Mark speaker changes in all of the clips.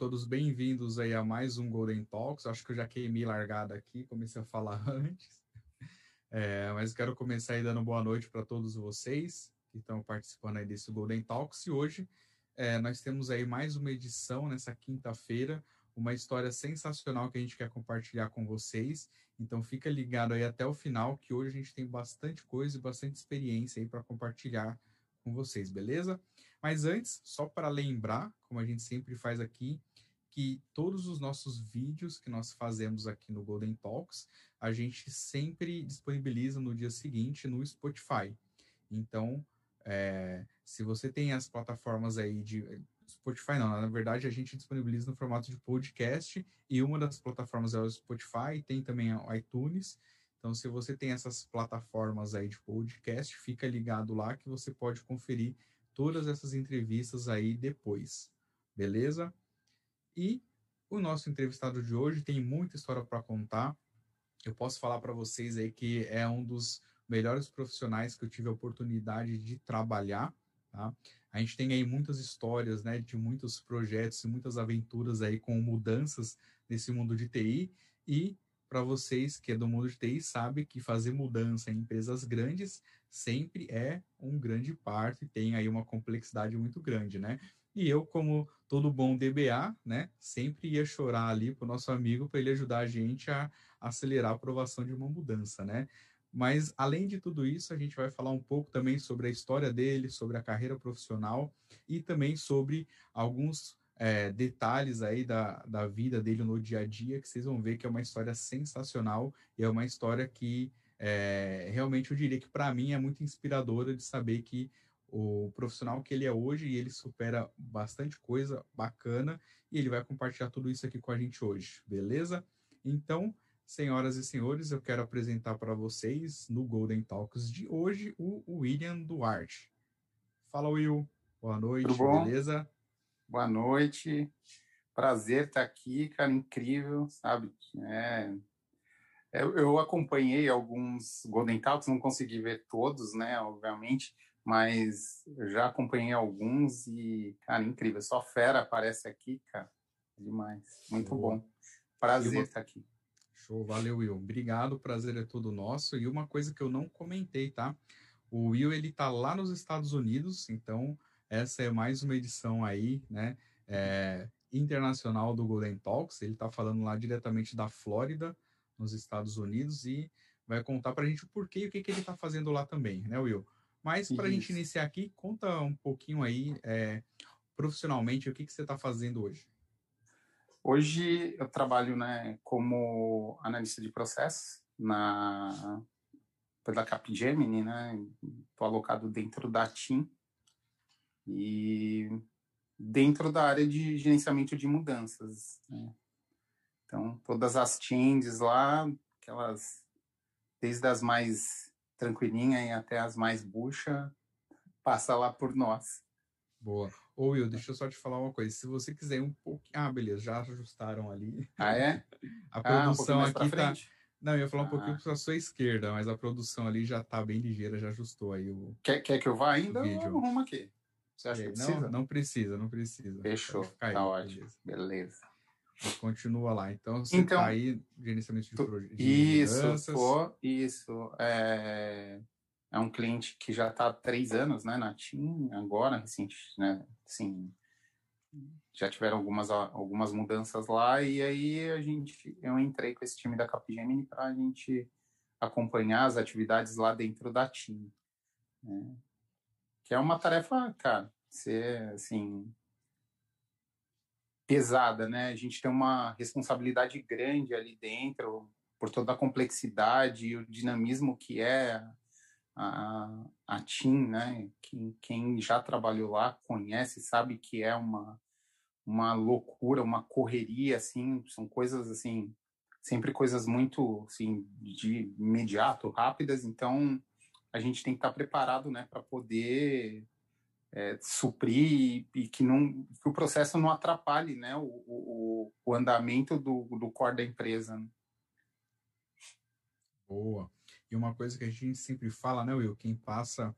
Speaker 1: todos bem-vindos aí a mais um Golden Talks. Acho que eu já queimei largada aqui, comecei a falar antes. É, mas quero começar aí dando boa noite para todos vocês que estão participando aí desse Golden Talks. E hoje é, nós temos aí mais uma edição nessa quinta-feira, uma história sensacional que a gente quer compartilhar com vocês. Então fica ligado aí até o final, que hoje a gente tem bastante coisa e bastante experiência aí para compartilhar com vocês, beleza? Mas antes, só para lembrar, como a gente sempre faz aqui, que todos os nossos vídeos que nós fazemos aqui no Golden Talks, a gente sempre disponibiliza no dia seguinte no Spotify. Então, é, se você tem as plataformas aí de Spotify, não, na verdade a gente disponibiliza no formato de podcast e uma das plataformas é o Spotify, tem também o iTunes. Então, se você tem essas plataformas aí de podcast, fica ligado lá que você pode conferir todas essas entrevistas aí depois, beleza? E o nosso entrevistado de hoje tem muita história para contar. Eu posso falar para vocês aí que é um dos melhores profissionais que eu tive a oportunidade de trabalhar. Tá? A gente tem aí muitas histórias, né, de muitos projetos e muitas aventuras aí com mudanças nesse mundo de TI e para vocês que é do mundo de TI sabe que fazer mudança em empresas grandes sempre é um grande parto e tem aí uma complexidade muito grande, né? E eu, como todo bom DBA, né, sempre ia chorar ali para o nosso amigo para ele ajudar a gente a acelerar a aprovação de uma mudança, né? Mas, além de tudo isso, a gente vai falar um pouco também sobre a história dele, sobre a carreira profissional e também sobre alguns é, detalhes aí da, da vida dele no dia a dia, que vocês vão ver que é uma história sensacional e é uma história que é, realmente eu diria que para mim é muito inspiradora de saber que o profissional que ele é hoje e ele supera bastante coisa bacana e ele vai compartilhar tudo isso aqui com a gente hoje, beleza? Então, senhoras e senhores, eu quero apresentar para vocês no Golden Talks de hoje o William Duarte. Fala, Will. Boa noite, beleza?
Speaker 2: Boa noite. Prazer estar aqui, cara, incrível, sabe? É, eu, eu acompanhei alguns Golden Talks, não consegui ver todos, né, obviamente, mas já acompanhei alguns e, cara, incrível. Só fera aparece aqui, cara. Demais. Muito Boa. bom. Prazer uma... estar aqui.
Speaker 1: Show, valeu, Will. Obrigado, o prazer é todo nosso. E uma coisa que eu não comentei, tá? O Will, ele tá lá nos Estados Unidos, então essa é mais uma edição aí, né? É, internacional do Golden Talks. Ele está falando lá diretamente da Flórida, nos Estados Unidos, e vai contar para a gente o porquê e o que, que ele está fazendo lá também, né, Will? Mas para a gente iniciar aqui, conta um pouquinho aí, é, profissionalmente, o que, que você está fazendo hoje.
Speaker 2: Hoje eu trabalho né, como analista de processos na pela Capgemini, né? Estou alocado dentro da TIM, e dentro da área de gerenciamento de mudanças. Né? Então, todas as changes lá, aquelas, desde as mais tranquilinhas até as mais bucha, passa lá por nós.
Speaker 1: Boa. Ô Will, deixa eu só te falar uma coisa. Se você quiser um pouquinho. Ah, beleza, já ajustaram ali.
Speaker 2: Ah, é?
Speaker 1: A produção ah, um aqui tá. Não, eu ia falar um ah. pouquinho para a sua esquerda, mas a produção ali já tá bem ligeira, já ajustou aí o.
Speaker 2: Quer, quer que eu vá ainda? Vídeo. Eu arrumo aqui.
Speaker 1: Você acha que precisa? Não, não precisa, não precisa.
Speaker 2: Fechou, tá ótimo. Beleza.
Speaker 1: beleza. Continua lá. Então, você então, tá aí, gerenciamento de projetos.
Speaker 2: Isso, pô, isso. É, é um cliente que já está há três anos, né, na TIM, agora, recente, né, assim, já tiveram algumas, algumas mudanças lá, e aí a gente, eu entrei com esse time da Capgemini para a gente acompanhar as atividades lá dentro da TIM. Né que é uma tarefa, cara, ser assim pesada, né? A gente tem uma responsabilidade grande ali dentro por toda a complexidade e o dinamismo que é a, a TIM, né? Quem, quem já trabalhou lá conhece, sabe que é uma uma loucura, uma correria, assim, são coisas assim, sempre coisas muito assim de imediato, rápidas. Então a gente tem que estar preparado, né, para poder é, suprir e, e, que, não, que o processo não atrapalhe, né, o, o, o andamento do, do core da empresa. Né?
Speaker 1: Boa. E uma coisa que a gente sempre fala, né, Will, quem passa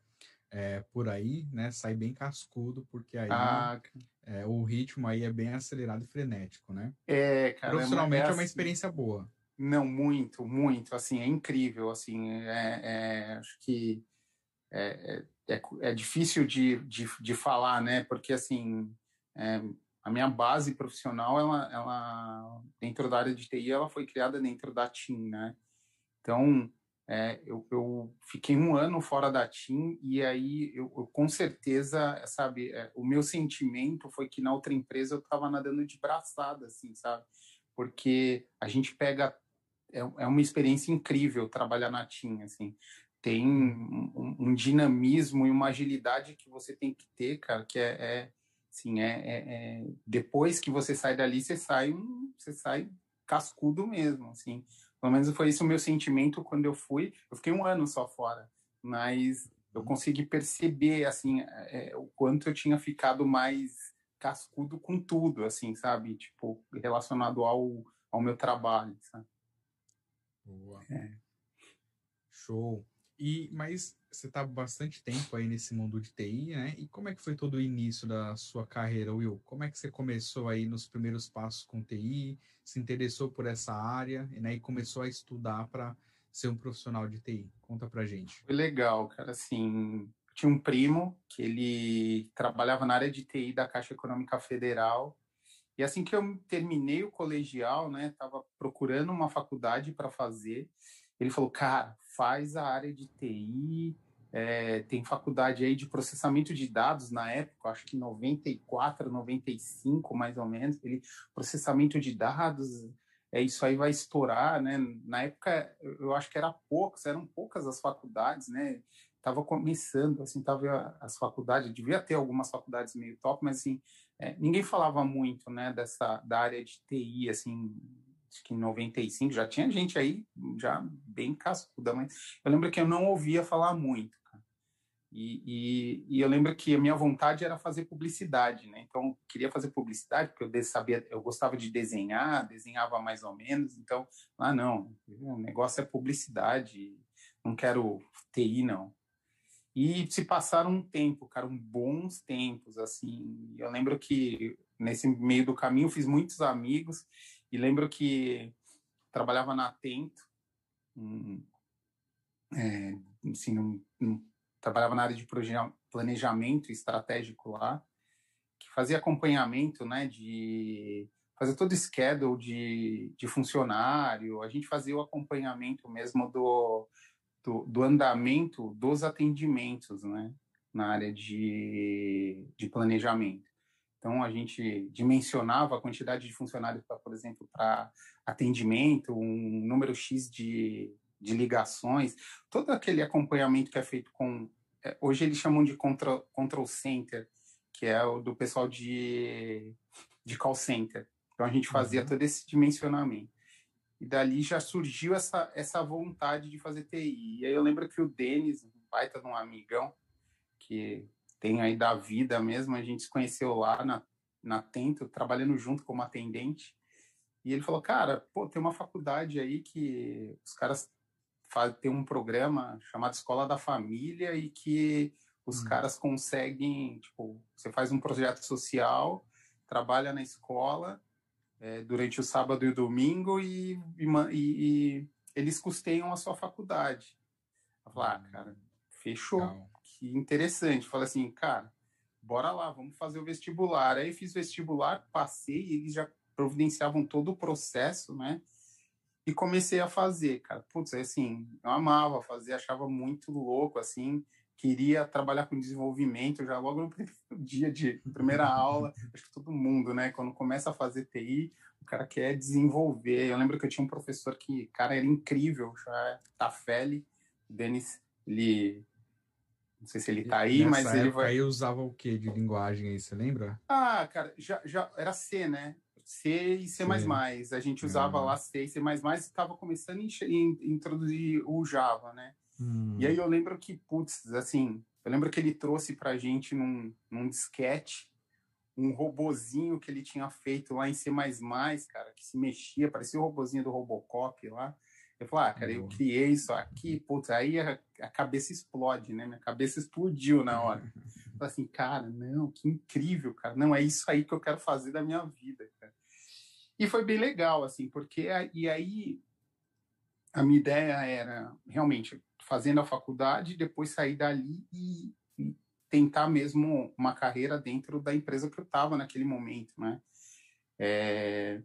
Speaker 1: é, por aí, né, sai bem cascudo, porque aí
Speaker 2: ah,
Speaker 1: É, o ritmo aí é bem acelerado e frenético, né?
Speaker 2: É, cara.
Speaker 1: Profissionalmente é,
Speaker 2: é,
Speaker 1: uma
Speaker 2: assim,
Speaker 1: experiência boa.
Speaker 2: Não, muito, muito. Assim, é incrível. Assim, é, é acho que é, é, difícil de, de, de, falar, né? Porque assim, é, a minha base profissional, ela, ela dentro da área de TI, ela foi criada dentro da TIM, né? Então, é, eu, eu, fiquei um ano fora da TIM e aí eu, eu com certeza, sabe, é, o meu sentimento foi que na outra empresa eu estava nadando de braçada, assim, sabe? Porque a gente pega é, é uma experiência incrível trabalhar na TIM, assim. Tem um, um, dinamismo e uma agilidade que você tem que ter, cara, que é, é assim, é, é, é, depois que você sai dali, você sai um, você sai cascudo mesmo, assim. Pelo menos foi esse o meu sentimento quando eu fui. Eu fiquei um ano só fora, mas eu uhum. consegui perceber assim é, é, o quanto eu tinha ficado mais cascudo com tudo, assim, sabe? Tipo relacionado ao, ao meu trabalho, sabe?
Speaker 1: Boa. É. Show. E mas você está bastante tempo aí nesse mundo de TI, né? E como é que foi todo o início da sua carreira, Will? Como é que você começou aí nos primeiros passos com TI? Se interessou por essa área, né? E começou a estudar para ser um profissional de TI? Conta pra gente.
Speaker 2: Foi legal, cara. Assim, tinha um primo que ele trabalhava na área de TI da Caixa Econômica Federal. E assim que eu terminei o colegial, né, tava procurando uma faculdade para fazer. Ele falou, cara, faz a área de TI, é, tem faculdade aí de processamento de dados na época, acho que 94, 95 mais ou menos, ele processamento de dados, é isso aí vai estourar, né? Na época eu acho que era poucos, eram poucas as faculdades, né? Tava começando, assim, tava as faculdades, devia ter algumas faculdades meio top, mas assim, é, ninguém falava muito, né, dessa da área de TI, assim, acho que em 95 já tinha gente aí já bem cascuda, mas eu lembro que eu não ouvia falar muito. E, e, e, eu lembro que a minha vontade era fazer publicidade, né? Então, eu queria fazer publicidade porque eu sabia, eu gostava de desenhar, desenhava mais ou menos. Então, ah, não, o negócio é publicidade, não quero TI, não. E se passaram um tempo, cara, um bons tempos, assim. Eu lembro que nesse meio do caminho fiz muitos amigos e lembro que trabalhava na Atento, um, é, assim, um, um, trabalhava na área de planejamento estratégico lá, que fazia acompanhamento, né, de fazer todo o schedule de, de funcionário, a gente fazia o acompanhamento mesmo do, do, do andamento dos atendimentos, né, na área de, de planejamento. Então, a gente dimensionava a quantidade de funcionários, pra, por exemplo, para atendimento, um número X de, de ligações, todo aquele acompanhamento que é feito com. É, hoje eles chamam de control, control center, que é o do pessoal de, de call center. Então, a gente fazia uhum. todo esse dimensionamento. E dali já surgiu essa, essa vontade de fazer TI. E aí eu lembro que o Denis, um baita de um amigão, que tem aí da vida mesmo. A gente se conheceu lá na, na Tento, trabalhando junto como atendente. E ele falou, cara, pô, tem uma faculdade aí que os caras faz, tem um programa chamado Escola da Família e que os hum. caras conseguem, tipo, você faz um projeto social, trabalha na escola é, durante o sábado e o domingo e, e, e, eles custeiam a sua faculdade. Eu falei, ah, hum. cara, fechou. Legal que interessante. Falei assim, cara, bora lá, vamos fazer o vestibular. Aí fiz vestibular, passei, eles já providenciavam todo o processo, né? E comecei a fazer, cara. Putz, assim, eu amava fazer, achava muito louco, assim, queria trabalhar com desenvolvimento já logo no primeiro dia de primeira aula. Acho que todo mundo, né? Quando começa a fazer TI, o cara quer desenvolver. Eu lembro que eu tinha um professor que, cara, era incrível, já Tafelli, Denis, ele não sei se ele tá aí, mas ele vai.
Speaker 1: Aí usava o que de linguagem aí, você lembra?
Speaker 2: Ah, cara, já, já era C, né? C e C. C. A gente usava lá C e C, e estava começando a introduzir o Java, né? Hum. E aí eu lembro que, putz, assim, eu lembro que ele trouxe pra gente num, num disquete um robozinho que ele tinha feito lá em C, cara, que se mexia, parecia o robozinho do Robocop lá. Eu falei, ah, cara, eu criei isso aqui, putz, aí a, a, cabeça explode, né? Minha cabeça explodiu na hora. Eu falei assim, cara, não, que incrível, cara. Não, é isso aí que eu quero fazer da minha vida, cara. E foi bem legal, assim, porque e aí a minha ideia era realmente fazendo a faculdade, depois sair dali e, e tentar mesmo uma carreira dentro da empresa que eu estava naquele momento, né? É,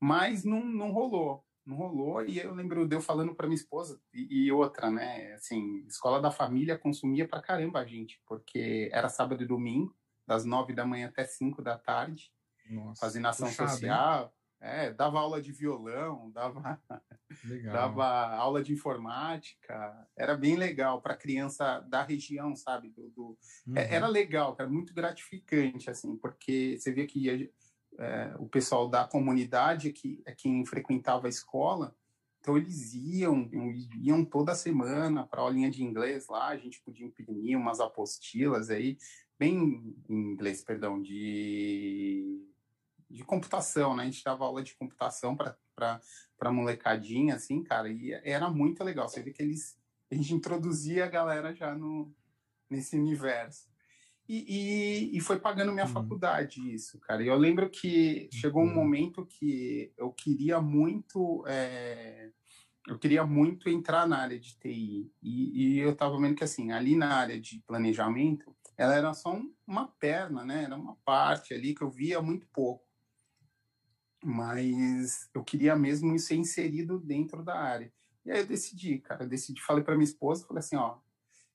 Speaker 2: mas não, não rolou, não rolou. E eu lembro de eu falando para minha esposa e, e, outra, né? Assim, escola da família consumia para caramba a gente, porque era sábado e domingo, das nove da manhã até cinco da tarde, Nossa, fazendo ação puxado, social. Hein? É, dava aula de violão, dava, dava aula de informática, era bem legal para criança da região, sabe? Do, do... É, uhum. Era legal, era muito gratificante, assim, porque você via que é, o pessoal da comunidade que é quem frequentava a escola, então eles iam, iam toda semana para a aulinha de inglês lá, a gente podia imprimir umas apostilas aí, bem em inglês, perdão, de de computação, né? A gente dava aula de computação para molecadinha, assim, cara, e era muito legal. Você vê que eles, a gente introduzia a galera já no, nesse universo. E, e, e foi pagando minha uhum. faculdade isso, cara. E eu lembro que chegou um uhum. momento que eu queria muito. É, eu queria muito entrar na área de TI. E, e eu estava vendo que, assim, ali na área de planejamento, ela era só um, uma perna, né? Era uma parte ali que eu via muito pouco mas eu queria mesmo ser inserido dentro da área. E aí eu decidi, cara, eu decidi, falei para minha esposa, falei assim, ó,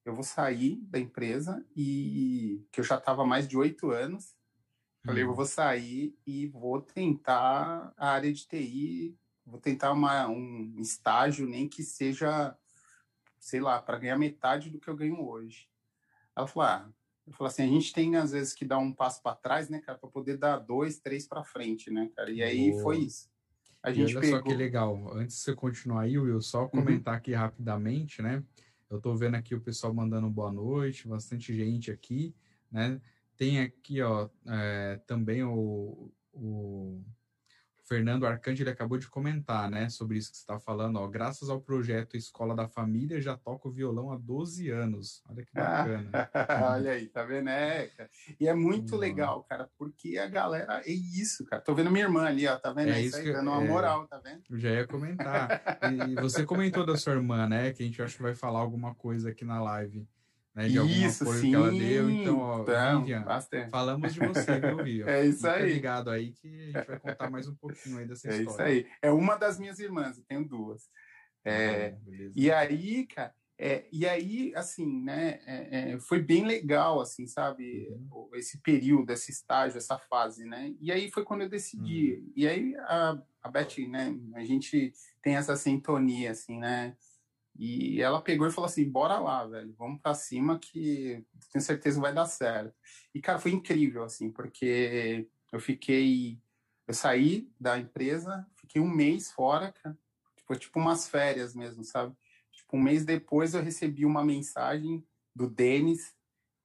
Speaker 2: eu vou sair da empresa e que eu já estava mais de oito anos, falei, eu uhum. vou sair e vou tentar a área de TI, vou tentar uma, um estágio, nem que seja, sei lá, para ganhar metade do que eu ganho hoje. Ela falou, ah, eu falo assim, a gente tem às vezes que dar um passo para trás, né, cara, para poder dar dois, três para frente, né, cara. E aí Boa. foi isso.
Speaker 1: A gente e olha pegou... só que legal. Antes de você continuar aí, Will, só uhum. comentar uhum. aqui rapidamente, né? Eu tô vendo aqui o pessoal mandando boa noite, bastante gente aqui, né? Tem aqui, ó, é, também o, o Fernando Arcante ele acabou de comentar, né, sobre isso que você está falando, ó, graças ao projeto Escola da Família, já toco violão há 12 anos, olha que bacana.
Speaker 2: olha aí, tá vendo, é, cara. E é muito legal, cara, porque a galera, é isso, cara, tô vendo minha irmã ali, ó, tá vendo, é, é isso aí, que, dando uma é, moral, tá vendo?
Speaker 1: Eu já ia comentar, e você comentou da sua irmã, né, que a gente acho que vai falar alguma coisa aqui na live, né, de isso, sim. que ela deu. Então, ó, então, Vivian, falamos de você, viu, Vivian?
Speaker 2: É isso Fica aí.
Speaker 1: ligado aí que a gente vai contar mais um pouquinho aí dessa
Speaker 2: é
Speaker 1: história.
Speaker 2: É isso aí. É uma das minhas irmãs, eu tenho duas. É, ah, e aí, cara, é, e aí, assim, né, é, é, foi bem legal, assim, sabe, uhum. esse período, esse estágio, essa fase, né, e aí foi quando eu decidi, uhum. e aí a, a Beth, né, a gente tem essa sintonia, assim, né, e ela pegou e falou assim: bora lá, velho, vamos para cima que tenho certeza vai dar certo. E, cara, foi incrível, assim, porque eu fiquei. Eu saí da empresa, fiquei um mês fora, cara, tipo, tipo umas férias mesmo, sabe? Tipo, um mês depois eu recebi uma mensagem do Denis,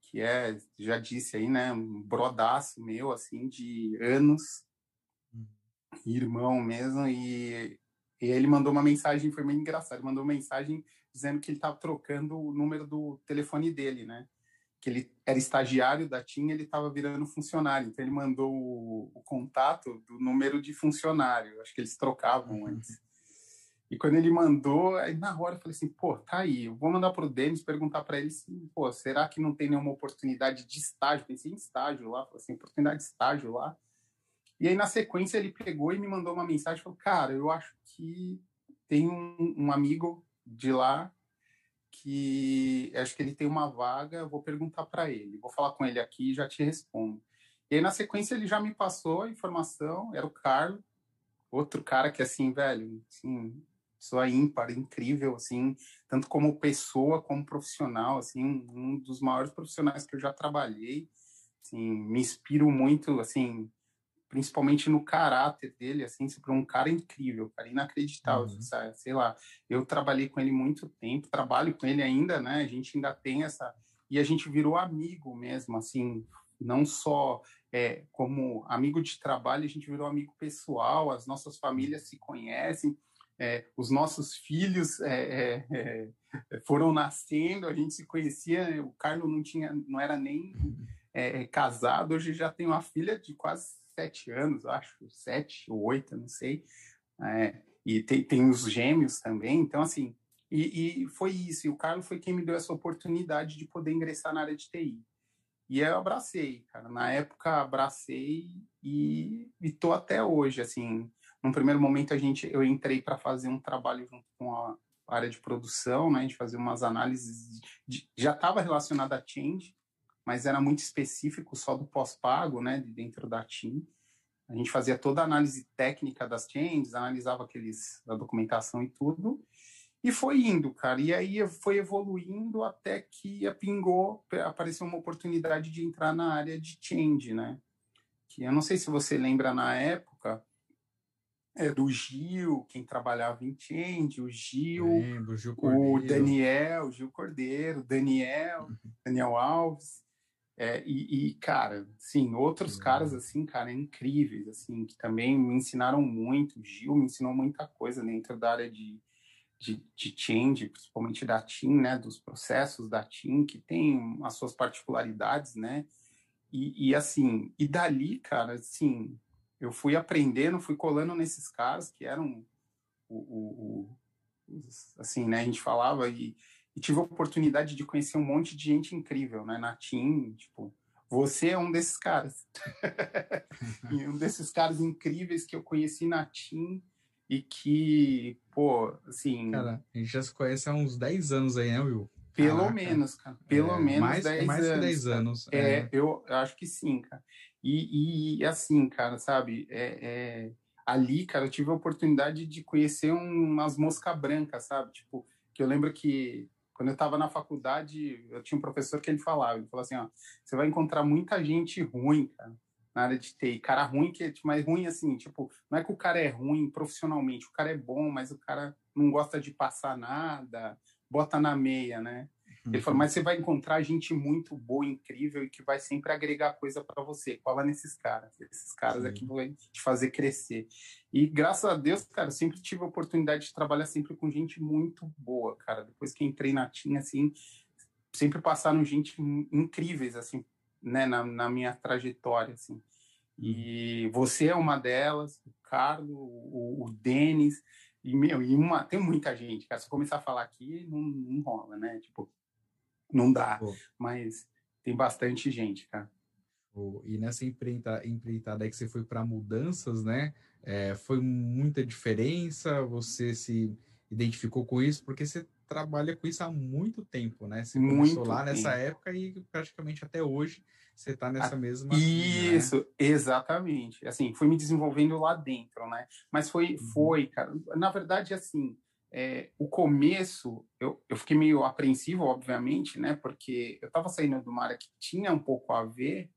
Speaker 2: que é, já disse aí, né, um brodaço meu, assim, de anos, hum. irmão mesmo, e e ele mandou uma mensagem, foi meio engraçado, ele mandou uma mensagem dizendo que ele estava trocando o número do telefone dele, né? Que ele era estagiário da TIM, ele estava virando funcionário. Então ele mandou o, o, contato do número de funcionário. Acho que eles trocavam uhum. antes. E quando ele mandou, aí na hora eu falei assim, pô, tá aí, eu vou mandar pro Denis perguntar para ele se, pô, será que não tem nenhuma oportunidade de estágio? Pensei em estágio lá, falei assim, oportunidade de estágio lá. E aí, na sequência, ele pegou e me mandou uma mensagem, falou, cara, eu acho que tem um, um amigo de lá que acho que ele tem uma vaga, vou perguntar para ele, vou falar com ele aqui e já te respondo. E aí, na sequência, ele já me passou a informação, era o Carlos, outro cara que, assim, velho, assim, pessoa ímpar, incrível, assim, tanto como pessoa, como profissional, assim, um dos maiores profissionais que eu já trabalhei, assim, me inspiro muito, assim, principalmente no caráter dele, assim, sempre um cara incrível, cara, inacreditável, uhum. sabe? sei lá, eu trabalhei com ele muito tempo, trabalho com ele ainda, né, a gente ainda tem essa, e a gente virou amigo mesmo, assim, não só é, como amigo de trabalho, a gente virou amigo pessoal, as nossas famílias se conhecem, é, os nossos filhos é, é, é, foram nascendo, a gente se conhecia, o Carlos não tinha, não era nem é, casado, hoje já tem uma filha de quase sete anos, acho, sete ou oito, não sei, e tem, tem os gêmeos também, então assim, e, e, foi isso, e o Carlos foi quem me deu essa oportunidade de poder ingressar na área de TI. E eu abracei, cara. Na época abracei e estou até hoje, assim. Num primeiro momento a gente, eu entrei para fazer um trabalho junto com a área de produção, né, de fazer umas análises. De, já estava relacionado a change, mas era muito específico só do pós-pago, né, de dentro da TIM. A gente fazia toda a análise técnica das changes, analisava aqueles a documentação e tudo. E foi indo, cara. E aí foi evoluindo até que pingou, apareceu uma oportunidade de entrar na área de change, né? Que eu não sei se você lembra na época, é, do Gil, quem trabalhava em Change, o Gil,
Speaker 1: Lembro, Gil
Speaker 2: o Daniel, o Gil Cordeiro, Daniel, uhum. Daniel Alves. É, e, e, cara, sim, outros uhum. caras, assim, cara, incríveis, assim, que também me ensinaram muito. O Gil me ensinou muita coisa dentro da área de, de, de change, principalmente da TIM, né, dos processos da TIM, que tem as suas particularidades, né, e, e, assim, e dali, cara, assim, eu fui aprendendo, fui colando nesses caras que eram o, o, o assim, né, a gente falava e, e, tive a oportunidade de conhecer um monte de gente incrível, né, na TIM, tipo, você é um desses caras. um desses caras incríveis que eu conheci na TIM, e que, pô, assim.
Speaker 1: Cara, a gente já se conhece há uns 10 anos aí, né, Will?
Speaker 2: Pelo Caraca. menos, cara. Pelo é, menos
Speaker 1: mais, 10 mais anos. Mais que 10 anos.
Speaker 2: É, é, eu, acho que sim, cara. E, e assim, cara, sabe? É, é, ali, cara, eu tive a oportunidade de conhecer umas moscas brancas, sabe? Tipo, que eu lembro que quando eu estava na faculdade, eu tinha um professor que ele falava, ele falou assim, ó, você vai encontrar muita gente ruim, cara na área de TI. Cara ruim, que é tipo, mais ruim assim, tipo, não é que o cara é ruim profissionalmente, o cara é bom, mas o cara não gosta de passar nada, bota na meia, né? Ele falou, uhum. mas você vai encontrar gente muito boa, incrível e que vai sempre agregar coisa para você. Cola nesses caras. Esses caras Sim. aqui vão te fazer crescer. E graças a Deus, cara, sempre tive a oportunidade de trabalhar sempre com gente muito boa, cara. Depois que entrei na TIM, assim, sempre passaram gente incríveis, assim, né, na, na minha trajetória, assim. E você é uma delas, o Carlos, o, o Denis, e, meu, e uma, tem muita gente, cara. Se eu começar a falar aqui, não, não rola, né? Tipo, não dá. Pô. Mas tem bastante gente, cara.
Speaker 1: E nessa empreitada, empreitada aí que você foi para mudanças, né? É, foi muita diferença? Você se identificou com isso? Porque você trabalha com isso há muito tempo, né? Você começou muito lá tempo. nessa época e praticamente até hoje você está nessa mesma.
Speaker 2: Isso, né? exatamente. Assim, fui me desenvolvendo lá dentro, né? Mas foi, uhum. foi, cara. Na verdade, assim, é, o começo, eu, eu fiquei meio apreensivo, obviamente, né? Porque eu estava saindo de uma área que tinha um pouco a ver,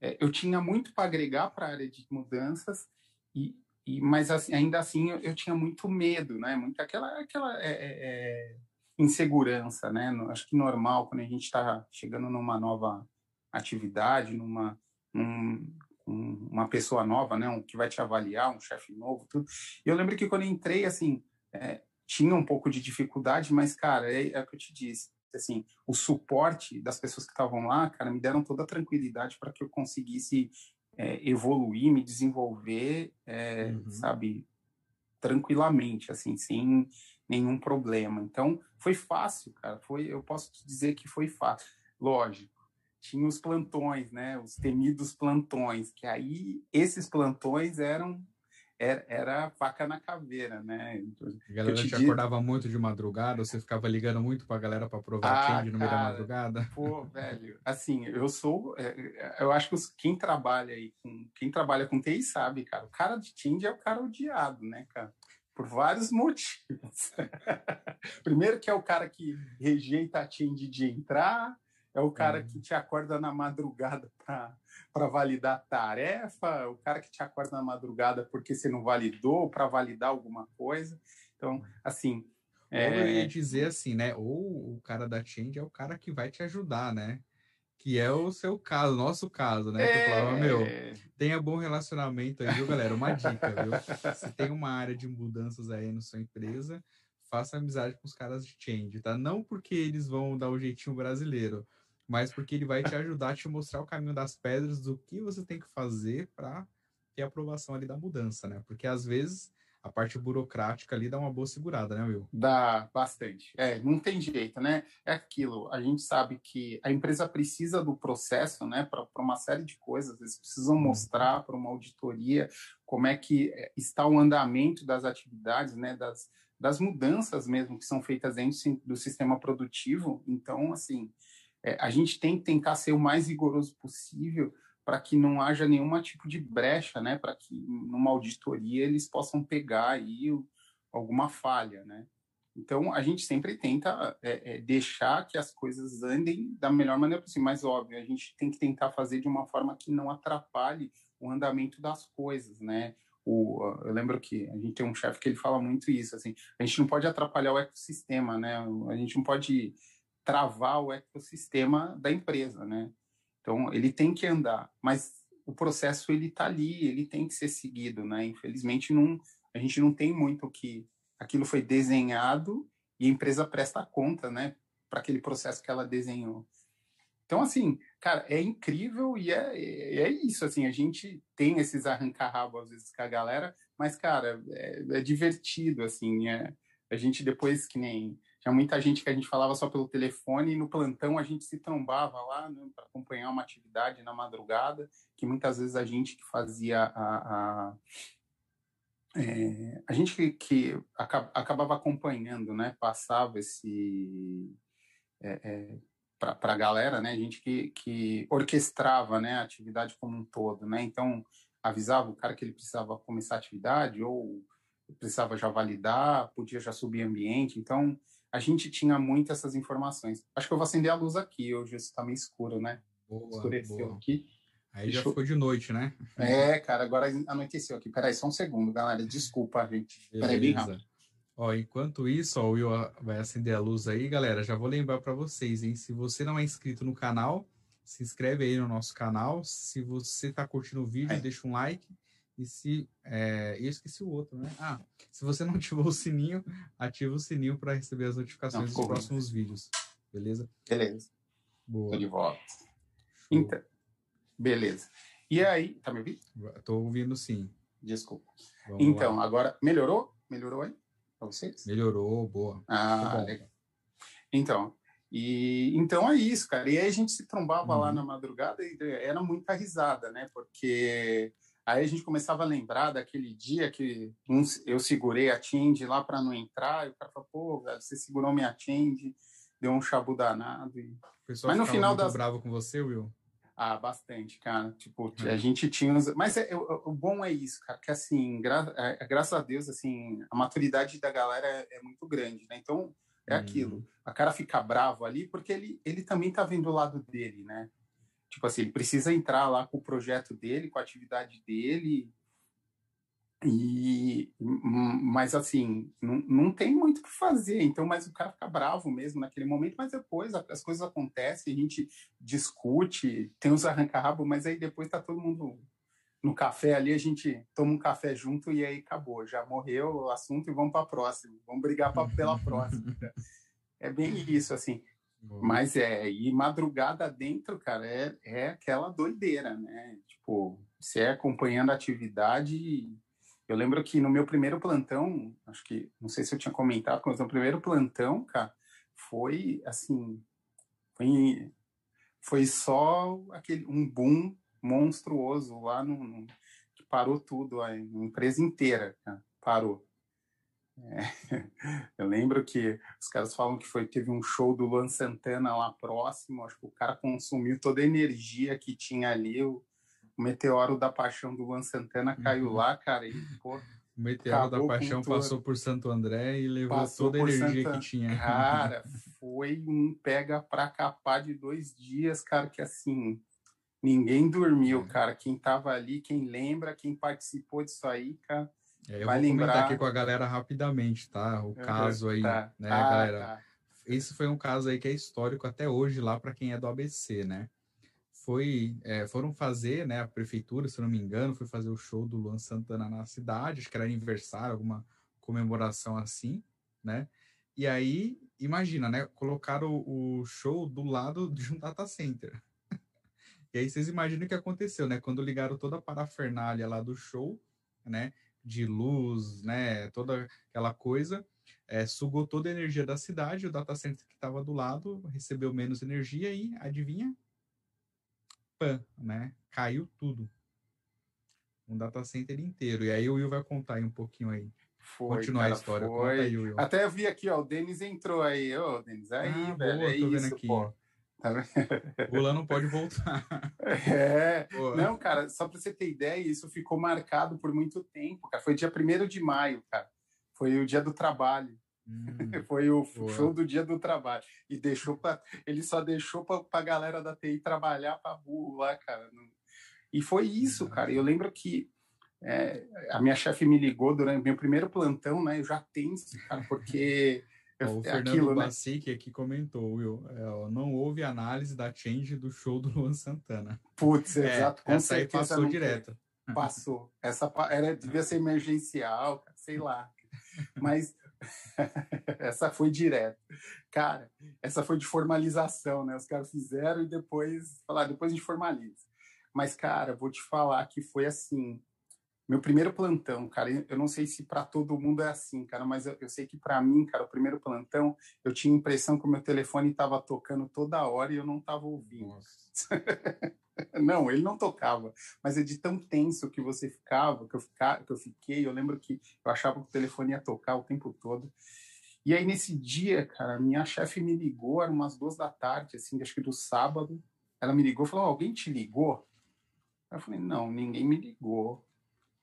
Speaker 2: é, eu tinha muito para agregar para a área de mudanças, e, e mas assim, ainda assim eu, eu, tinha muito medo, né? Muito aquela, aquela é, é, é insegurança, né? Acho que normal quando a gente está chegando numa nova atividade, numa um, uma pessoa nova, né, um, que vai te avaliar, um chefe novo, tudo. E eu lembro que quando entrei, assim, é, tinha um pouco de dificuldade, mas, cara, é, é o que eu te disse, assim, o suporte das pessoas que estavam lá, cara, me deram toda a tranquilidade para que eu conseguisse é, evoluir, me desenvolver, é, uhum. sabe, tranquilamente, assim, sem nenhum problema. Então, foi fácil, cara, foi, eu posso te dizer que foi fácil. Lógico, tinha os plantões, né? Os temidos plantões, que aí esses plantões eram era, era faca na caveira, né?
Speaker 1: A galera te, te acordava muito de madrugada, você ficava ligando muito pra galera para provar ah, no meio da madrugada?
Speaker 2: Pô, velho, assim, eu sou, é, eu acho que quem trabalha aí com, quem trabalha com TI sabe, cara, o cara de Tinder é o cara odiado, né, cara? Por vários motivos. Primeiro que é o cara que rejeita a Tinder de entrar, é o cara é. que te acorda na madrugada para validar tarefa, o cara que te acorda na madrugada porque você não validou, para validar alguma coisa. Então, assim.
Speaker 1: Ou é... eu ia dizer assim, né? Ou o cara da Change é o cara que vai te ajudar, né? que é o seu caso, nosso caso, né? É... Que eu falava, meu, é. tenha bom relacionamento aí, viu, galera? Uma dica, viu? Se tem uma área de mudanças aí na sua empresa, faça amizade com os caras de change, tá? Não porque eles vão dar o um jeitinho brasileiro, mas porque ele vai te ajudar a te mostrar o caminho das pedras do que você tem que fazer para ter a aprovação ali da mudança, né? Porque às vezes a parte burocrática ali dá uma boa segurada, né, Will?
Speaker 2: Dá bastante. É, não tem jeito, né? É aquilo. A gente sabe que a empresa precisa do processo, né, para uma série de coisas. Eles precisam uhum. mostrar para uma auditoria como é que é, está o andamento das atividades, né, das, das mudanças mesmo que são feitas dentro do sistema produtivo. Então, assim, é, a gente tem que tentar ser o mais rigoroso possível para que não haja nenhum tipo de brecha, né? Para que numa auditoria eles possam pegar aí alguma falha, né? Então a gente sempre tenta é, é, deixar que as coisas andem da melhor maneira possível, mas óbvio a gente tem que tentar fazer de uma forma que não atrapalhe o andamento das coisas, né? O, eu lembro que a gente tem um chefe que ele fala muito isso, assim, a gente não pode atrapalhar o ecossistema, né? A gente não pode travar o ecossistema da empresa, né? Então, ele tem que andar, mas o processo ele está ali, ele tem que ser seguido, né? Infelizmente, não, a gente não tem muito que aquilo foi desenhado e a empresa presta conta, né, para aquele processo que ela desenhou. Então, assim, cara, é incrível e é, é, isso, assim, a gente tem esses arranca-rabo às vezes com a galera, mas, cara, é, é divertido, assim, é, a gente depois, que nem tinha muita gente que a gente falava só pelo telefone e no plantão a gente se trombava lá né, para acompanhar uma atividade na madrugada, que muitas vezes a gente que fazia a. a, é, a gente que, que, acabava acompanhando, né, passava esse. É, é, para a galera, né, a gente que, que orquestrava né, a atividade como um todo. Né, então, avisava o cara que ele precisava começar a atividade ou precisava já validar, podia já subir ambiente. Então, a gente tinha muito essas informações. Acho que eu vou acender a luz aqui, hoje está meio escuro, né?
Speaker 1: Boa, Escureceu boa. aqui. Aí Deixa já eu... ficou de noite, né?
Speaker 2: É, cara, agora anoiteceu aqui. Peraí, só um segundo, galera. Desculpa, gente. Peraí, bem rápido.
Speaker 1: Ó, enquanto isso, ó, o Will vai acender a luz aí, galera. Já vou lembrar para vocês, hein? Se você não é inscrito no canal, se inscreve aí no nosso canal. Se você está curtindo o vídeo, deixa um like. E se. É, eu esqueci o outro, né? Ah, se você não ativou o sininho, ativa o sininho para receber as notificações não, dos próximos vídeos. Beleza?
Speaker 2: Beleza. Boa. Tô de volta. Então, beleza. E aí, tá me ouvindo?
Speaker 1: Tô ouvindo sim.
Speaker 2: Desculpa. Vamos então, lá. agora, melhorou? Melhorou aí? Pra vocês?
Speaker 1: Melhorou, boa.
Speaker 2: Ah, legal. Então, e então é isso, cara. E aí a gente se trombava uhum. lá na madrugada e era muita risada, né? Porque Aí a gente começava a lembrar daquele dia que eu segurei a Tind lá para não entrar, e o cara falou, pô, velho, você segurou minha Tind, deu um chabu danado. E...
Speaker 1: Mas no final das... bravo com você, Will?
Speaker 2: Ah, bastante, cara. Tipo, a gente tinha uns... Mas é, o, o, bom é isso, cara, que assim, gra... é, graças a Deus, assim, a maturidade da galera é, é muito grande, né? Então, é hum. aquilo. A cara fica bravo ali porque ele, ele também tá vendo o lado dele, né? Tipo assim, ele precisa entrar lá com o projeto dele, com a atividade dele. E, mas assim, não, não tem muito o que fazer. Então, mas o cara fica bravo mesmo naquele momento, mas depois as coisas acontecem, a gente discute, tem os arranca-rabo, mas aí depois tá todo mundo no café ali, a gente toma um café junto e aí acabou, já morreu o assunto e vamos para a próxima, vamos brigar pra, pela próxima. É bem isso, assim. Mas é, e madrugada dentro, cara, é, é aquela doideira, né? Tipo, você é acompanhando a atividade. Eu lembro que no meu primeiro plantão, acho que, não sei se eu tinha comentado, mas no primeiro plantão, cara, foi assim, foi, foi só aquele, um boom monstruoso lá no, no que parou tudo, a empresa inteira, cara, parou. É. Eu lembro que os caras falam que foi teve um show do Luan Santana lá próximo, acho que o cara consumiu toda a energia que tinha ali, o, o meteoro da paixão do Luan Santana caiu uhum. lá, cara, e pô,
Speaker 1: o meteoro da paixão passou por Santo André e levou toda a energia Santa... que tinha.
Speaker 2: Cara, foi um pega pra capar de dois dias, cara, que assim, ninguém dormiu, é. cara. Quem tava ali, quem lembra, quem participou disso aí, cara
Speaker 1: eu vai vou lembrar... comentar aqui com a galera rapidamente, tá? O caso aí, tá. né, ah, galera? Tá. Esse foi um caso aí que é histórico até hoje lá para quem é do ABC, né? foi, é, foram fazer, né, a prefeitura, se não me engano, foi fazer o show do Luan Santana na cidade, acho que era aniversário, alguma comemoração assim, né? E aí, imagina, né, colocaram o, o show do lado de um data center. e aí vocês imaginam o que aconteceu, né? Quando ligaram toda a parafernália lá do show, né, de luz, né, toda aquela coisa, é, sugou toda a energia da cidade, o data center que estava do lado recebeu menos energia e, adivinha? Pã, né? Caiu tudo. Um data center inteiro. E aí o Will vai contar aí um pouquinho aí.
Speaker 2: Foi, Continuar cara, a história. Foi. Aí, Will. Até eu vi aqui, ó, o Denis entrou aí. Ô, Denis, aí, ah, velho, boa, é tô isso, vendo aqui. pô.
Speaker 1: Tá Lula não pode voltar.
Speaker 2: É, Pô. não, cara, só para você ter ideia, isso ficou marcado por muito tempo, cara. Foi dia 1 de maio, cara. Foi o dia do trabalho. Hum, foi o boa. show do dia do trabalho. E deixou para ele só deixou para a galera da TI trabalhar para burro lá, cara. E foi isso, cara. Eu lembro que é, a minha chefe me ligou durante meu primeiro plantão, né? Eu já tenso, cara, porque
Speaker 1: o é Fernando aquilo, né? Bacic aqui comentou, Will, é, não houve análise da change do show do Luan Santana.
Speaker 2: Putz, é, exato, com
Speaker 1: essa. Aí passou direto.
Speaker 2: Passou. Essa era, devia ser emergencial, sei lá. Mas essa foi direto. Cara, essa foi de formalização, né? Os caras fizeram e depois falaram, depois a gente formaliza. Mas, cara, vou te falar que foi assim, meu primeiro plantão, cara, eu não sei se para todo mundo é assim, cara, mas eu, eu sei que para mim, cara, o primeiro plantão, eu tinha a impressão que o meu telefone estava tocando toda hora e eu não estava ouvindo. não, ele não tocava, mas é de tão tenso que você ficava, que eu, fica, que eu fiquei, eu lembro que eu achava que o telefone ia tocar o tempo todo. E aí, nesse dia, cara, minha chefe me ligou, era umas duas da tarde, assim, acho que do sábado. Ela me ligou e falou: oh, Alguém te ligou? Eu falei: Não, ninguém me ligou.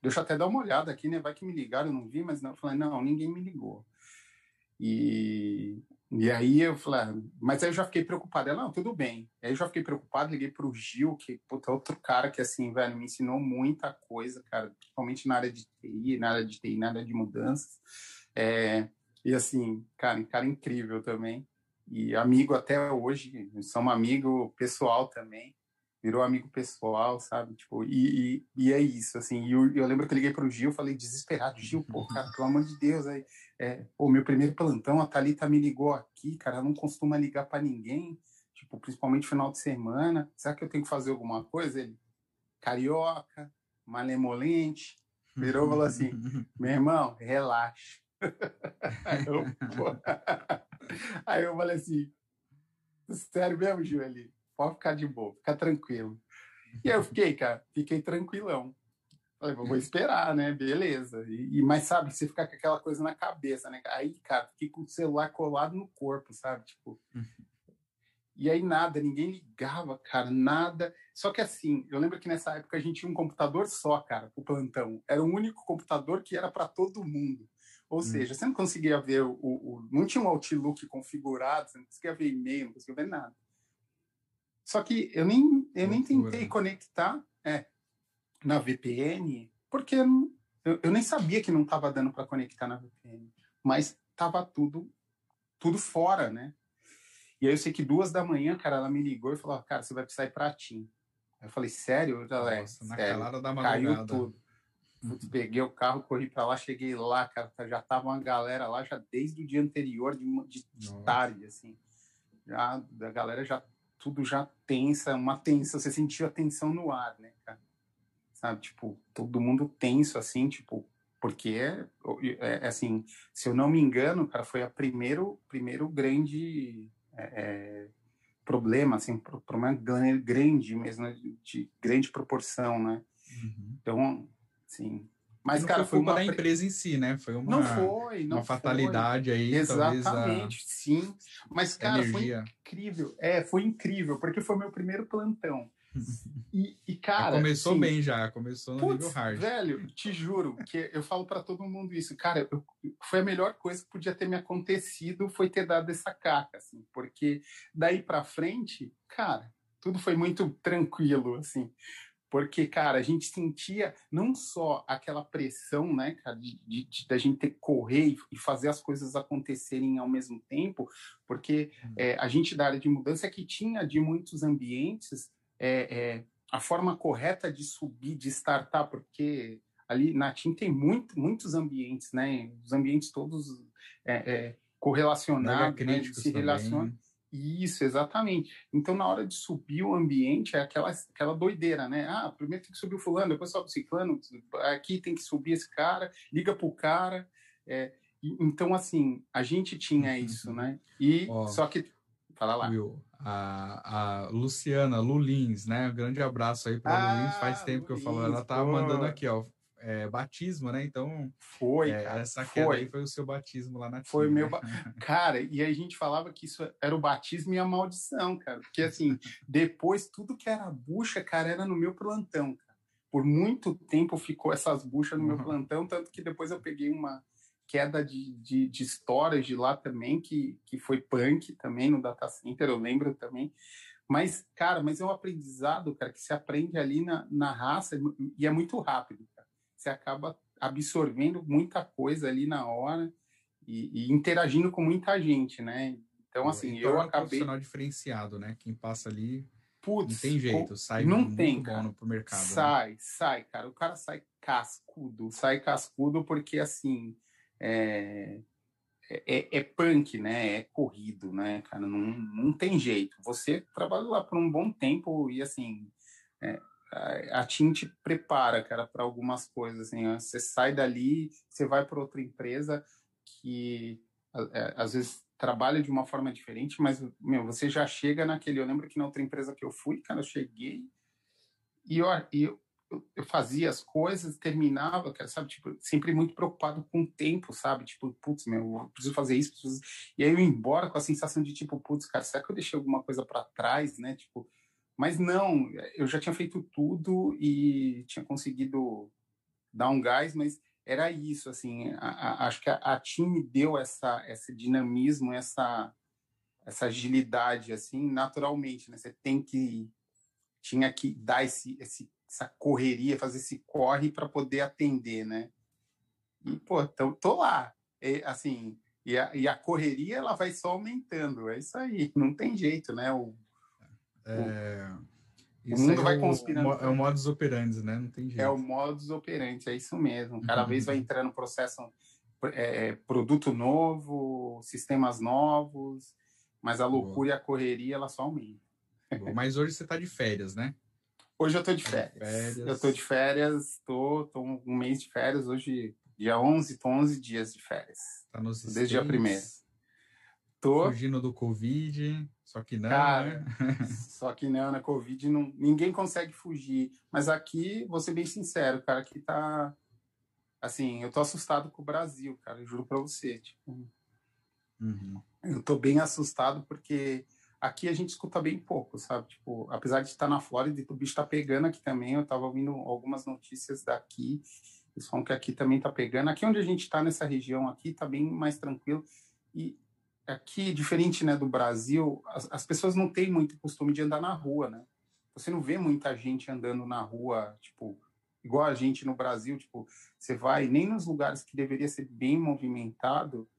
Speaker 2: Deixa eu até dar uma olhada aqui, né? Vai que me ligaram, eu não vi, mas não. Eu falei, não, ninguém me ligou. E, e aí eu falei, ah, mas aí eu já fiquei preocupado. Ela, não, tudo bem. Aí eu já fiquei preocupado, liguei para o Gil, que puta, outro cara que, assim, velho, me ensinou muita coisa, cara, principalmente na área de TI, na área de TI, na área de mudanças. É, e assim, cara, cara incrível também. E amigo até hoje, somos amigo pessoal também virou amigo pessoal, sabe? Tipo, e, e, e é isso, assim. E eu, eu, lembro que eu liguei pro Gil, falei desesperado, Gil, pô, cara, pelo amor de Deus, aí, é, pô, meu primeiro plantão, a Thalita me ligou aqui, cara, ela não costuma ligar para ninguém, tipo, principalmente final de semana. Será que eu tenho que fazer alguma coisa? Ele, carioca, malemolente, virou e falou assim, meu irmão, relaxa. aí, eu, aí eu falei assim, sério mesmo, Gil, ele pode ficar de boa, fica tranquilo. E aí eu fiquei, cara, fiquei tranquilão. Falei, vou esperar, né? Beleza. E, e, mas sabe, você fica com aquela coisa na cabeça, né? Aí, cara, fiquei com o celular colado no corpo, sabe? Tipo. E aí nada, ninguém ligava, cara, nada. Só que assim, eu lembro que nessa época a gente tinha um computador só, cara, o plantão. Era o único computador que era para todo mundo. Ou hum. seja, você não conseguia ver o, o, Não tinha um Outlook configurado, você não conseguia ver e-mail, não conseguia ver nada. Só que eu nem, eu nem tentei conectar é, na VPN, porque eu, eu, nem sabia que não estava dando para conectar na VPN. Mas estava tudo, tudo fora, né? E aí eu sei que duas da manhã, cara, ela me ligou e falou, cara, você vai precisar ir para Tim. Eu falei, sério? Eu é, Nossa, sério. Da caiu tudo. Putz, peguei o carro, corri para lá, cheguei lá, cara, já tava uma galera lá já desde o dia anterior, de, de, de tarde, assim. Já, a galera já tudo já tensa, uma tensa, você sentiu a tensão no ar, né, cara? Sabe, tipo, todo mundo tenso, assim, tipo, porque, é, é, assim, se eu não me engano, cara, foi a primeiro, primeiro grande é, é problema, assim, problema grande mesmo, né, de grande proporção, né? Uhum. Então, assim,
Speaker 1: mas, cara, foi, uma da empresa em si, né? Foi uma,
Speaker 2: não foi, não
Speaker 1: uma fatalidade
Speaker 2: foi.
Speaker 1: aí.
Speaker 2: Exatamente, a... sim. Mas, cara, energia. foi incrível. É, foi incrível, porque foi meu primeiro plantão. E, e cara.
Speaker 1: Já começou assim, bem já, começou no putz, nível hard.
Speaker 2: Velho, te juro que eu falo para todo mundo isso. Cara, eu, foi a melhor coisa que podia ter me acontecido foi ter dado essa caca, assim, porque daí para frente, cara, tudo foi muito tranquilo, assim. Porque, cara, a gente sentia não só aquela pressão, né, cara, de, da gente ter que correr e fazer as coisas acontecerem ao mesmo tempo, porque uhum. é, a gente da área de mudança é que tinha de muitos ambientes é, é, a forma correta de subir, de startar, porque ali na TIM tem muito, muitos ambientes, né? Os ambientes todos correlacionados, né? se relacionam. Isso, exatamente. Então, na hora de subir o ambiente, é aquela, aquela doideira, né? Ah, primeiro tem que subir o fulano, depois sobe o ciclano, aqui tem que subir esse cara, liga pro cara. É, então, assim, a gente tinha uhum. isso, né? E oh, só que. Fala lá.
Speaker 1: Will, a, a Luciana Lulins, né? Um grande abraço aí para ah, Lulins. Faz tempo Lulins, que eu falo. Ela tá pô. mandando aqui, ó é, batismo, né? Então,
Speaker 2: foi,
Speaker 1: é,
Speaker 2: cara,
Speaker 1: essa queda foi. aí foi o seu batismo lá na
Speaker 2: Foi
Speaker 1: tia,
Speaker 2: meu, ba... cara, e a gente falava que isso era o batismo e a maldição, cara, porque assim, depois tudo que era bucha, cara, era no meu plantão, cara. Por muito tempo ficou essas buchas no uhum. meu plantão, tanto que depois eu peguei uma queda de, de, de storage lá também, que, que foi punk também no data center, eu lembro também. Mas, cara, mas é um aprendizado, cara, que se aprende ali na, na raça e é muito rápido, você acaba absorvendo muita coisa ali na hora e, e interagindo com muita gente, né? Então, assim, então, eu é um acabei... profissional
Speaker 1: diferenciado, né? Quem passa ali Putz, não tem jeito, sai
Speaker 2: não
Speaker 1: muito
Speaker 2: tem,
Speaker 1: bom no mercado. Né?
Speaker 2: Sai, né? sai, cara. O cara sai cascudo, sai cascudo porque, assim, é, é, é, punk, né? É corrido, né, cara? Não, não tem jeito. Você trabalha lá por um bom tempo e, assim, é, a TIM te prepara, cara, para algumas coisas. Assim, você sai dali, você vai para outra empresa que é, às vezes trabalha de uma forma diferente, mas meu, você já chega naquele. Eu lembro que na outra empresa que eu fui, cara, eu cheguei e eu, eu, eu fazia as coisas, terminava, cara, sabe, tipo, sempre muito preocupado com o tempo, sabe? Tipo, putz, meu, eu preciso fazer isso, preciso... e aí eu ia embora com a sensação de tipo, putz, cara, será que eu deixei alguma coisa para trás, né? Tipo, mas não, eu já tinha feito tudo e tinha conseguido dar um gás, mas era isso, assim, a, a, acho que a, a time deu essa, esse dinamismo, essa, essa agilidade, assim, naturalmente, né? Você tem que, tinha que dar esse, esse essa correria, fazer esse corre para poder atender, né? E, pô, então, tô lá, e, assim, e a, e a correria, ela vai só aumentando, é isso aí, não tem jeito, né? O,
Speaker 1: é, o mundo vai é conspirando. É o modus operandi, né? Não tem jeito.
Speaker 2: É o modus operandi, é isso mesmo. Cada uhum. vez vai entrando processo, é, produto novo, sistemas novos, mas a loucura Boa. e a correria, ela só aumenta.
Speaker 1: Mas hoje você está de férias, né?
Speaker 2: Hoje eu estou de férias. férias. Eu estou de férias, estou tô, tô, um mês de férias, hoje dia 11, tô 11 dias de férias.
Speaker 1: Tá nos
Speaker 2: Desde o dia 1
Speaker 1: Tô. Fugindo do Covid, só que não, Cara,
Speaker 2: né? só que não, na Covid não, ninguém consegue fugir. Mas aqui, vou ser bem sincero, cara, aqui tá. Assim, eu tô assustado com o Brasil, cara, juro pra você. Tipo, uhum. Eu tô bem assustado porque aqui a gente escuta bem pouco, sabe? Tipo, apesar de estar na Flórida, o bicho tá pegando aqui também. Eu tava ouvindo algumas notícias daqui. Eles falam que aqui também tá pegando. Aqui onde a gente tá, nessa região aqui, tá bem mais tranquilo. E aqui, diferente né, do Brasil, as, as, pessoas não têm muito costume de andar na rua, né? Você não vê muita gente andando na rua, tipo, igual a gente no Brasil, tipo, você vai nem nos lugares que deveria ser bem movimentado,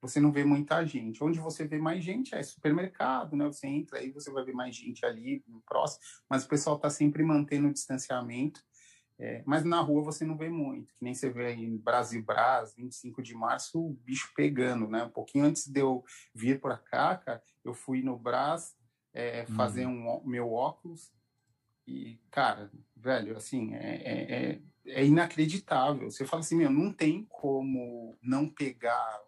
Speaker 2: você não vê muita gente. Onde você vê mais gente é supermercado, né? Você entra aí, você vai ver mais gente ali próximo, mas o pessoal está sempre mantendo o distanciamento. É, mas na rua você não vê muito, que nem você vê aí em Brasil Brás, 25 de março, o bicho pegando, né? Um pouquinho antes de eu vir para cá, cara, eu fui no Brás é, fazer uhum. um meu óculos e, cara, velho, assim, é, é, é, é inacreditável. Você fala assim, meu, não tem como não pegar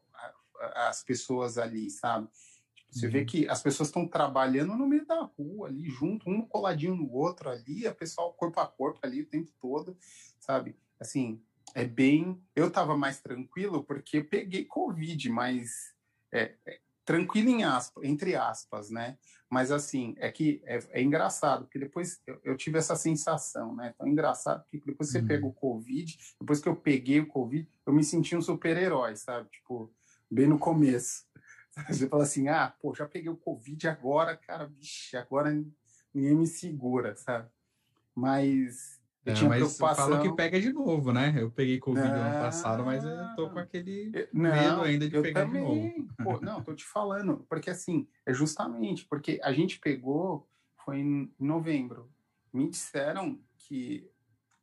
Speaker 2: as pessoas ali, sabe? Você vê uhum. que as pessoas estão trabalhando no meio da rua ali, junto, um coladinho no outro ali, a pessoal corpo a corpo ali o tempo todo, sabe? Assim, é bem. Eu estava mais tranquilo porque peguei Covid, mas é, é, tranquilo em aspas, entre aspas, né? Mas assim, é que é, é engraçado, porque depois eu, eu, tive essa sensação, né? Tão engraçado que depois você uhum. pega o Covid, depois que eu peguei o Covid, eu me senti um super-herói, sabe? Tipo, bem no começo. Você fala assim, ah, pô, já peguei o Covid agora, cara, vixe, agora ninguém me segura, sabe? Mas
Speaker 1: eu é, tinha mas preocupação... falam que pega de novo, né? Eu peguei Covid não, ano passado, mas eu tô com aquele não, medo ainda de pegar também, de novo.
Speaker 2: Pô, não, tô te falando, porque assim, é justamente porque a gente pegou, foi em novembro, me disseram que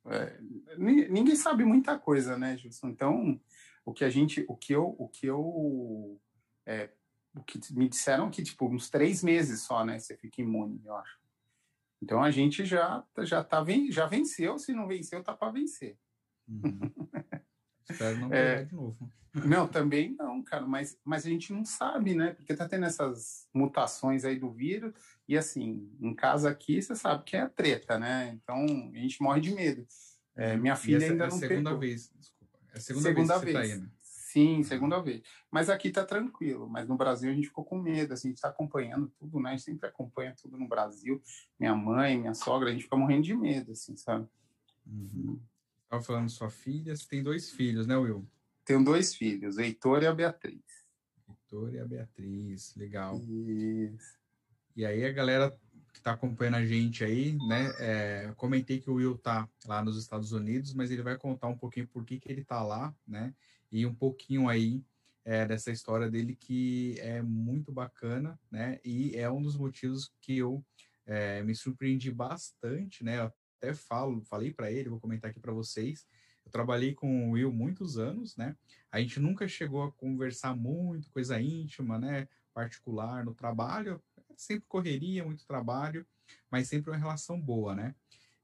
Speaker 2: é, ninguém sabe muita coisa, né, Gilson? Então, o que a gente, o que eu, o que eu, é, o que me disseram que tipo uns três meses só, né, você fica imune, eu acho. Então a gente já já tá já venceu, se não venceu tá para vencer.
Speaker 1: Uhum. Espero não é, de novo.
Speaker 2: Não, também não, cara, mas, mas a gente não sabe, né? Porque tá tendo essas mutações aí do vírus, e assim, em casa aqui, você sabe que é treta, né? Então a gente morre de medo. É, minha filha ainda é a não
Speaker 1: segunda
Speaker 2: pegou.
Speaker 1: vez, desculpa. É a segunda, segunda vez que vez. você tá indo.
Speaker 2: Sim, segunda vez. Mas aqui tá tranquilo. Mas no Brasil a gente ficou com medo. Assim, a gente tá acompanhando tudo, né? A gente sempre acompanha tudo no Brasil. Minha mãe, minha sogra, a gente fica morrendo de medo, assim, sabe?
Speaker 1: Uhum. Estava falando sua filha, você tem dois filhos, né, Will?
Speaker 2: Tenho dois filhos, o Heitor e a Beatriz.
Speaker 1: Heitor e a Beatriz, legal.
Speaker 2: Isso.
Speaker 1: E aí a galera que está acompanhando a gente aí, né? É, comentei que o Will tá lá nos Estados Unidos, mas ele vai contar um pouquinho por que, que ele tá lá, né? E um pouquinho aí é, dessa história dele que é muito bacana, né? E é um dos motivos que eu é, me surpreendi bastante, né? Eu até falo, falei para ele, vou comentar aqui para vocês, eu trabalhei com o Will muitos anos, né? A gente nunca chegou a conversar muito, coisa íntima, né? Particular no trabalho, sempre correria, muito trabalho, mas sempre uma relação boa, né?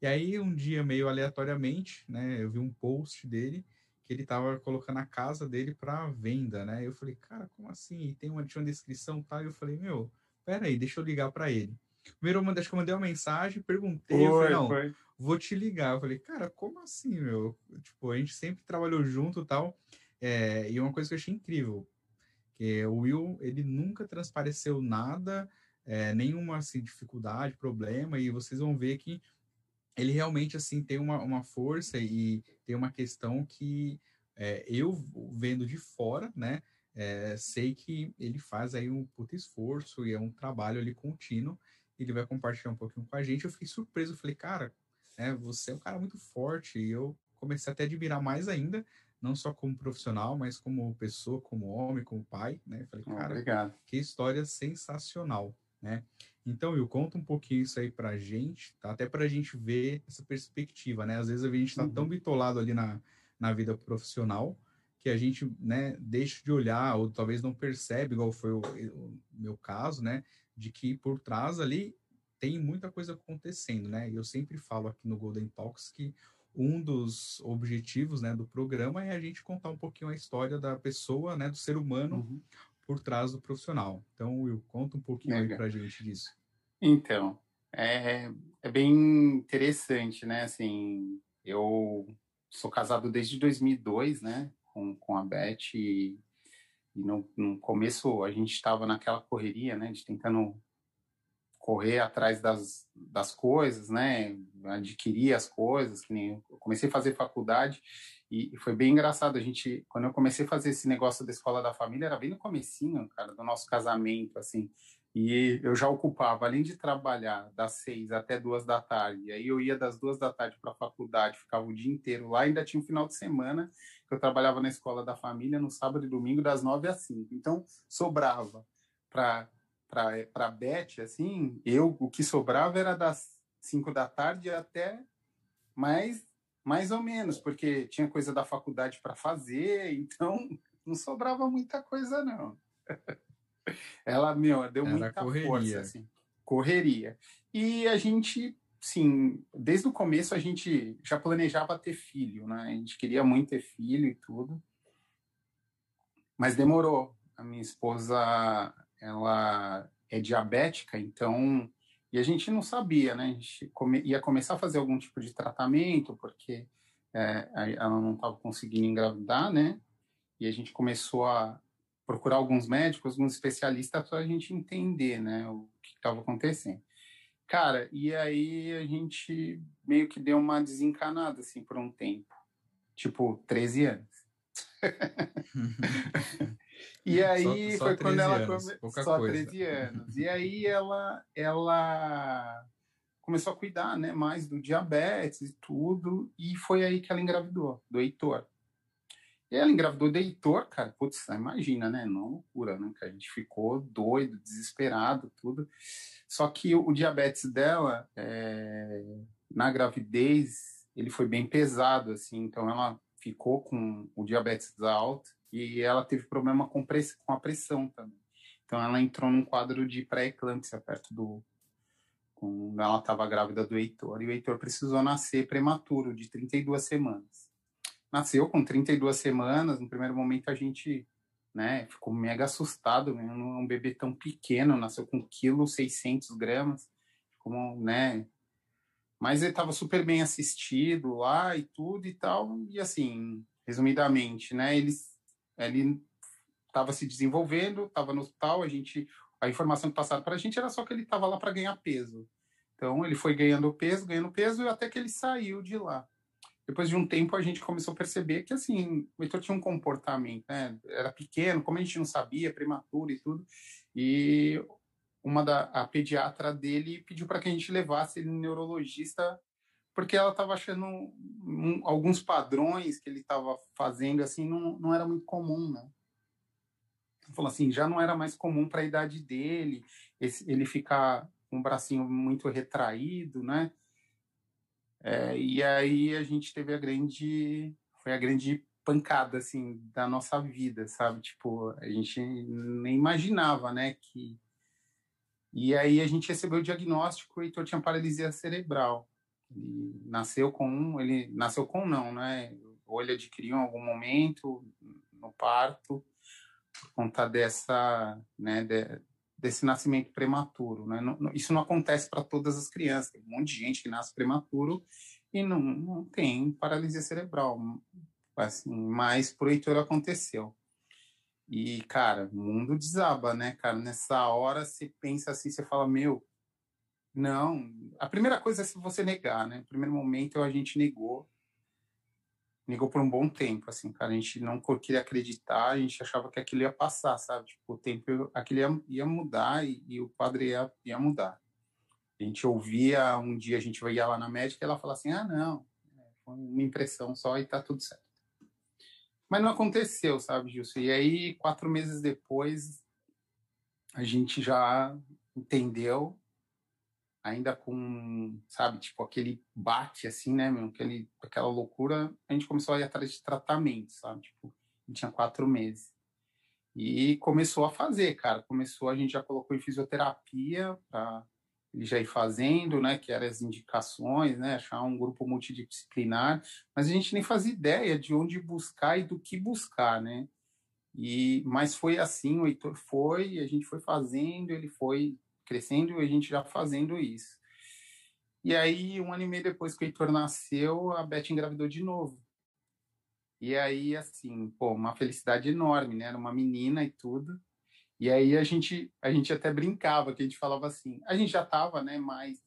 Speaker 1: E aí, um dia, meio aleatoriamente, né? Eu vi um post dele que ele estava colocando a casa dele para venda, né? Eu falei, cara, como assim? E tem uma, tinha uma descrição tal. E eu falei, meu, peraí, deixa eu ligar para ele. Primeiro, acho que eu mandei uma mensagem, perguntei, foi, eu falei, não, foi vou te ligar. Eu falei, cara, como assim, meu? Tipo, a gente sempre trabalhou junto e tal. É, e uma coisa que eu achei incrível, que o Will, ele nunca transpareceu nada, é, nenhuma assim, dificuldade, problema, e vocês vão ver que ele realmente assim tem uma, uma força e tem uma questão que é, eu vendo de fora, né, é, sei que ele faz aí um puto esforço e é um trabalho ali contínuo. Ele vai compartilhar um pouquinho com a gente. Eu fiquei surpreso, falei, cara, né? Você é um cara muito forte e eu comecei até a admirar mais ainda, não só como profissional, mas como pessoa, como homem, como pai, né? Falei, cara,
Speaker 2: Obrigado.
Speaker 1: que história sensacional, né? Então, Will, conta um pouquinho isso aí pra gente, tá? Até pra gente ver essa perspectiva, né? Às vezes a gente tá uhum. tão bitolado ali na, na vida profissional que a gente, né, deixa de olhar ou talvez não percebe, igual foi o, o meu caso, né? De que por trás ali tem muita coisa acontecendo, né? Eu sempre falo aqui no Golden Talks que um dos objetivos né, do programa é a gente contar um pouquinho a história da pessoa, né, do ser humano uhum. Por trás do profissional. Então, Will, conta um pouquinho Legal. aí pra gente disso.
Speaker 2: Então, é, é bem interessante, né? Assim, eu sou casado desde 2002, né, com, com a Beth e, e no, no começo a gente estava naquela correria, né, de tentando correr atrás das, das coisas, né? Adquirir as coisas, que nem eu comecei a fazer faculdade e foi bem engraçado. A gente, quando eu comecei a fazer esse negócio da escola da família, era bem no comecinho, cara, do nosso casamento, assim. E eu já ocupava, além de trabalhar das seis até duas da tarde, aí eu ia das duas da tarde para a faculdade, ficava o dia inteiro lá, ainda tinha um final de semana que eu trabalhava na escola da família no sábado e domingo das nove às cinco. Então sobrava para para a Beth, assim, eu o que sobrava era das 5 da tarde até mais mais ou menos, porque tinha coisa da faculdade para fazer, então não sobrava muita coisa não. Ela, meu, deu era muita correria. força assim. Correria. E a gente, sim, desde o começo a gente já planejava ter filho, né? A gente queria muito ter filho e tudo. Mas demorou. A minha esposa ela é diabética, então. E a gente não sabia, né? A gente come, ia começar a fazer algum tipo de tratamento, porque é, ela não estava conseguindo engravidar, né? E a gente começou a procurar alguns médicos, alguns especialistas para a gente entender, né, o que estava acontecendo. Cara, e aí a gente meio que deu uma desencanada, assim, por um tempo. Tipo, 13 anos. E aí só, só foi quando ela começou. Só coisa. 13 anos. E aí ela, ela começou a cuidar né, mais do diabetes e tudo. E foi aí que ela engravidou, do Heitor. E ela engravidou do Heitor, cara. Putz, imagina, né? Não loucura, né? Que a gente ficou doido, desesperado, tudo. Só que o, o diabetes dela é, na gravidez, ele foi bem pesado, assim, então ela ficou com o diabetes alto e ela teve problema com, com a pressão também. Então ela entrou num quadro de pré-eclâmpsia perto do ela estava grávida do Heitor e o Heitor precisou nascer prematuro de 32 semanas. Nasceu com 32 semanas, no primeiro momento a gente, né, ficou mega assustado, né, um bebê tão pequeno, nasceu com 1,6 kg, como, né, mas ele estava super bem assistido lá e tudo e tal, e assim, resumidamente, né, ele ele estava se desenvolvendo, estava no hospital, a gente a informação que passaram para a gente era só que ele estava lá para ganhar peso. Então ele foi ganhando peso, ganhando peso até que ele saiu de lá. Depois de um tempo a gente começou a perceber que assim o Heitor tinha um comportamento, né? Era pequeno, como a gente não sabia, prematuro e tudo. E uma da a pediatra dele pediu para que a gente levasse ele no neurologista porque ela estava achando um, alguns padrões que ele estava fazendo assim não, não era muito comum, né? Falou assim, já não era mais comum para a idade dele, esse, ele ficar com um bracinho muito retraído, né? É, e aí a gente teve a grande, foi a grande pancada assim da nossa vida, sabe? Tipo, a gente nem imaginava, né, que e aí a gente recebeu o diagnóstico, o Heitor tinha paralisia cerebral. Ele nasceu com um, ele nasceu com não, né? Ou ele adquiriu em algum momento no parto por conta dessa, né, de, desse nascimento prematuro, né? Não, isso não acontece para todas as crianças. Tem um monte de gente que nasce prematuro e não, não tem paralisia cerebral, assim, mas por Heitor aconteceu. E, cara, o mundo desaba, né, cara? Nessa hora você pensa assim, você fala, meu, não. A primeira coisa é se você negar, né? No primeiro momento a gente negou. Negou por um bom tempo, assim, cara. A gente não queria acreditar, a gente achava que aquilo ia passar, sabe? Tipo, o tempo, aquilo ia, ia mudar e, e, o quadro ia, ia mudar. A gente ouvia, um dia a gente ia lá na médica e ela falava assim, ah, não, é, foi uma impressão só e tá tudo certo. Mas não aconteceu, sabe, Gilson? E aí, quatro meses depois, a gente já entendeu, ainda com, sabe, tipo, aquele bate, assim, né, meu? Aquele, aquela loucura, a gente começou a ir atrás de tratamento, sabe? Tipo, tinha quatro meses. E começou a fazer, cara. Começou, a gente já colocou em fisioterapia para ele já ir fazendo, né, que eram as indicações, né, achar um grupo multidisciplinar, mas a gente nem fazia ideia de onde buscar e do que buscar, né? E mas foi assim, o Heitor foi, a gente foi fazendo, ele foi crescendo e a gente já fazendo isso. E aí, um ano e meio depois que o Heitor nasceu, a Beth engravidou de novo. E aí, assim, pô, uma felicidade enorme, né? Era uma menina e tudo. E aí a gente, a gente até brincava, que a gente falava assim, a gente já estava, né, mais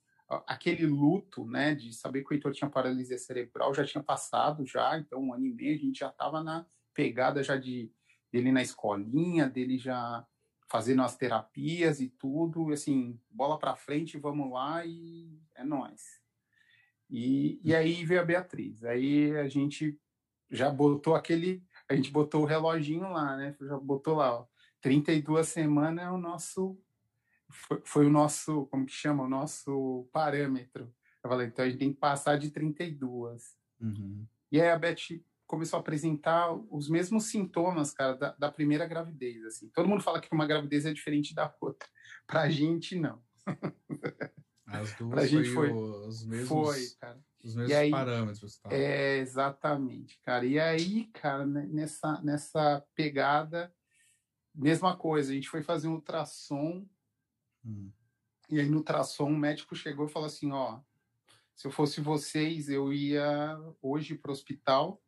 Speaker 2: aquele luto, né, de saber que o Heitor tinha paralisia cerebral já tinha passado já, então um ano e meio a gente já estava na pegada já de dele na escolinha, dele já fazendo as terapias e tudo, assim, bola para frente, vamos lá e é nós. E, e aí veio a Beatriz. Aí a gente já botou aquele, a gente botou o reloginho lá, né? Já botou lá, ó, 32 semanas é o nosso foi, foi, o nosso, como que chama, o nosso parâmetro. Eu falei, então a gente tem que passar de 32. Uhum. E aí a Beth começou a apresentar os mesmos sintomas, cara, da, da, primeira gravidez, assim. Todo mundo fala que uma gravidez é diferente da outra. Pra gente, não.
Speaker 1: As duas pra gente foi, os mesmos, foi, cara. Os mesmos aí, parâmetros.
Speaker 2: Tá? É, exatamente, cara. E aí, cara, né, nessa, nessa pegada, Mesma coisa, a gente foi fazer um ultrassom. Hum. E aí no ultrassom o médico chegou e falou assim, ó, se eu fosse vocês, eu ia hoje para o hospital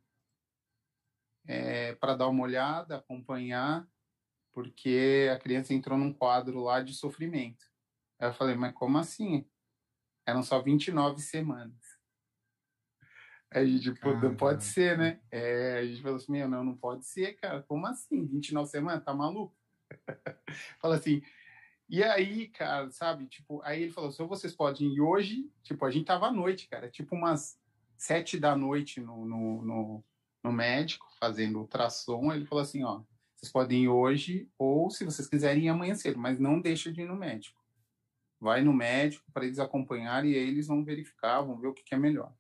Speaker 2: é, para dar uma olhada, acompanhar, porque a criança entrou num quadro lá de sofrimento. Aí eu falei, mas como assim? Eram só 29 semanas. A gente, pode ser, né? É, a gente falou assim, meu, não, não pode ser, cara. Como assim? 29 semanas? Tá maluco? Fala assim. E aí, cara, sabe? Tipo, aí ele falou, se vocês podem ir hoje, tipo, a gente tava à noite, cara, tipo umas sete da noite no, no, no, no médico, fazendo ultrassom. Ele falou assim, ó, vocês podem ir hoje, ou se vocês quiserem ir amanhã cedo, mas não deixa de ir no médico. vai no médico para eles acompanharem e aí eles vão verificar, vão ver o que, que é melhor.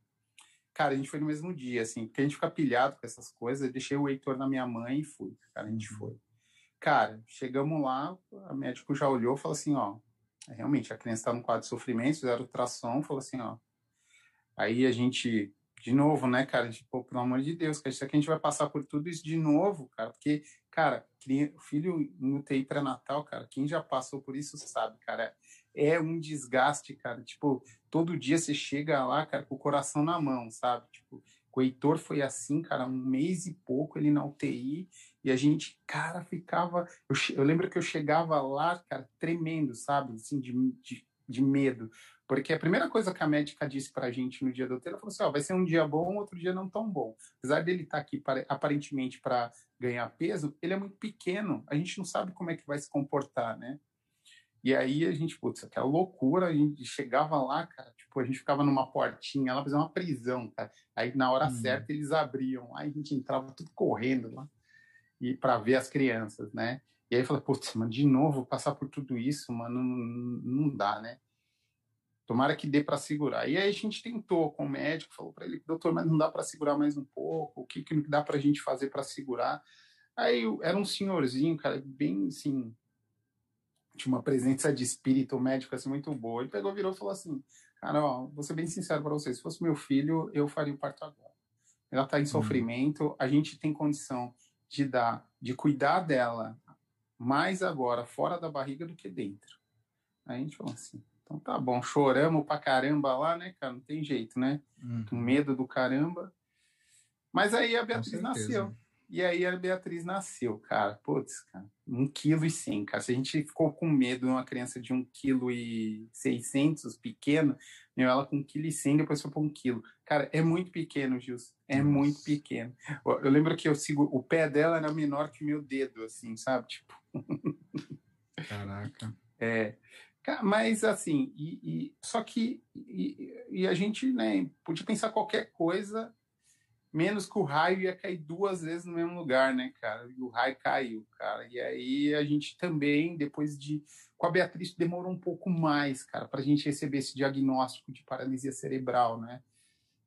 Speaker 2: Cara, a gente foi no mesmo dia, assim, porque a gente fica pilhado com essas coisas. Eu deixei o Heitor na minha mãe e fui. Cara, a gente uhum. foi. Cara, chegamos lá, a médico já olhou e falou assim, ó, realmente, a criança está no quadro de sofrimento, fizeram ultrassom, falou assim, ó. Aí a gente, de novo, né, cara, tipo, pelo amor de Deus, cara, isso aqui a gente vai passar por tudo isso de novo, cara, porque, cara, filho no TI pré-natal, cara, quem já passou por isso sabe, cara, é um desgaste, cara. Tipo, todo dia você chega lá, cara, com o coração na mão, sabe? Tipo, o Heitor foi assim, cara, um mês e pouco ele na UTI, e a gente, cara, ficava. Eu, eu lembro que eu chegava lá, cara, tremendo, sabe? Assim, de, de, de medo. Porque a primeira coisa que a médica disse pra gente no dia do UTI, ela falou assim: ó, vai ser um dia bom, outro dia não tão bom. Apesar dele estar tá aqui aparentemente para ganhar peso, ele é muito pequeno, a gente não sabe como é que vai se comportar, né? E aí a gente, putz, aquela loucura, a gente chegava lá, cara, tipo, a gente ficava numa portinha lá, fazia uma prisão, cara. Aí na hora hum. certa eles abriam, aí a gente entrava tudo correndo lá e para ver as crianças, né? E aí eu falei, putz, mano, de novo passar por tudo isso, mano, não, não dá, né? Tomara que dê para segurar. E aí a gente tentou com o médico, falou para ele, doutor, mas não dá para segurar mais um pouco, o que, que dá para a gente fazer para segurar? Aí era um senhorzinho, cara, bem assim, tinha uma presença de espírito médico assim muito boa. Ele pegou, virou e falou assim: Cara, ó, vou ser bem sincero para você, se fosse meu filho, eu faria o parto agora. Ela está em uhum. sofrimento, a gente tem condição de dar, de cuidar dela mais agora fora da barriga do que dentro. Aí a gente falou assim: então tá bom, choramos pra caramba lá, né, cara? Não tem jeito, né? Uhum. Com medo do caramba. Mas aí a Beatriz nasceu. E aí a Beatriz nasceu, cara. Putz, cara, um quilo e cem, cara. Se a gente ficou com medo de uma criança de um quilo e seiscentos, pequeno, meu, ela com um quilo e cem, depois foi para um quilo. Cara, é muito pequeno, Gilson. É Nossa. muito pequeno. Eu lembro que eu sigo, o pé dela era menor que o meu dedo, assim, sabe? Tipo.
Speaker 1: Caraca.
Speaker 2: É. Mas assim, e, e só que e, e, a gente né, podia pensar qualquer coisa menos que o raio ia cair duas vezes no mesmo lugar, né, cara? E o raio caiu, cara. E aí a gente também, depois de. Com a Beatriz, demorou um pouco mais, cara, para a gente receber esse diagnóstico de paralisia cerebral, né?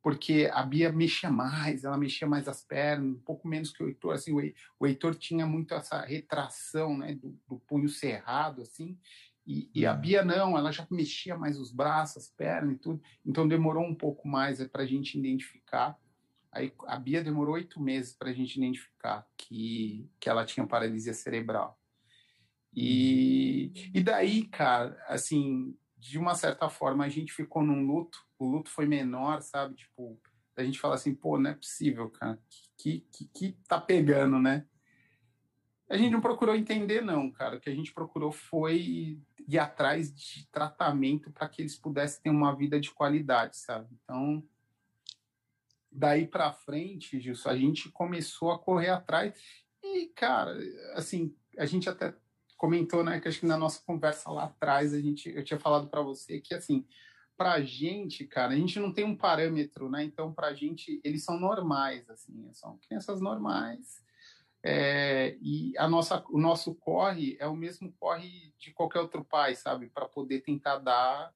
Speaker 2: Porque a Bia mexia mais, ela mexia mais as pernas, um pouco menos que o Heitor. Assim, o Heitor tinha muito essa retração, né, do, do punho cerrado, assim. E, e, a. Bia não, ela já mexia mais os braços, as pernas e tudo. Então demorou um pouco mais é, para a gente identificar. Aí a Bia demorou oito meses para a gente identificar que, que ela tinha paralisia cerebral. E, e daí, cara, assim, de uma certa forma, a gente ficou num luto. O luto foi menor, sabe? Tipo, a gente fala assim, pô, não é possível, cara. Que, que, que tá pegando, né? A gente não procurou entender, não, cara. O que a gente procurou foi ir atrás de tratamento para que eles pudessem ter uma vida de qualidade, sabe? Então, daí para frente, Gilson, a gente começou a correr atrás. E, cara, assim, a gente até comentou, né, que acho que na nossa conversa lá atrás, a gente, eu tinha falado para você que, assim, para a gente, cara, a gente não tem um parâmetro, né? Então, para a gente, eles são normais, assim, são crianças normais. É, e a nossa, o nosso corre é o mesmo corre de qualquer outro pai, sabe? Para poder tentar dar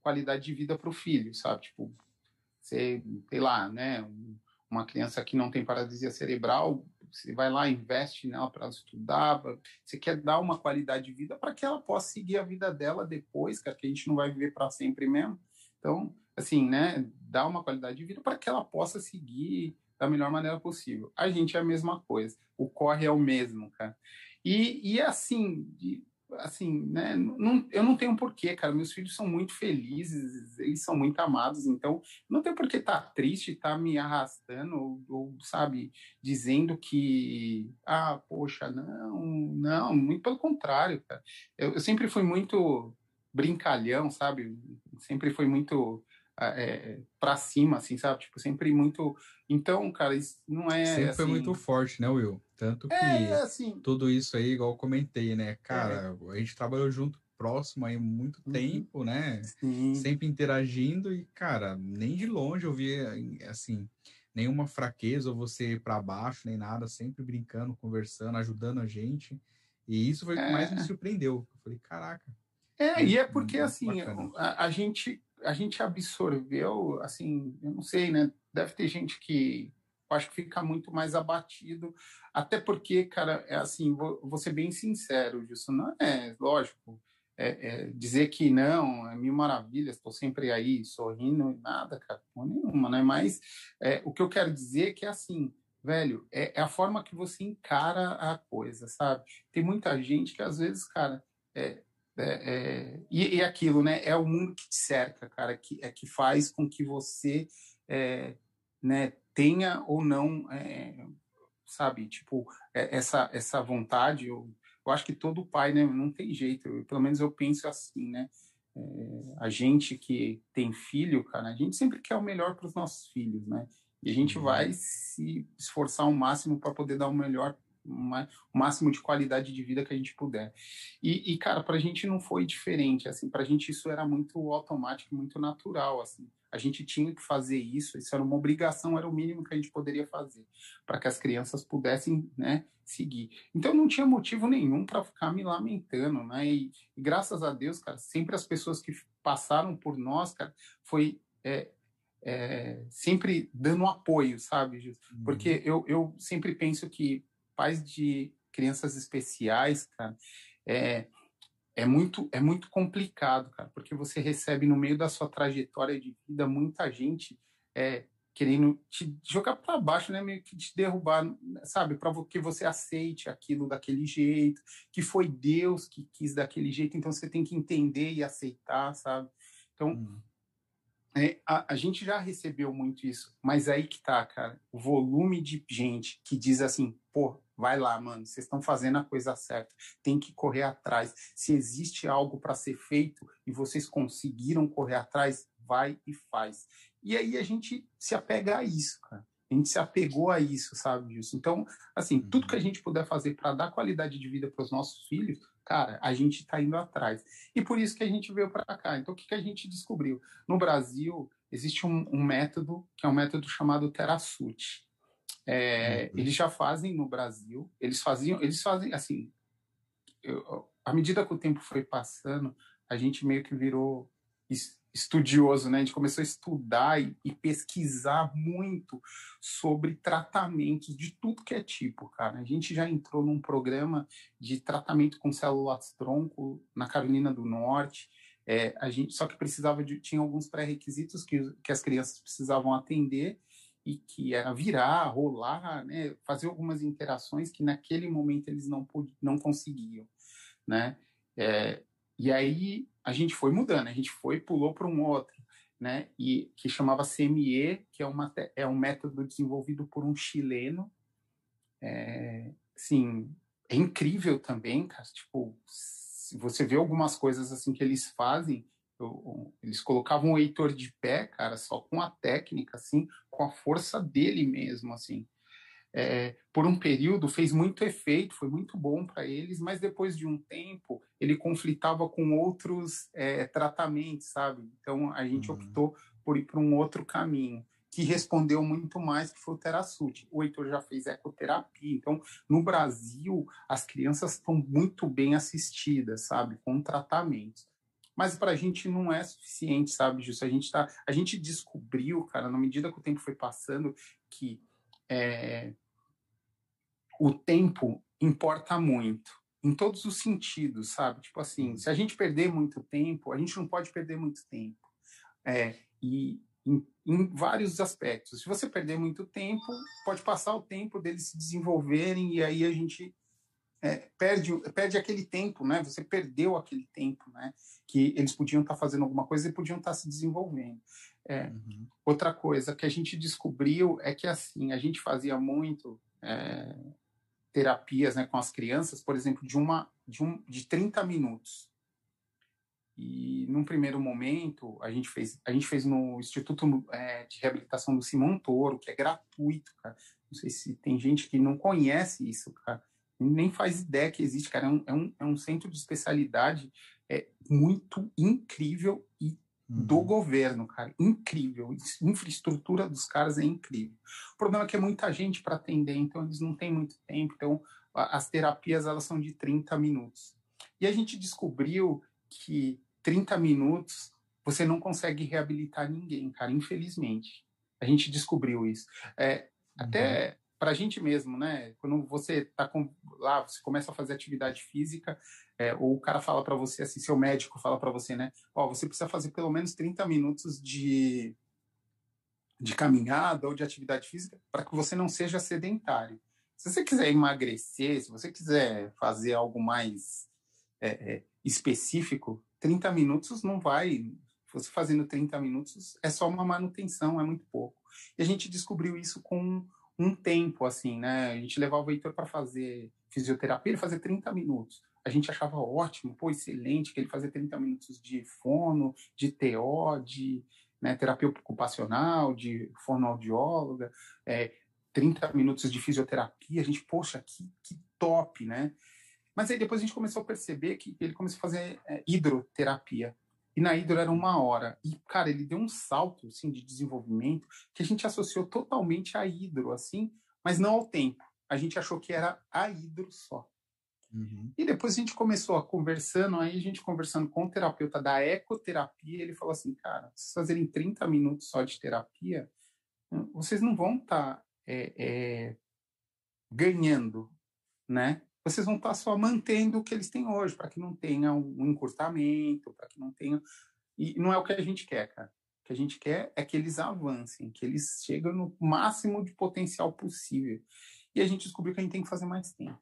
Speaker 2: qualidade de vida para o filho, sabe? Tipo, você, sei lá, né, uma criança que não tem paralisia cerebral, você vai lá, investe nela para estudar, você quer dar uma qualidade de vida para que ela possa seguir a vida dela depois, cara, que a gente não vai viver para sempre mesmo. Então, assim, né, dar uma qualidade de vida para que ela possa seguir da melhor maneira possível. A gente é a mesma coisa, o corre é o mesmo, cara. E, e assim, assim, né? Não, eu não tenho porquê, cara. Meus filhos são muito felizes, eles são muito amados, então não tem porquê estar tá triste, estar tá me arrastando, ou, ou, sabe, dizendo que, ah, poxa, não, não, muito pelo contrário, cara. Eu, eu sempre fui muito brincalhão, sabe? Sempre fui muito é, para cima, assim, sabe? Tipo, sempre muito. Então, cara, isso não é.
Speaker 1: Sempre
Speaker 2: assim...
Speaker 1: foi muito forte, né, Will? Tanto que é, assim... tudo isso aí, igual eu comentei, né? Cara, é. a gente trabalhou junto, próximo aí muito uhum. tempo, né? Sim. Sempre interagindo e, cara, nem de longe eu via, assim, nenhuma fraqueza ou você para baixo, nem nada, sempre brincando, conversando, ajudando a gente. E isso foi o que mais me é. surpreendeu. Eu falei, caraca,
Speaker 2: É, e é porque, assim, a, a, gente, a gente absorveu, assim, eu não sei, né? Deve ter gente que acho que fica muito mais abatido, até porque, cara, é assim, vou, vou ser bem sincero, Gilson, não é, lógico, é, é, dizer que não, é mil maravilhas, estou sempre aí sorrindo, nada, cara, nenhuma, né? Mas é, o que eu quero dizer é que, assim, velho, é, é, a forma que você encara a coisa, sabe? Tem muita gente que, às vezes, cara, é, é, é e, e, aquilo, né? É o mundo que te cerca, cara, que, é que faz com que você, né, tenha ou não, sabe, tipo, essa, essa vontade, eu, eu acho que todo pai, né, não tem jeito, eu, pelo menos eu penso assim, né? É, a gente que tem filho, cara, a gente sempre quer o melhor para os nossos filhos, né? E a gente uhum. vai se esforçar ao máximo para poder dar o melhor, o máximo de qualidade de vida que a gente puder. E, e cara, para a gente não foi diferente, assim, para a gente isso era muito automático, muito natural, assim a gente tinha que fazer isso, isso era uma obrigação, era o mínimo que a gente poderia fazer para que as crianças pudessem, né, seguir. Então não tinha motivo nenhum para ficar me lamentando, né? E, e, graças a Deus, cara, sempre as pessoas que passaram por nós, cara, foi é, é, sempre dando apoio, sabe? Uhum. Porque eu, eu sempre penso que pais de crianças especiais, cara, é, é muito é muito complicado, cara, porque você recebe no meio da sua trajetória de vida muita gente é, querendo te jogar para baixo, né, meio que te derrubar, sabe, para que você aceite aquilo daquele jeito, que foi Deus que quis daquele jeito, então você tem que entender e aceitar, sabe? Então, hum. é, a, a gente já recebeu muito isso, mas aí que tá, cara, o volume de gente que diz assim, pô, Vai lá, mano, vocês estão fazendo a coisa certa. Tem que correr atrás. Se existe algo para ser feito e vocês conseguiram correr atrás, vai e faz. E aí a gente se apega a isso, cara. A gente se apegou a isso, sabe, disso. Então, assim, tudo que a uhum. gente puder fazer para dar qualidade de vida para os nossos filhos, cara, a gente está indo atrás. E por isso que a gente veio para cá. Então, o que, que a gente descobriu? No Brasil, existe um, um método que é um método chamado Terasut. É, uhum. Eles já fazem no Brasil, eles faziam, eles fazem assim. Eu, à medida que o tempo foi passando, a gente meio que virou estudioso, né? A gente começou a estudar e, e, pesquisar muito sobre tratamentos de tudo que é tipo, cara. A gente já entrou num programa de tratamento com células tronco na Carolina do Norte. É, a gente só que precisava de tinha alguns pré-requisitos que, que as crianças precisavam atender e que era virar, rolar, né, fazer algumas interações que naquele momento eles não, não conseguiam, né? É, e aí a gente foi mudando, a gente foi pulou para um outro, né? E que chamava CME, que é uma é um método desenvolvido por um chileno, é, é incrível também, cara. Tipo, se você vê algumas coisas assim que eles fazem, eu, eles colocavam o Heitor de pé, cara, só com a técnica, assim, com a força dele mesmo, assim. É, por um período fez muito efeito, foi muito bom para eles, mas depois de um tempo ele conflitava com outros é, tratamentos, sabe? Então a gente uhum. optou por ir para um outro caminho que respondeu muito mais que foi o Terasut. O Heitor já fez ecoterapia, então no Brasil as crianças estão muito bem assistidas, sabe, com tratamentos mas para a gente não é suficiente, sabe, Justo? A gente tá, a gente descobriu, cara, na medida que o tempo foi passando, que é, o tempo importa muito em todos os sentidos, sabe? Tipo assim, se a gente perder muito tempo, a gente não pode perder muito tempo. É, e em, em, vários aspectos. Se você perder muito tempo, pode passar o tempo deles se desenvolverem e aí a gente é, perde, perde aquele tempo, né? Você perdeu aquele tempo, né? Que eles podiam estar tá fazendo alguma coisa e podiam estar tá se desenvolvendo. É, uhum. Outra coisa que a gente descobriu é que assim a gente fazia muito é, terapias, né, com as crianças, por exemplo, de uma de um de 30 minutos. E num primeiro momento a gente fez a gente fez no Instituto é, de Reabilitação do Simão Toro, que é gratuito, cara. Não sei se tem gente que não conhece isso, cara nem faz ideia que existe, cara. É um, é um, é um centro de especialidade é, muito incrível e uhum. do governo, cara. Incrível. Infraestrutura dos caras é incrível. O problema é que é muita gente para atender, então eles não têm muito tempo. Então, as terapias elas são de 30 minutos. E a gente descobriu que 30 minutos você não consegue reabilitar ninguém, cara, infelizmente. A gente descobriu isso. É, uhum. Até para a gente mesmo, né? Quando você tá com, lá, você começa a fazer atividade física, é, ou o cara fala para você, assim, seu médico fala para você, né? Ó, você precisa fazer pelo menos 30 minutos de, de caminhada ou de atividade física para que você não seja sedentário. Se você quiser emagrecer, se você quiser fazer algo mais é, é, específico, 30 minutos não vai. Você fazendo 30 minutos é só uma manutenção, é muito pouco. E a gente descobriu isso com um tempo, assim, né? A gente levava o Heitor para fazer fisioterapia, ele fazia 30 minutos. A gente achava ótimo, pô, excelente, que ele fazia 30 minutos de fono, de TO, de né, terapia ocupacional, de fonoaudióloga, é, 30 minutos de fisioterapia. A gente, poxa, que, que top, né? Mas aí depois a gente começou a perceber que ele começou a fazer é, hidroterapia. E na hidro era uma hora. E, cara, ele deu um salto, assim, de desenvolvimento que a gente associou totalmente à hidro, assim, mas não ao tempo. A gente achou que era a hidro só. Uhum. E depois a gente começou a conversando, aí a gente conversando com o terapeuta da ecoterapia, ele falou assim, cara, se fazerem 30 minutos só de terapia, vocês não vão estar tá, é, é, ganhando, né? Vocês vão estar só mantendo o que eles têm hoje, para que não tenha um encurtamento, para que não tenha. E não é o que a gente quer, cara. O que a gente quer é que eles avancem, que eles cheguem no máximo de potencial possível. E a gente descobriu que a gente tem que fazer mais tempo.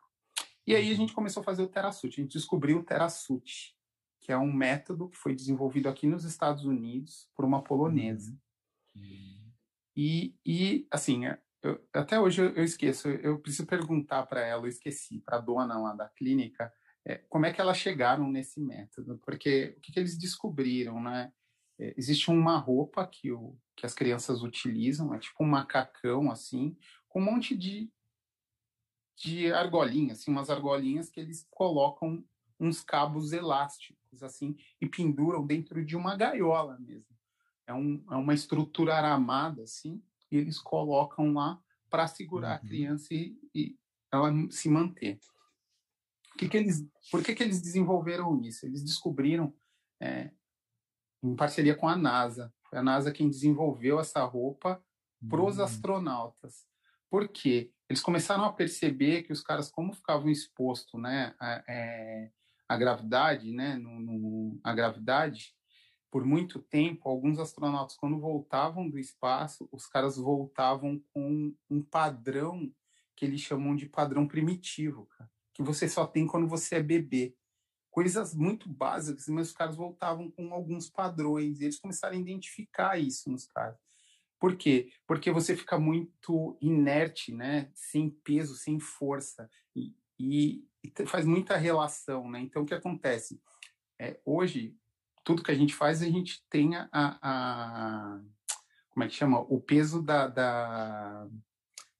Speaker 2: E aí a uhum. gente começou a fazer o Terasut. A gente descobriu o Terasut, que é um método que foi desenvolvido aqui nos Estados Unidos por uma polonesa. Uhum. E, e assim, é, eu, até hoje eu, eu, esqueço, eu preciso perguntar para ela, eu esqueci, para a dona lá da clínica, é, como é que elas chegaram nesse método, porque o que, que eles descobriram, né? É, existe uma roupa que, o, que as crianças utilizam, é tipo um macacão, assim, com um monte de, de argolinhas, assim, umas argolinhas que eles colocam uns cabos elásticos, assim, e penduram dentro de uma gaiola mesmo. É, um, é uma estrutura aramada, assim, e eles colocam lá para segurar uhum. a criança e, e, ela se manter. Que que eles, por que, que eles desenvolveram isso? Eles descobriram, é, em parceria com a NASA, foi a NASA quem desenvolveu essa roupa para os uhum. astronautas. Por quê? Eles começaram a perceber que os caras, como ficavam expostos né, a, é, a gravidade, né, no, no, a gravidade, por muito tempo, alguns astronautas, quando voltavam do espaço, os caras voltavam com um padrão que eles chamam de padrão primitivo, cara, que você só tem quando você é bebê. Coisas muito básicas, mas os caras voltavam com alguns padrões, e eles começaram a identificar isso nos caras. Por quê? Porque você fica muito inerte, né? Sem peso, sem força. E, e, e faz muita relação, né? Então, o que acontece? É, hoje, tudo que a gente faz, a gente tem a, a como é que chama? O peso da, da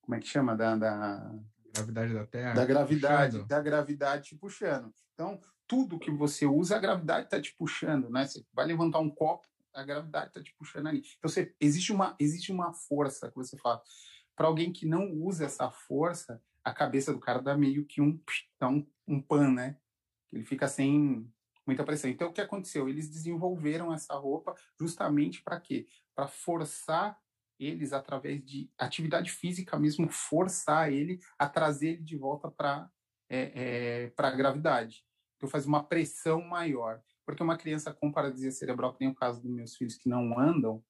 Speaker 2: como é que chama? Da, da
Speaker 1: gravidade da Terra.
Speaker 2: Da gravidade, puxando. da gravidade te puxando. Então, tudo que você usa, a gravidade está te puxando, né? Você vai levantar um copo, a gravidade está te puxando ali. Então, você, existe, uma, existe uma força que você fala. Para alguém que não usa essa força, a cabeça do cara dá meio que um, dá um, um pan, né? Ele fica sem, muita pressão. Então, o que aconteceu? Eles desenvolveram essa roupa justamente para quê? Para forçar eles, através de atividade física mesmo, forçar ele a trazer ele de volta para é, é, a gravidade. Então, faz uma pressão maior. Porque uma criança com paralisia cerebral, que nem o caso dos meus filhos que não andam,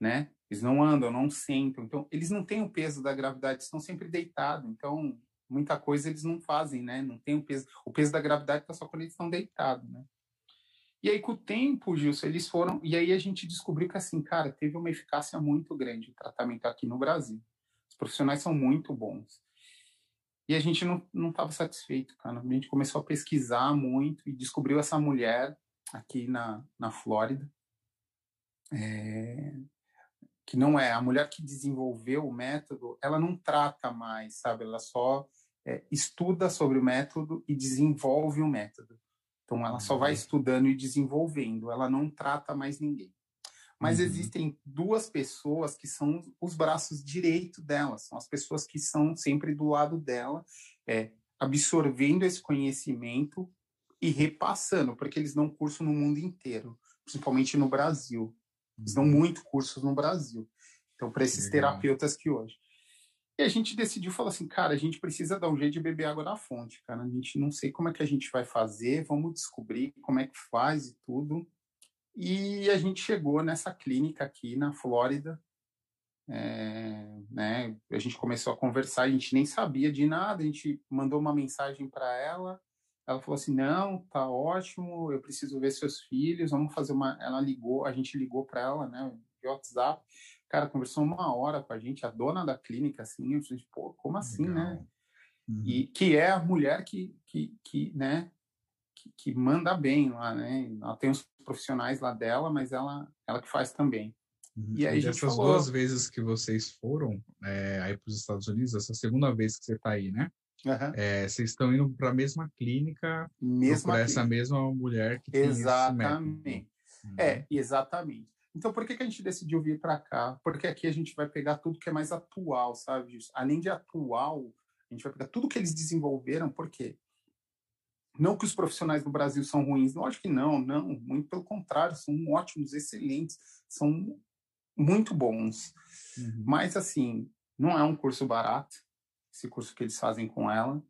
Speaker 2: né? Eles não andam, não sentam. Então, eles não têm o peso da gravidade, estão sempre deitados. Então, muita coisa eles não fazem, né? Não tem o peso. O peso da gravidade está só quando eles estão deitados, né? E aí, com o tempo, Gilson, eles foram. E aí a gente descobriu que, assim, cara, teve uma eficácia muito grande o tratamento aqui no Brasil. Os profissionais são muito bons. E a gente não estava satisfeito, cara. A gente começou a pesquisar muito e descobriu essa mulher aqui na, na Flórida. É, que não é a mulher que desenvolveu o método, ela não trata mais, sabe? Ela só é, estuda sobre o método e desenvolve o método. Então, ela só vai uhum. estudando e desenvolvendo, ela não trata mais ninguém. Mas uhum. existem duas pessoas que são os braços direitos dela, são as pessoas que são sempre do lado dela, é, absorvendo esse conhecimento e repassando, porque eles dão curso no mundo inteiro, principalmente no Brasil. Eles dão uhum. muito cursos no Brasil. Então, para esses Legal. terapeutas que hoje. E a gente decidiu falar assim, cara, a gente precisa dar um jeito de beber água da fonte, cara. A gente não sei como é que a gente vai fazer, vamos descobrir como é que faz e tudo. E a gente chegou nessa clínica aqui na Flórida. É, né, a gente começou a conversar, a gente nem sabia de nada, a gente mandou uma mensagem para ela. Ela falou assim: "Não, tá ótimo, eu preciso ver seus filhos, vamos fazer uma". Ela ligou, a gente ligou para ela, né, de WhatsApp. Cara, conversou uma hora com a gente, a dona da clínica, assim, eu falei, pô, como assim, né? Legal. né? Uhum. E que é a mulher que, que, que né, que, que, manda bem lá, né? Ela tem os profissionais lá dela, mas ela, ela que faz também.
Speaker 1: Uhum. E aí, essas falou... duas vezes que vocês foram é, aí para os Estados Unidos, essa segunda vez que você está aí, né? Uhum. É, vocês estão indo para a mesma clínica mesma essa mesma mulher que
Speaker 2: exatamente. tem esse Uhum. É, exatamente. Então, por que, que a gente decidiu vir para cá? Porque aqui a gente vai pegar tudo que é mais atual, sabe? Além de atual, a gente vai pegar tudo que eles desenvolveram, por quê? Não que os profissionais do Brasil são ruins, lógico que não, não, muito pelo contrário, são ótimos, excelentes, são muito bons. Uhum. Mas, assim, não é um curso barato, esse curso que eles fazem com ela.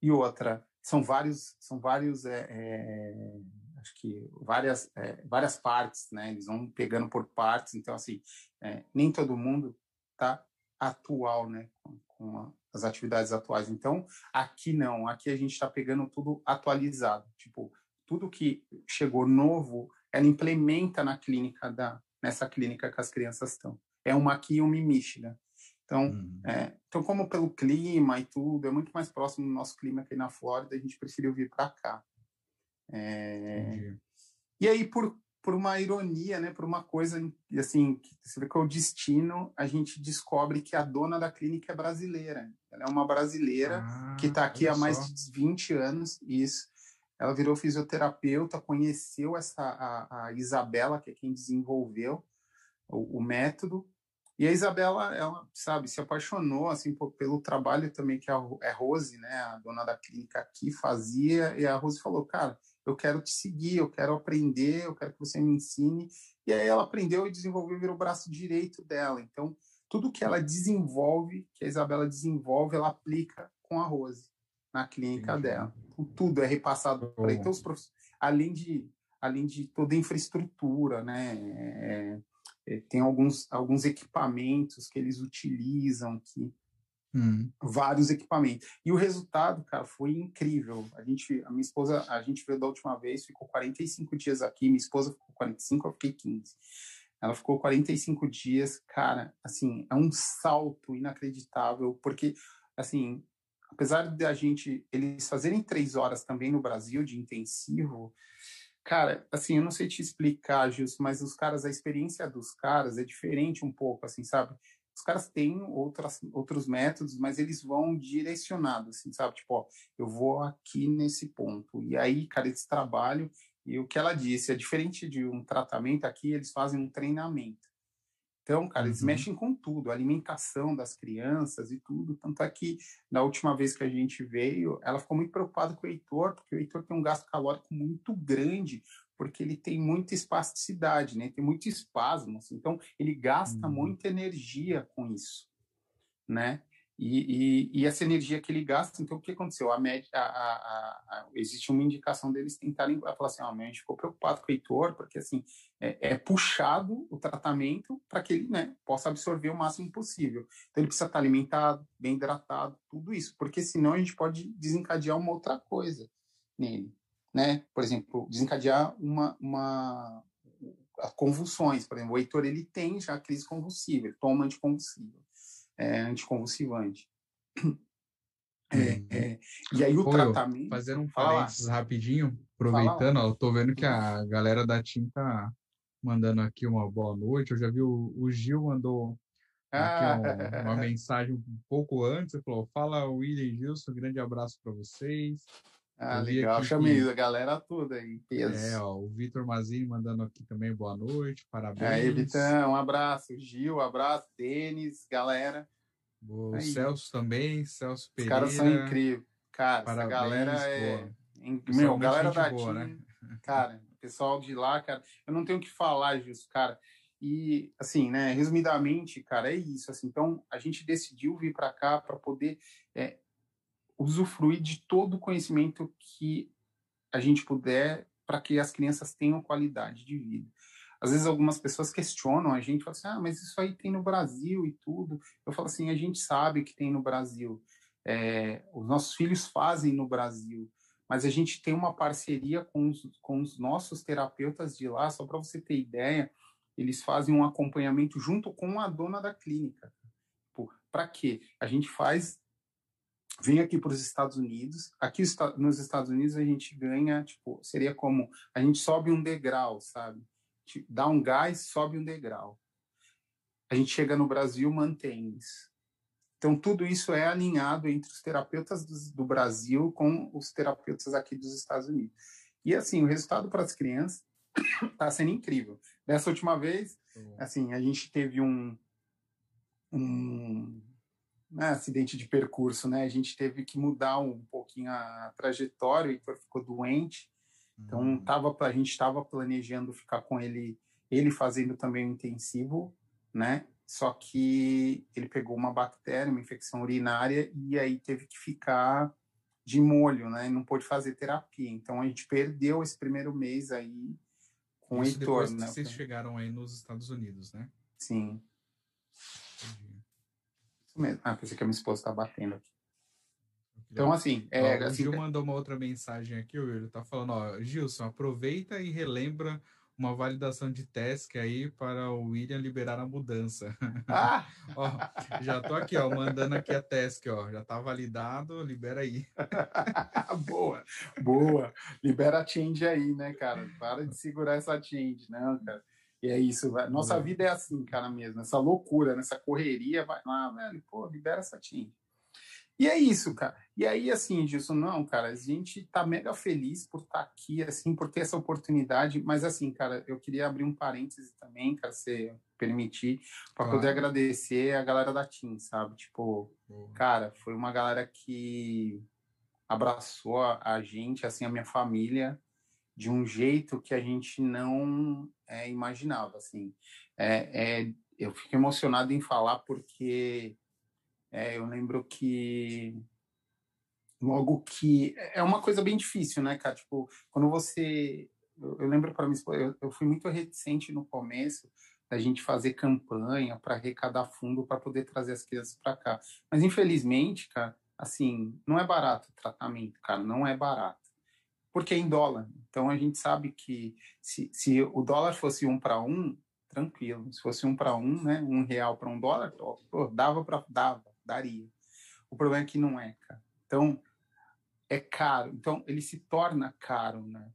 Speaker 2: E outra, são vários, são vários é, é acho que várias, é, várias partes, né? Eles vão pegando por partes, então, assim, é, nem todo mundo tá atual, né? Com, com a, as atividades atuais. Então, aqui não, aqui a gente está pegando tudo atualizado. Tipo, tudo que chegou novo, ela implementa na clínica da, nessa clínica que as crianças estão. É uma aqui e uma em Michigan. Então, uhum. é, então, como pelo clima e tudo, é muito mais próximo do nosso clima aqui na Flórida, a gente preferiu vir para cá. É... E aí, por, por uma ironia, né, por uma coisa assim, que você vê que é o destino, a gente descobre que a dona da clínica é brasileira. Ela é uma brasileira ah, que está aqui há mais só. de 20 anos. Isso. Ela virou fisioterapeuta, conheceu essa a, a Isabela, que é quem desenvolveu o, o, método. E a Isabela, ela, sabe, se apaixonou assim por, pelo trabalho também que a, a Rose, né, a dona da clínica aqui fazia. E a Rose falou, cara, eu quero te seguir, eu quero aprender, eu quero que você me ensine. E aí ela aprendeu e desenvolveu, virou o braço direito dela. Então, tudo que ela desenvolve, que a Isabela desenvolve, ela aplica com a Rose na clínica Entendi. dela. Então, tudo é repassado para então os professores, além de além de toda a infraestrutura, né? É, é, tem alguns alguns equipamentos que eles utilizam que Hum. Vários equipamentos. E o resultado, cara, foi incrível. A gente, a minha esposa, a gente veio da última vez, ficou 45 dias aqui, minha esposa ficou 45, eu fiquei 15. Ela ficou 45 dias, cara, assim, é um salto inacreditável, porque, assim, apesar de a gente, eles fazerem três horas também no Brasil de intensivo, cara, assim, eu não sei te explicar, Gilson, mas os caras, a experiência dos caras é diferente um pouco, assim, sabe? Os caras têm outras, outros métodos, mas eles vão direcionados, assim, sabe? Tipo, ó, eu vou aqui nesse ponto. E aí, cara, eles trabalham. E o que ela disse é diferente de um tratamento, aqui eles fazem um treinamento. Então, cara, eles uhum. mexem com tudo, a alimentação das crianças e tudo. Tanto é que, na última vez que a gente veio, ela ficou muito preocupada com o Heitor, porque o Heitor tem um gasto calórico muito grande, porque ele tem muita espasticidade, né? Tem muito espasmo, assim. então ele gasta uhum. muita energia com isso, né? E, e, e, essa energia que ele gasta, então o que aconteceu? A média, a, a, a, existe uma indicação deles tentarem falar assim, oh, a gente ficou preocupado com o Heitor, porque assim é, é puxado o tratamento para que ele né, possa absorver o máximo possível. Então ele precisa estar alimentado, bem hidratado, tudo isso, porque senão a gente pode desencadear uma outra coisa nele né? Por exemplo, desencadear uma, uma convulsões. Por exemplo, o Heitor ele tem já crise convulsiva, ele toma anticonvulsivo, é, anticonvulsivante. É, uhum. é, e aí o Pô, tratamento.
Speaker 1: Fazendo um parênteses rapidinho, aproveitando, ó, eu tô vendo que a galera da TIM tá mandando aqui uma boa noite. Eu já vi o, o Gil mandou ah. uma mensagem um pouco antes. Ele falou: Fala, William e Gilson, grande abraço para vocês.
Speaker 2: Ah, legal. Chamei que... a galera toda aí, peso.
Speaker 1: É, ó, o Vitor Mazini mandando aqui também boa noite, parabéns.
Speaker 2: Aí, Vitão, um abraço. Gil, um abraço. Denis, galera.
Speaker 1: O Celso também, Celso
Speaker 2: Pereira. Os caras são incríveis. Cara, parabéns, essa galera é, Meu, galera da boa, né? cara, pessoal de lá, cara, eu não tenho o que falar disso, cara. E, assim, né, resumidamente, cara, é isso. Assim, então, a gente decidiu vir para cá para poder é, usufruir de todo o conhecimento que a gente puder para que as crianças tenham qualidade de vida. Às vezes algumas pessoas questionam a gente, falam assim, ah, mas isso aí tem no Brasil e tudo. Eu falo assim, a gente sabe que tem no Brasil. É, os nossos filhos fazem no Brasil, mas a gente tem uma parceria com os, com os nossos terapeutas de lá, só para você ter ideia, eles fazem um acompanhamento junto com a dona da clínica. Para quê? A gente faz vem aqui para os Estados Unidos. Aqui nos Estados Unidos a gente ganha, tipo, seria como a gente sobe um degrau, sabe? Dá um gás, sobe um degrau. A gente chega no Brasil, mantém isso. Então, tudo isso é alinhado entre os terapeutas do, do Brasil com os terapeutas aqui dos Estados Unidos. E, assim, o resultado para as crianças está sendo incrível. Dessa última vez, assim, a gente teve um, um acidente de percurso, né? A gente teve que mudar um pouquinho a trajetória, o ficou doente, então uhum. tava, a gente estava planejando ficar com ele, ele fazendo também o intensivo, né? Só que ele pegou uma bactéria, uma infecção urinária, e aí teve que ficar de molho, né? Não pôde fazer terapia. Então a gente perdeu esse primeiro mês aí com Isso o Heitor, depois
Speaker 1: né? Vocês chegaram aí nos Estados Unidos, né?
Speaker 2: Sim. Isso mesmo. Ah, pensei que a minha esposa está batendo aqui. Então, assim. É,
Speaker 1: ó,
Speaker 2: assim,
Speaker 1: o Gil mandou uma outra mensagem aqui, ele tá falando, ó, Gilson, aproveita e relembra uma validação de task aí para o William liberar a mudança. Ah! ó, já tô aqui, ó, mandando aqui a task, ó, já tá validado, libera aí.
Speaker 2: boa, boa. Libera a change aí, né, cara? Para de segurar essa change, não, cara. E é isso, nossa uhum. vida é assim, cara, mesmo. Essa loucura, nessa correria, vai lá, velho, pô, libera essa tinta. E é isso, cara. E aí, assim, Gilson, não, cara, a gente tá mega feliz por estar tá aqui, assim, por ter essa oportunidade. Mas, assim, cara, eu queria abrir um parêntese também, cara, se permitir, para claro. poder agradecer a galera da TIM, sabe? Tipo, uhum. cara, foi uma galera que abraçou a gente, assim, a minha família, de um jeito que a gente não é, imaginava, assim. É, é, eu fico emocionado em falar porque é, eu lembro que logo que é uma coisa bem difícil, né, cara? Tipo, quando você eu, eu lembro para mim, eu, eu fui muito reticente no começo da gente fazer campanha para arrecadar fundo para poder trazer as crianças para cá. Mas infelizmente, cara, assim, não é barato o tratamento, cara, não é barato porque é em dólar. Então a gente sabe que se, se o dólar fosse um para um, tranquilo. Se fosse um para um, né, um real para um dólar, pô, dava para dava, daria. O problema é que não é, cara. Então é caro. Então ele se torna caro, né?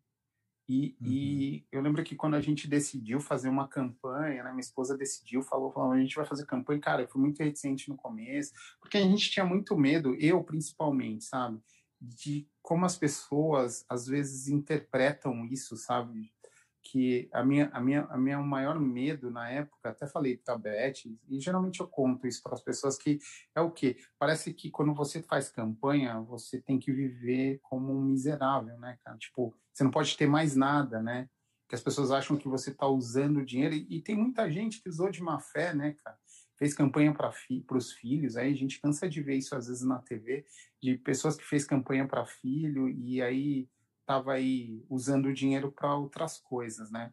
Speaker 2: E, uhum. e, eu lembro que quando a gente decidiu fazer uma campanha, né, minha esposa decidiu, falou, falou, a gente vai fazer campanha. Cara, eu fui muito reticente no começo, porque a gente tinha muito medo, eu principalmente, sabe? De como as pessoas às vezes interpretam isso, sabe? Que a minha, a minha, a minha maior medo na época, até falei para Beth, e geralmente eu conto isso para as pessoas, que é o quê? Parece que quando você faz campanha, você tem que viver como um miserável, né, cara? Tipo, você não pode ter mais nada, né? Que as pessoas acham que você está usando dinheiro, e, e tem muita gente que usou de má fé, né, cara? Fez campanha para fi, os filhos, aí a gente cansa de ver isso às vezes na TV, de pessoas que fez campanha para filho e aí tava aí usando o dinheiro para outras coisas, né?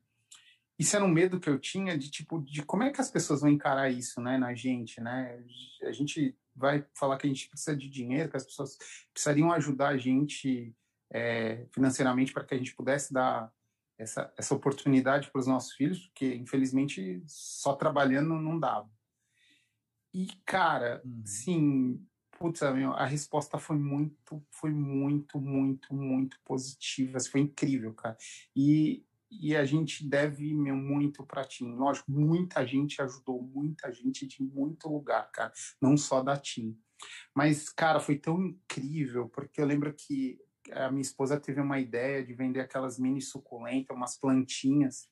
Speaker 2: Isso era um medo que eu tinha de tipo de como é que as pessoas vão encarar isso, né, na gente, né? A gente vai falar que a gente precisa de dinheiro, que as pessoas precisariam ajudar a gente é, financeiramente para que a gente pudesse dar essa, essa oportunidade para os nossos filhos, porque infelizmente só trabalhando não dava. E, cara, uhum. sim, putz, a resposta foi muito, foi muito, muito, muito positiva. Assim, foi incrível, cara. E, e a gente deve meu, muito para TIM. Lógico, muita gente ajudou, muita gente de muito lugar, cara. Não só da TIM. Mas, cara, foi tão incrível, porque eu lembro que a minha esposa teve uma ideia de vender aquelas mini suculentas, umas plantinhas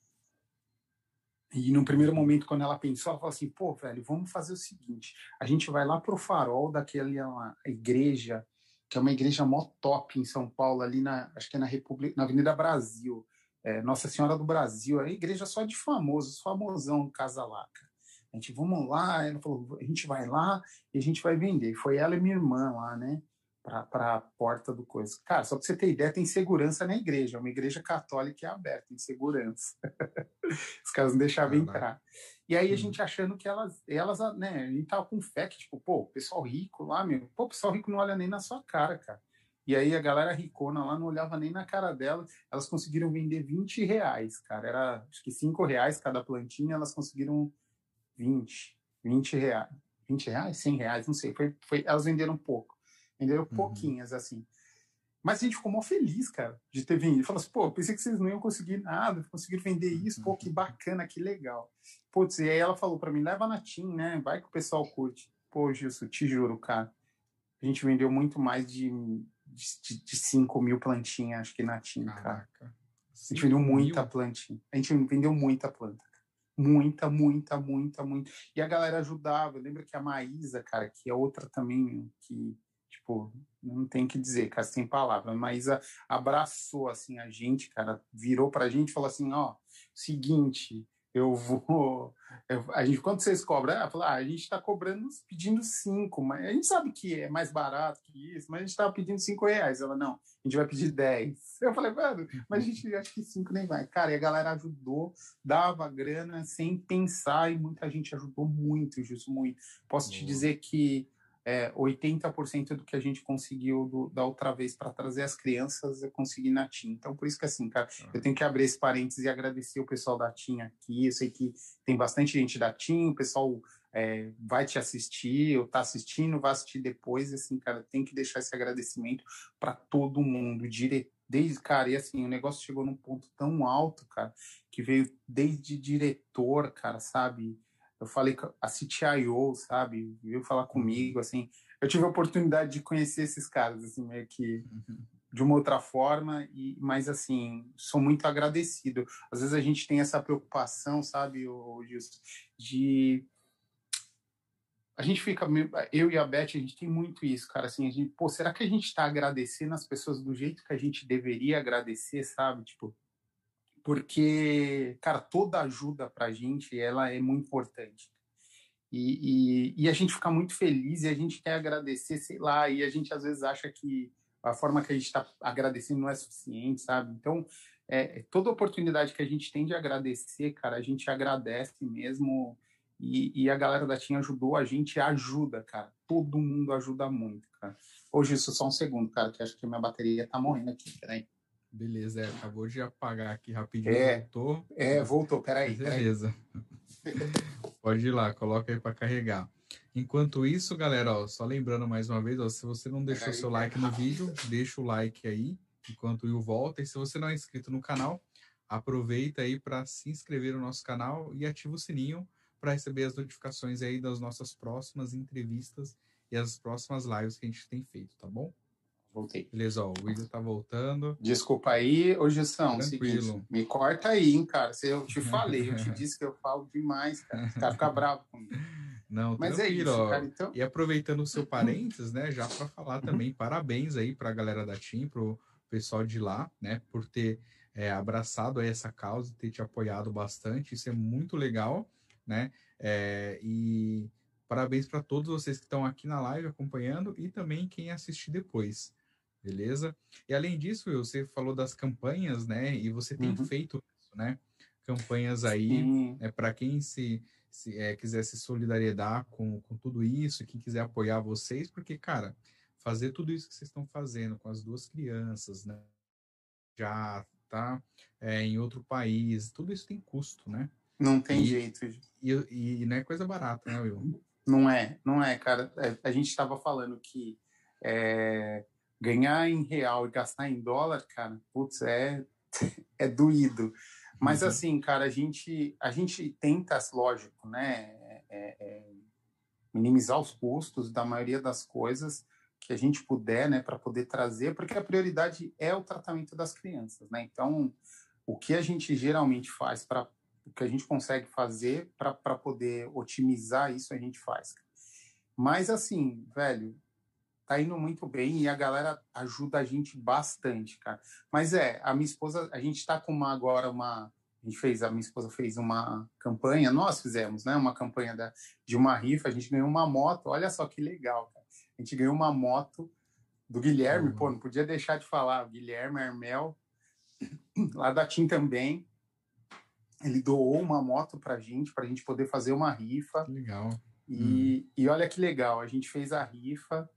Speaker 2: e no primeiro momento, quando ela pensou, ela falou assim: pô, velho, vamos fazer o seguinte: a gente vai lá pro farol daquela igreja que é uma igreja mó top em São Paulo, ali na, acho que é na República, na Avenida Brasil, é, Nossa Senhora do Brasil, é igreja só de famosos, famosão Casa Laca. A gente, vamos lá, ela falou, a gente vai lá e a gente vai vender. Foi ela e minha irmã lá, né? Para a porta do coisa. Cara, só para você ter ideia, tem segurança na igreja. É uma igreja católica é aberta, tem segurança. Os caras não deixavam entrar. E aí a uhum. gente achando que elas, elas, né, a gente tava com fé que, tipo, pô, pessoal rico lá, meu, pô, pessoal rico não olha nem na sua cara, cara. E aí a galera ricona lá não olhava nem na cara dela. Elas conseguiram vender 20 reais, cara. Era acho que 5 reais cada plantinha, elas conseguiram 20. 20 reais. 20 reais? 100 reais, não sei. Foi, foi, elas venderam pouco. Venderam uhum. pouquinhas, assim. Mas a gente ficou mó feliz, cara, de ter vindo. Falou assim, pô, pensei que vocês não iam conseguir nada, conseguiram vender isso, pô, que bacana, que legal. Putz, e aí ela falou para mim, leva na TIM, né? Vai que o pessoal curte. Pô, Gilson, te juro, cara. A gente vendeu muito mais de, de, de 5 mil plantinhas, acho que na TIM, cara. A gente vendeu muita mil? plantinha. A gente vendeu muita planta. Muita, muita, muita, muita. E a galera ajudava. Lembra que a Maísa, cara, que é outra também que Tipo, não tem que dizer, cara, sem palavras. A Maísa abraçou, assim, a gente, cara, virou pra gente e falou assim, ó, seguinte, eu vou... Eu, a gente, quanto vocês cobram? Ela falou, ah, a gente está cobrando, pedindo cinco, mas a gente sabe que é mais barato que isso, mas a gente estava pedindo cinco reais. Ela, não, a gente vai pedir dez. Eu falei, mano, mas a gente acha que cinco nem vai. Cara, e a galera ajudou, dava grana sem pensar e muita gente ajudou muito, Justo, muito. Posso te dizer que é, 80% do que a gente conseguiu do, da outra vez para trazer as crianças, eu consegui na TIM. Então, por isso que, assim, cara, uhum. eu tenho que abrir esse parênteses e agradecer o pessoal da TIM aqui. Eu sei que tem bastante gente da TIM, o pessoal é, vai te assistir, ou tá assistindo, vai assistir depois. Assim, cara, tem que deixar esse agradecimento para todo mundo, dire... desde, cara, e assim, o negócio chegou num ponto tão alto, cara, que veio desde diretor, cara, sabe? Eu falei com a CTIO, sabe, veio falar uhum. comigo, assim, eu tive a oportunidade de conhecer esses caras, assim, meio que uhum. de uma outra forma, e mas, assim, sou muito agradecido. Às vezes a gente tem essa preocupação, sabe, Gilson, de... A gente fica, eu e a Beth, a gente tem muito isso, cara, assim, a gente, pô, será que a gente está agradecendo as pessoas do jeito que a gente deveria agradecer, sabe, tipo, porque, cara, toda ajuda para a gente, ela é muito importante. E, e, e, a gente fica muito feliz e a gente quer agradecer, sei lá, e a gente às vezes acha que a forma que a gente está agradecendo não é suficiente, sabe? Então, é, toda oportunidade que a gente tem de agradecer, cara, a gente agradece mesmo. E, e a galera da TIM ajudou, a gente ajuda, cara. Todo mundo ajuda muito, cara. Hoje, isso só um segundo, cara, que acho que minha bateria tá morrendo aqui, peraí.
Speaker 1: Beleza, é, acabou de apagar aqui rapidinho.
Speaker 2: É, voltou. É, voltou, peraí.
Speaker 1: Beleza. Peraí. Pode ir lá, coloca aí para carregar. Enquanto isso, galera, ó, só lembrando mais uma vez, ó, se você não deixou seu like no vídeo, deixa o like aí, enquanto o Will volta. E se você não é inscrito no canal, aproveita aí para se inscrever no nosso canal e ativa o sininho para receber as notificações aí das nossas próximas entrevistas e as próximas lives que a gente tem feito, tá bom?
Speaker 2: Voltei.
Speaker 1: Beleza, ó, o William tá voltando.
Speaker 2: Desculpa aí, ô Gestão, seguinte, me corta aí, hein, cara. Se eu te falei, eu te disse que eu falo demais, cara. Os caras ficam bravos comigo.
Speaker 1: Não, Mas é isso, ó. cara, então... E aproveitando o seu parênteses, né, já para falar também, parabéns aí para a galera da TIM, pro pessoal de lá, né, por ter é, abraçado essa causa, ter te apoiado bastante, isso é muito legal, né, é, e parabéns para todos vocês que estão aqui na live acompanhando e também quem assistir depois beleza? E além disso, Will, você falou das campanhas, né? E você tem uhum. feito isso, né? Campanhas aí, né, para quem se, se é, quiser se solidarizar com, com tudo isso, quem quiser apoiar vocês, porque, cara, fazer tudo isso que vocês estão fazendo com as duas crianças, né? Já tá é, em outro país, tudo isso tem custo, né?
Speaker 2: Não tem e, jeito.
Speaker 1: E, e, não é coisa barata, né, Will?
Speaker 2: Não é, não é, cara. É, a gente estava falando que é, ganhar em real e gastar em dólar, cara, putz, é, é doído. Mas uhum. assim, cara, a gente, a gente tenta, lógico, né, é, é, minimizar os custos da maioria das coisas que a gente puder, né, para poder trazer, porque a prioridade é o tratamento das crianças, né? Então, o que a gente geralmente faz para o que a gente consegue fazer para poder otimizar isso, a gente faz. Mas assim, velho, tá indo muito bem e a galera ajuda a gente bastante, cara. Mas é, a minha esposa, a gente tá com uma agora uma a gente fez, a minha esposa fez uma campanha, nós fizemos, né, uma campanha da, de uma rifa, a gente ganhou uma moto, olha só que legal, cara. A gente ganhou uma moto do Guilherme, uhum. pô, não podia deixar de falar, o Guilherme Armel, lá da TIM também, ele doou uma moto pra gente, pra gente poder fazer uma rifa.
Speaker 1: Legal.
Speaker 2: E, hum. e olha que legal, a gente fez a rifa,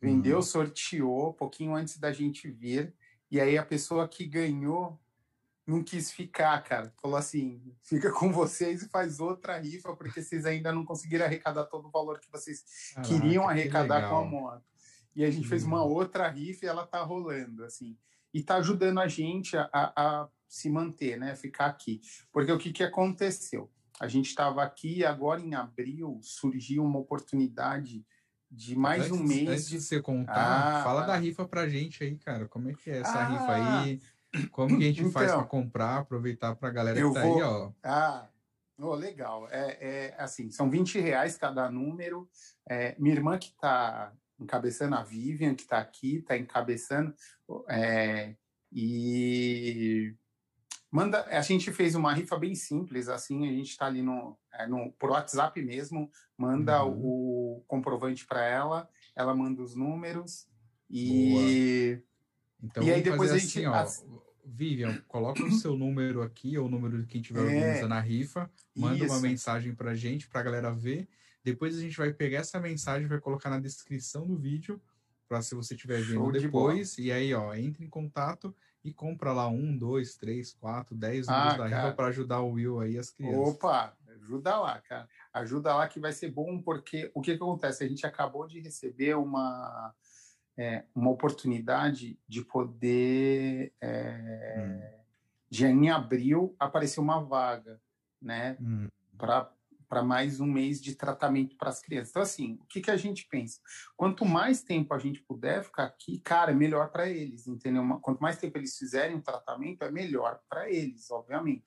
Speaker 2: vendeu, hum. sorteou, pouquinho antes da gente vir, e aí a pessoa que ganhou não quis ficar, cara. Falou assim: fica com vocês e faz outra rifa, porque vocês ainda não conseguiram arrecadar todo o valor que vocês Caraca, queriam arrecadar que com a moto. E a gente hum. fez uma uhum. outra rifa e ela tá rolando, assim. E tá ajudando a gente a, a se manter, né? Ficar aqui. Porque o que, que aconteceu? A gente estava aqui e agora em abril surgiu uma oportunidade de mais
Speaker 1: antes,
Speaker 2: um mês.
Speaker 1: Antes de você contar, ah, fala da rifa pra gente aí, cara. Como é que é essa ah, rifa aí? Como que a gente então, faz para comprar, aproveitar para a galera que tá vou... aí, ó?
Speaker 2: Ah, oh, legal. É, é, assim, são 20 reais cada número. É, minha irmã que está encabeçando, a Vivian, que está aqui, está encabeçando. É, e manda. A gente fez uma rifa bem simples, assim, a gente está ali no, é, no por WhatsApp mesmo, manda uhum. o comprovante para ela, ela manda os números e.
Speaker 1: Boa. Então, e aí depois a gente. Assim, ó, Vivian, coloca o seu número aqui, ou o número de quem estiver é, organizando a rifa, manda isso. uma mensagem pra gente, pra galera ver. Depois a gente vai pegar essa mensagem, vai colocar na descrição do vídeo, para se você estiver vendo depois. De e aí, ó, entre em contato e compra lá um, dois, três, quatro, dez números ah, da rifa para ajudar o Will aí as crianças.
Speaker 2: Opa, ajuda lá, cara. Ajuda lá que vai ser bom, porque o que, que acontece? A gente acabou de receber uma é, uma oportunidade de poder, é, hum. de em abril aparecer uma vaga, né, hum. para mais um mês de tratamento para as crianças. Então, assim, o que, que a gente pensa? Quanto mais tempo a gente puder ficar aqui, cara, é melhor para eles, entendeu? Quanto mais tempo eles fizerem o tratamento, é melhor para eles, obviamente.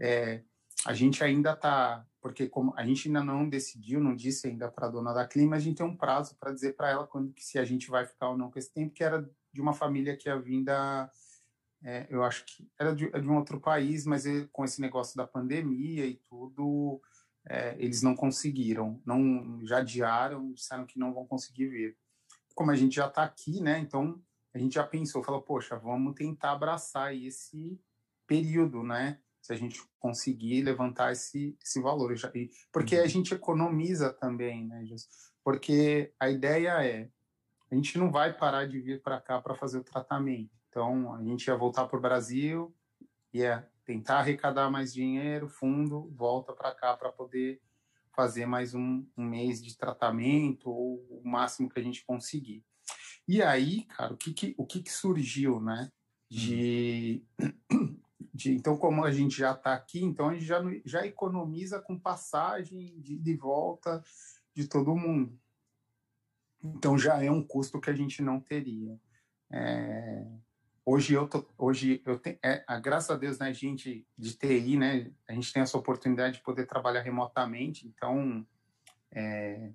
Speaker 2: É, a gente ainda está, porque como a gente ainda não decidiu, não disse ainda para a dona da clima, a gente tem um prazo para dizer para ela quando se a gente vai ficar ou não com esse tempo, que era de uma família que ia vinda, é, eu acho que era de, de, um outro país, mas com esse negócio da pandemia e tudo, é, eles não conseguiram, não já adiaram, disseram que não vão conseguir vir. Como a gente já está aqui, né? Então a gente já pensou, falou, poxa, vamos tentar abraçar esse período, né? se a gente conseguir levantar esse, esse valor. Porque a uhum. gente economiza também, né? Porque a ideia é, a gente não vai parar de vir para cá para fazer o tratamento. Então, a gente ia voltar para o Brasil, ia tentar arrecadar mais dinheiro, fundo, volta para cá para poder fazer mais um, um, mês de tratamento ou o máximo que a gente conseguir. E aí, cara, o que, que o que, que surgiu, né? De, de, então, como a gente já está aqui, então a gente já, já economiza com passagem de, de volta de todo mundo. Então já é um custo que a gente não teria. É, hoje eu tô, hoje eu tenho, é, a, graças a Deus, né, gente de TI, né, a gente tem essa oportunidade de poder trabalhar remotamente, então é,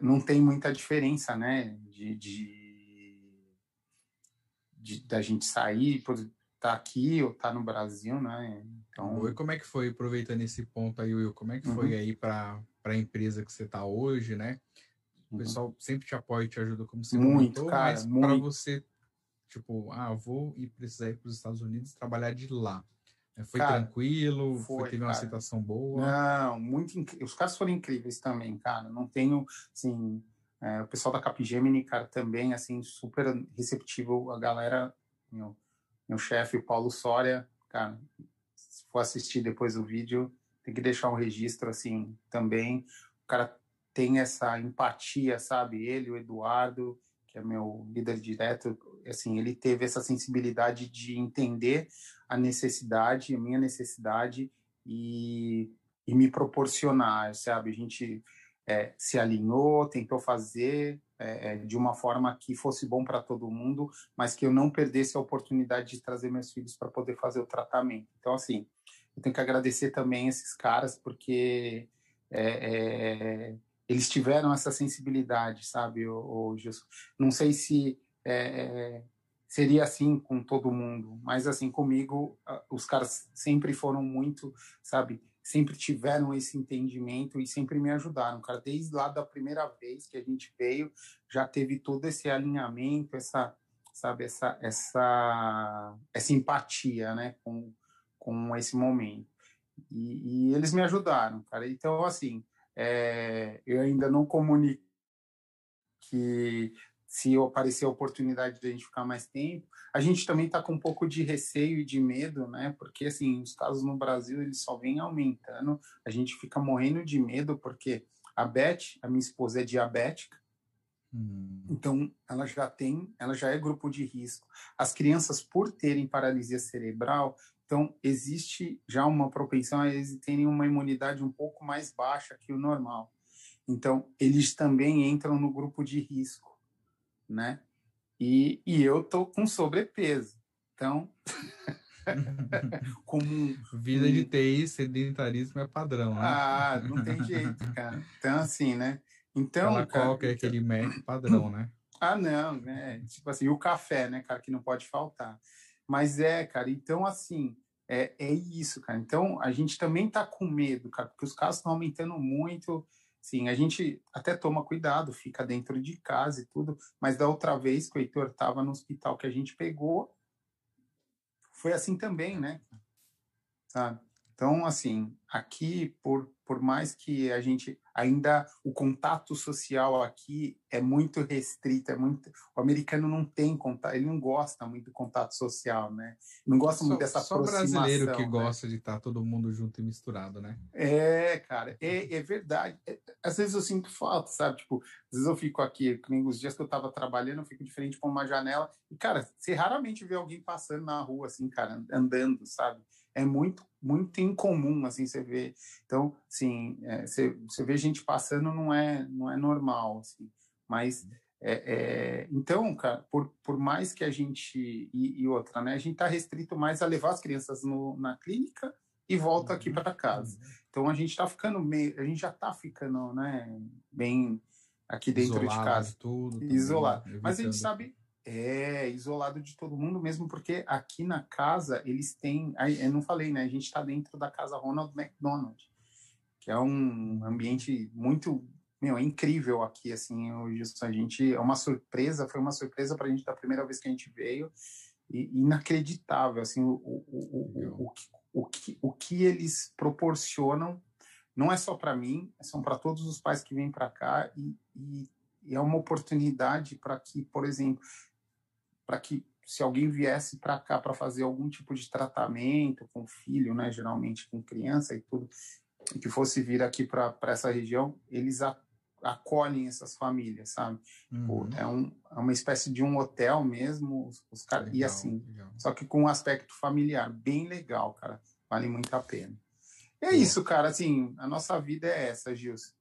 Speaker 2: não tem muita diferença, né, de, de, de da gente sair, tá aqui ou tá no Brasil, né?
Speaker 1: Então... E como é que foi, aproveitando esse ponto aí, Will, como é que foi uhum. aí para a empresa que você tá hoje, né? O uhum. pessoal sempre te apoia e te ajuda como você
Speaker 2: muito, comentou, cara, mas
Speaker 1: para você, tipo, ah, vou ir precisar ir para os Estados Unidos trabalhar de lá. Né? Foi cara, tranquilo? Foi, foi, teve uma aceitação boa?
Speaker 2: Não, muito incrível. Os caras foram incríveis também, cara. Não tenho, assim, é, o pessoal da Capgemini, cara, também, assim, super receptivo. A galera, meu, meu chefe, o Paulo Soria, cara, se for assistir depois o vídeo, tem que deixar um registro assim também. O cara tem essa empatia, sabe? Ele, o Eduardo, que é meu líder direto, assim, ele teve essa sensibilidade de entender a necessidade, a minha necessidade e, e me proporcionar, sabe? A gente é, se alinhou, tentou fazer, é, é, de uma forma que fosse bom para todo mundo, mas que eu não perdesse a oportunidade de trazer meus filhos para poder fazer o tratamento. Então, assim, eu tenho que agradecer também esses caras, porque é, é eles tiveram essa sensibilidade, sabe, o, Gilson? Não sei se é, é, seria assim com todo mundo, mas assim comigo os caras sempre foram muito, sabe, sempre tiveram esse entendimento e sempre me ajudaram, cara. Desde lá da primeira vez que a gente veio, já teve todo esse alinhamento, essa, sabe, essa, essa, essa empatia, né, com, com esse momento. E, e eles me ajudaram, cara. Então, assim, é, eu ainda não comunico que se aparecer a oportunidade de a gente ficar mais tempo, a gente também está com um pouco de receio e de medo, né? Porque assim, os casos no Brasil eles só vêm aumentando. A gente fica morrendo de medo porque a Beth, a minha esposa é diabética, hum. então ela já tem, ela já é grupo de risco. As crianças por terem paralisia cerebral, então existe já uma propensão a eles terem uma imunidade um pouco mais baixa que o normal. Então eles também entram no grupo de risco, né? E, e eu tô com sobrepeso. Então,
Speaker 1: como vida de TI, sedentarismo é padrão, né?
Speaker 2: Ah, não tem jeito, cara. Então assim, né? Então,
Speaker 1: Fala cara, qual que é então aquele médico padrão, né?
Speaker 2: Ah, não, né? Tipo assim, o café, né, cara, que não pode faltar. Mas é, cara, então assim, é, é isso, cara. Então a gente também tá com medo, cara, porque os casos estão aumentando muito. Sim, a gente até toma cuidado, fica dentro de casa e tudo, mas da outra vez que o Heitor estava no hospital que a gente pegou, foi assim também, né? Sabe? Então, assim, aqui, por, por mais que a gente ainda o contato social aqui é muito restrito, é muito o americano não tem contato, ele não gosta muito do contato social, né? Não gosta
Speaker 1: só,
Speaker 2: muito dessa
Speaker 1: só
Speaker 2: aproximação.
Speaker 1: brasileiro que
Speaker 2: né?
Speaker 1: gosta de estar tá todo mundo junto e misturado, né?
Speaker 2: É, cara, é, é verdade. É, às vezes eu sinto falta, sabe? Tipo, às vezes eu fico aqui, os dias que eu tava trabalhando, eu fico de frente para uma janela e, cara, você raramente vê alguém passando na rua assim, cara, andando, sabe? É muito muito incomum assim você vê. Então sim é, você, você vê gente passando não é não é normal assim. Mas é, é, então cara por, por mais que a gente e, e outra né a gente está restrito mais a levar as crianças no, na clínica e volta aqui para casa. Uhum. então a gente está ficando meio a gente já está ficando né bem aqui dentro
Speaker 1: isolado
Speaker 2: de casa.
Speaker 1: tudo
Speaker 2: isolado. Mas a gente sabe é, isolado de todo mundo mesmo, porque aqui na casa eles têm. Eu não falei, né? A gente está dentro da casa Ronald McDonald, que é um ambiente muito. Meu, é incrível aqui, assim, a gente é uma surpresa, foi uma surpresa para a gente da primeira vez que a gente veio, e inacreditável, assim, o, o, o, o, o, que, o que eles proporcionam, não é só para mim, são para todos os pais que vêm para cá, e, e é uma oportunidade para que, por exemplo, para que se alguém viesse para cá para fazer algum tipo de tratamento com filho, né, geralmente com criança e tudo, e que fosse vir aqui para essa região, eles a, acolhem essas famílias, sabe? Uhum. É, um, é uma espécie de um hotel mesmo, os, os cara, e assim, legal. só que com um aspecto familiar, bem legal, cara, vale muito a pena. E é isso, cara, assim, a nossa vida é essa, Gilson.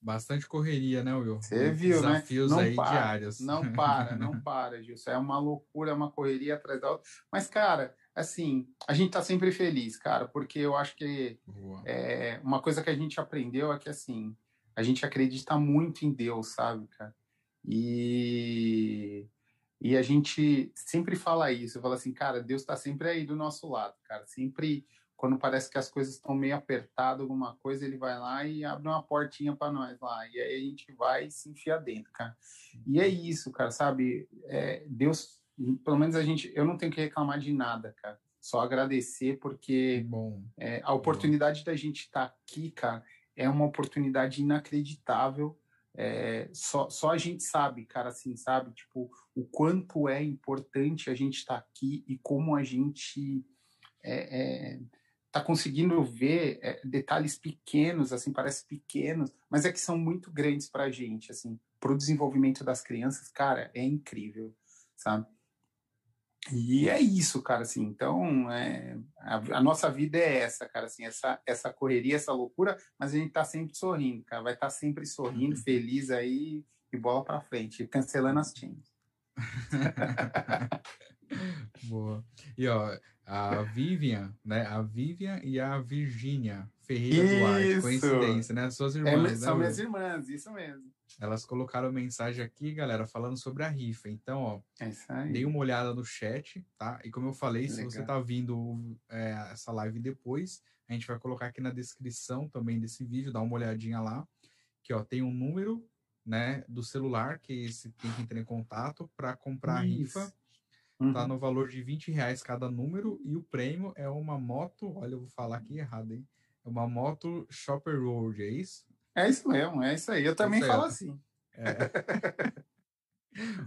Speaker 1: Bastante correria, né, Will?
Speaker 2: Você viu,
Speaker 1: né? Desafios
Speaker 2: não
Speaker 1: aí
Speaker 2: para,
Speaker 1: diários.
Speaker 2: Não para, não para, Gilson. É uma loucura, é uma correria atrás da outra. Mas, cara, assim, a gente tá sempre feliz, cara, porque eu acho que é, uma coisa que a gente aprendeu é que, assim, a gente acredita muito em Deus, sabe, cara? E, e a gente sempre fala isso, fala assim, cara, Deus tá sempre aí do nosso lado, cara, sempre quando parece que as coisas estão meio apertadas, alguma coisa, ele vai lá e abre uma portinha para nós lá. E aí a gente vai e se enfia dentro, cara. E é isso, cara, sabe? É, Deus, pelo menos a gente, eu não tenho que reclamar de nada, cara. Só agradecer, porque
Speaker 1: bom,
Speaker 2: é, a oportunidade da gente estar tá aqui, cara, é uma oportunidade inacreditável. É, só, só a gente sabe, cara, assim, sabe? Tipo, o quanto é importante a gente estar tá aqui e como a gente. É, é, tá conseguindo ver é, detalhes pequenos, assim, parece pequenos, mas é que são muito grandes para a gente, assim, para o desenvolvimento das crianças, cara, é incrível, sabe? E é isso, cara, assim, então, é, a, a, nossa vida é essa, cara, assim, essa, essa correria, essa loucura, mas a gente tá sempre sorrindo, cara, vai estar tá sempre sorrindo, uhum. feliz aí, e bola para frente, cancelando as times.
Speaker 1: Boa. E ó, a Vivian, né? A Vivian e a Virgínia Ferreira isso. Duarte. Coincidência, né? Suas
Speaker 2: é,
Speaker 1: irmãs.
Speaker 2: É, são né, minhas irmãs, isso mesmo.
Speaker 1: Elas colocaram mensagem aqui, galera, falando sobre a rifa. Então, ó,
Speaker 2: é
Speaker 1: dei uma olhada no chat, tá? E como eu falei, Legal. se você tá vindo é, essa live depois, a gente vai colocar aqui na descrição também desse vídeo, dá uma olhadinha lá, que ó, tem um número, né, do celular que você tem que entrar em contato para comprar Isso. a rifa. Tá uhum. Tá no valor de 20 reais cada número e o prêmio é uma moto, olha, eu vou falar aqui errado, hein? É uma moto Shopper Road, é isso?
Speaker 2: É isso mesmo, é isso aí. Eu também falo assim. É.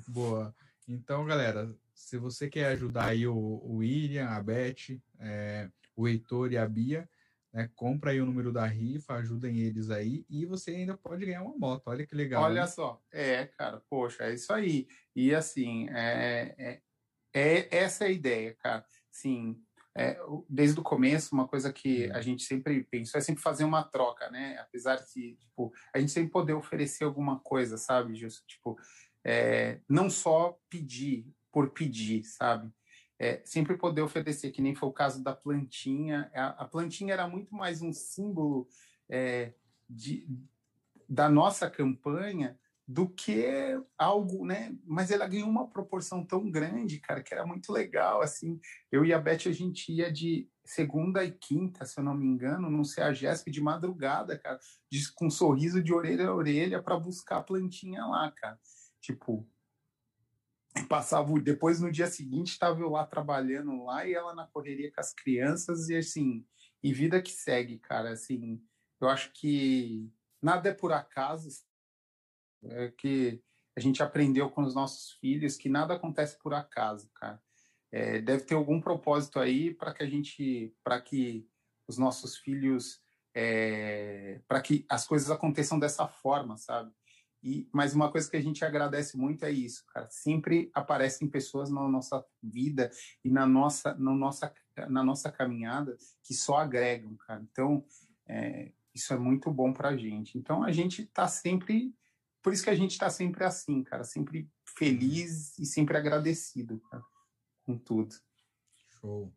Speaker 1: Boa. Então, galera, se você quer ajudar aí o, o William, a Beth, é, o Heitor e a Bia, né, compra aí o número da rifa, ajudem eles aí e você ainda pode ganhar uma moto. Olha que legal.
Speaker 2: Olha né? só, é, cara, poxa, é isso aí. E assim, é, é, é essa é a ideia, cara. Sim, é, desde o começo, uma coisa que a gente sempre pensou é sempre fazer uma troca, né? Apesar de, tipo, a gente sempre poder oferecer alguma coisa, sabe, Gilson? Tipo, é, não só pedir por pedir, sabe? É, sempre poder oferecer, que nem foi o caso da plantinha. A, a plantinha era muito mais um símbolo é, de, da nossa campanha do que algo, né? Mas ela ganhou uma proporção tão grande, cara, que era muito legal, assim. Eu e a Beth, a gente ia de segunda e quinta, se eu não me engano, no CEAGESP de madrugada, cara, de, com um sorriso de orelha a orelha para buscar a plantinha lá, cara. Tipo, passava depois no dia seguinte estava eu lá trabalhando lá e ela na correria com as crianças e assim e vida que segue cara assim eu acho que nada é por acaso é que a gente aprendeu com os nossos filhos que nada acontece por acaso, cara. É, deve ter algum propósito aí para que a gente, para que os nossos filhos, é, para que as coisas aconteçam dessa forma, sabe? E, mas uma coisa que a gente agradece muito é isso, cara. Sempre aparecem pessoas na nossa vida e na nossa, na nossa, na nossa caminhada que só agregam, cara. Então, é, isso é muito bom para a gente. Então, a gente está sempre por isso que a gente está sempre assim, cara, sempre feliz e sempre agradecido cara, com tudo.
Speaker 1: Show.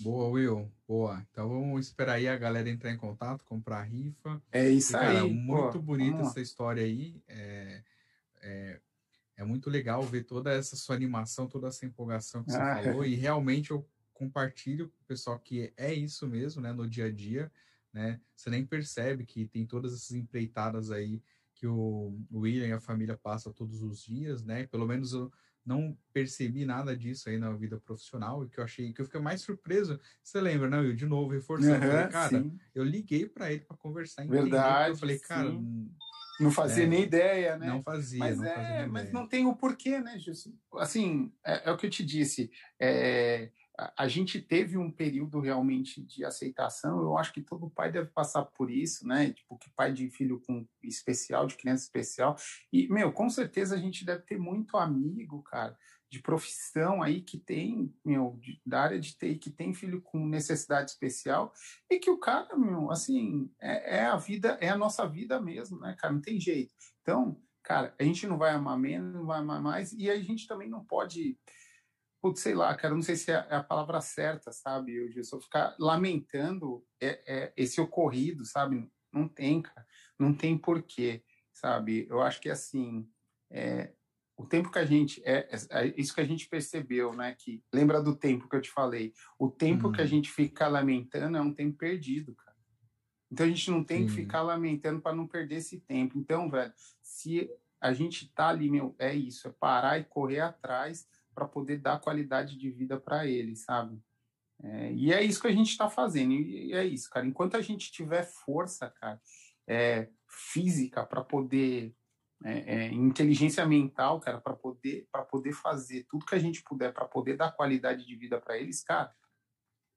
Speaker 1: Boa, Will. Boa. Então vamos esperar aí a galera entrar em contato, comprar a rifa.
Speaker 2: É isso e, cara, aí.
Speaker 1: Muito pô, bonita essa história aí. É, é, é, muito legal ver toda essa sua animação, toda essa empolgação que você ah, falou. É. E realmente eu compartilho com o pessoal que é isso mesmo, né? No dia a dia, né? Você nem percebe que tem todas essas empreitadas aí que o William e a família passam todos os dias, né? Pelo menos eu não percebi nada disso aí na vida profissional e que eu achei que eu fiquei mais surpreso. Você lembra, né? Eu de novo reforçando, uhum, falei, cara, sim. eu liguei para ele para conversar.
Speaker 2: Verdade.
Speaker 1: Eu falei, cara,
Speaker 2: sim. não fazia é, nem ideia, né?
Speaker 1: Não fazia,
Speaker 2: mas
Speaker 1: não
Speaker 2: é,
Speaker 1: fazia
Speaker 2: mas não tem o porquê, né, Gilson? Assim, é, é, o que eu te disse. É, a gente teve um período realmente de aceitação. Eu acho que todo pai deve passar por isso, né? Tipo, que pai de filho com especial, de criança especial. E, meu, com certeza a gente deve ter muito amigo, cara, de profissão aí que tem, meu, de, da área de TI, que tem filho com necessidade especial e que o cara, meu, assim, é, é a vida, é a nossa vida mesmo, né, cara? Não tem jeito. Então, cara, a gente não vai amar menos, não vai amar mais e a gente também não pode putz, sei lá, cara, não sei se é, é a palavra certa, sabe, eu Gilson, ficar lamentando é, é, esse ocorrido, sabe? Não tem, cara, não tem porquê, sabe? Eu acho que assim, é, o tempo que a gente é, é, isso que a gente percebeu, né? Que lembra do tempo que eu te falei, o tempo que a uhum. gente fica lamentando é um tempo perdido, cara. Então a gente não tem Sim. que ficar lamentando para não perder esse tempo. Então, velho, se a gente tá ali, meu, é isso, é parar e correr atrás para poder dar qualidade de vida para eles, sabe? É, e é isso que a gente está fazendo, e é isso, cara. Enquanto a gente tiver força, cara, é, física para poder, é, é, inteligência mental, cara, para poder, para poder fazer tudo que a gente puder para poder dar qualidade de vida para eles, cara,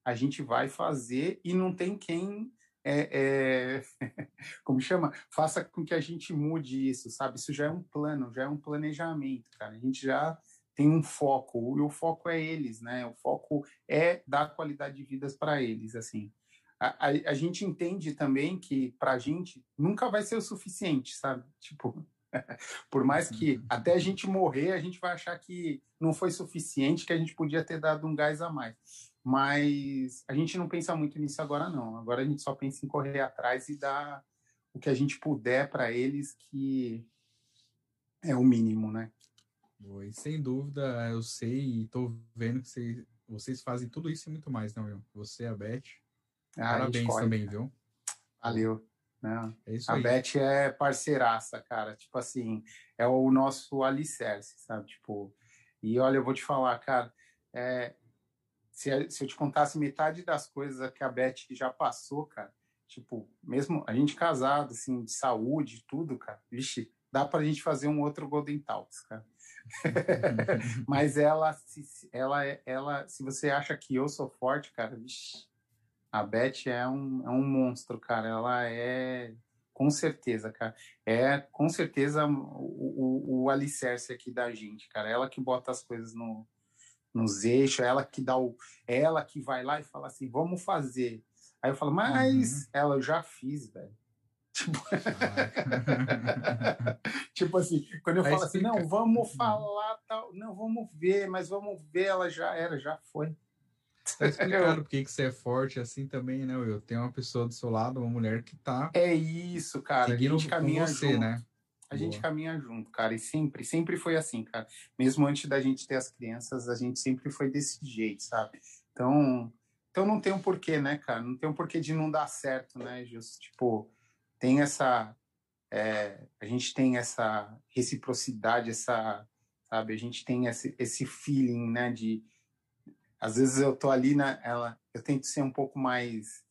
Speaker 2: a gente vai fazer e não tem quem é, é, como chama? Faça com que a gente mude isso, sabe? Isso já é um plano, já é um planejamento, cara. A gente já tem um foco, e o foco é eles, né? O foco é dar qualidade de vidas para eles, assim. A, a, a, gente entende também que para a gente nunca vai ser o suficiente, sabe? Tipo, por mais que uhum. até a gente morrer, a gente vai achar que não foi suficiente, que a gente podia ter dado um gás a mais. mas a gente não pensa muito nisso agora, não. Agora a gente só pensa em correr atrás e dar o que a gente puder para eles, que é o mínimo, né?
Speaker 1: E sem dúvida, eu sei e estou vendo que vocês, vocês fazem tudo isso e muito mais, não, viu? Você, a Beth. Ah, Parabéns também, viu?
Speaker 2: Valeu. Né? É a aí. Beth é parceiraça, cara. Tipo assim, é o nosso alicerce, sabe? Tipo, e olha, eu vou te falar, cara, é, se, se eu te contasse metade das coisas que a Beth já passou, cara, tipo, mesmo a gente casado, assim, de saúde, tudo, cara, vixe, dá pra gente fazer um outro Golden Talks, cara. Mas ela, se, ela, ela, se você acha que eu sou forte, cara, vixe, a Beth é um, é um monstro, cara. Ela é, com certeza, cara. É, com certeza, o, o, o alicerce aqui da gente, cara. Ela que bota as coisas no, nos eixos, ela que dá o. Ela que vai lá e fala assim: vamos fazer. Aí eu falo, mas uhum. ela eu já fiz, velho. Tipo... tipo assim, quando eu falo assim, não, vamos uhum. falar tal, não, vamos ver, mas vamos ver, ela já era, já foi.
Speaker 1: Tá explicando por que você é forte assim também, né, Will? Tem uma pessoa do seu lado, uma mulher que tá.
Speaker 2: É isso, cara. A gente caminha você, junto. né? A Boa. gente caminha junto, cara. E sempre, sempre foi assim, cara. Mesmo antes da gente ter as crianças, a gente sempre foi desse jeito, sabe? Então, então não tem um porquê, né, cara? Não tem um porquê de não dar certo, né, Justo? Tipo, tem essa. É, a gente tem essa reciprocidade, essa. Sabe? A gente tem esse, esse feeling, né, de às vezes eu tô ali na ela, eu tento ser um pouco mais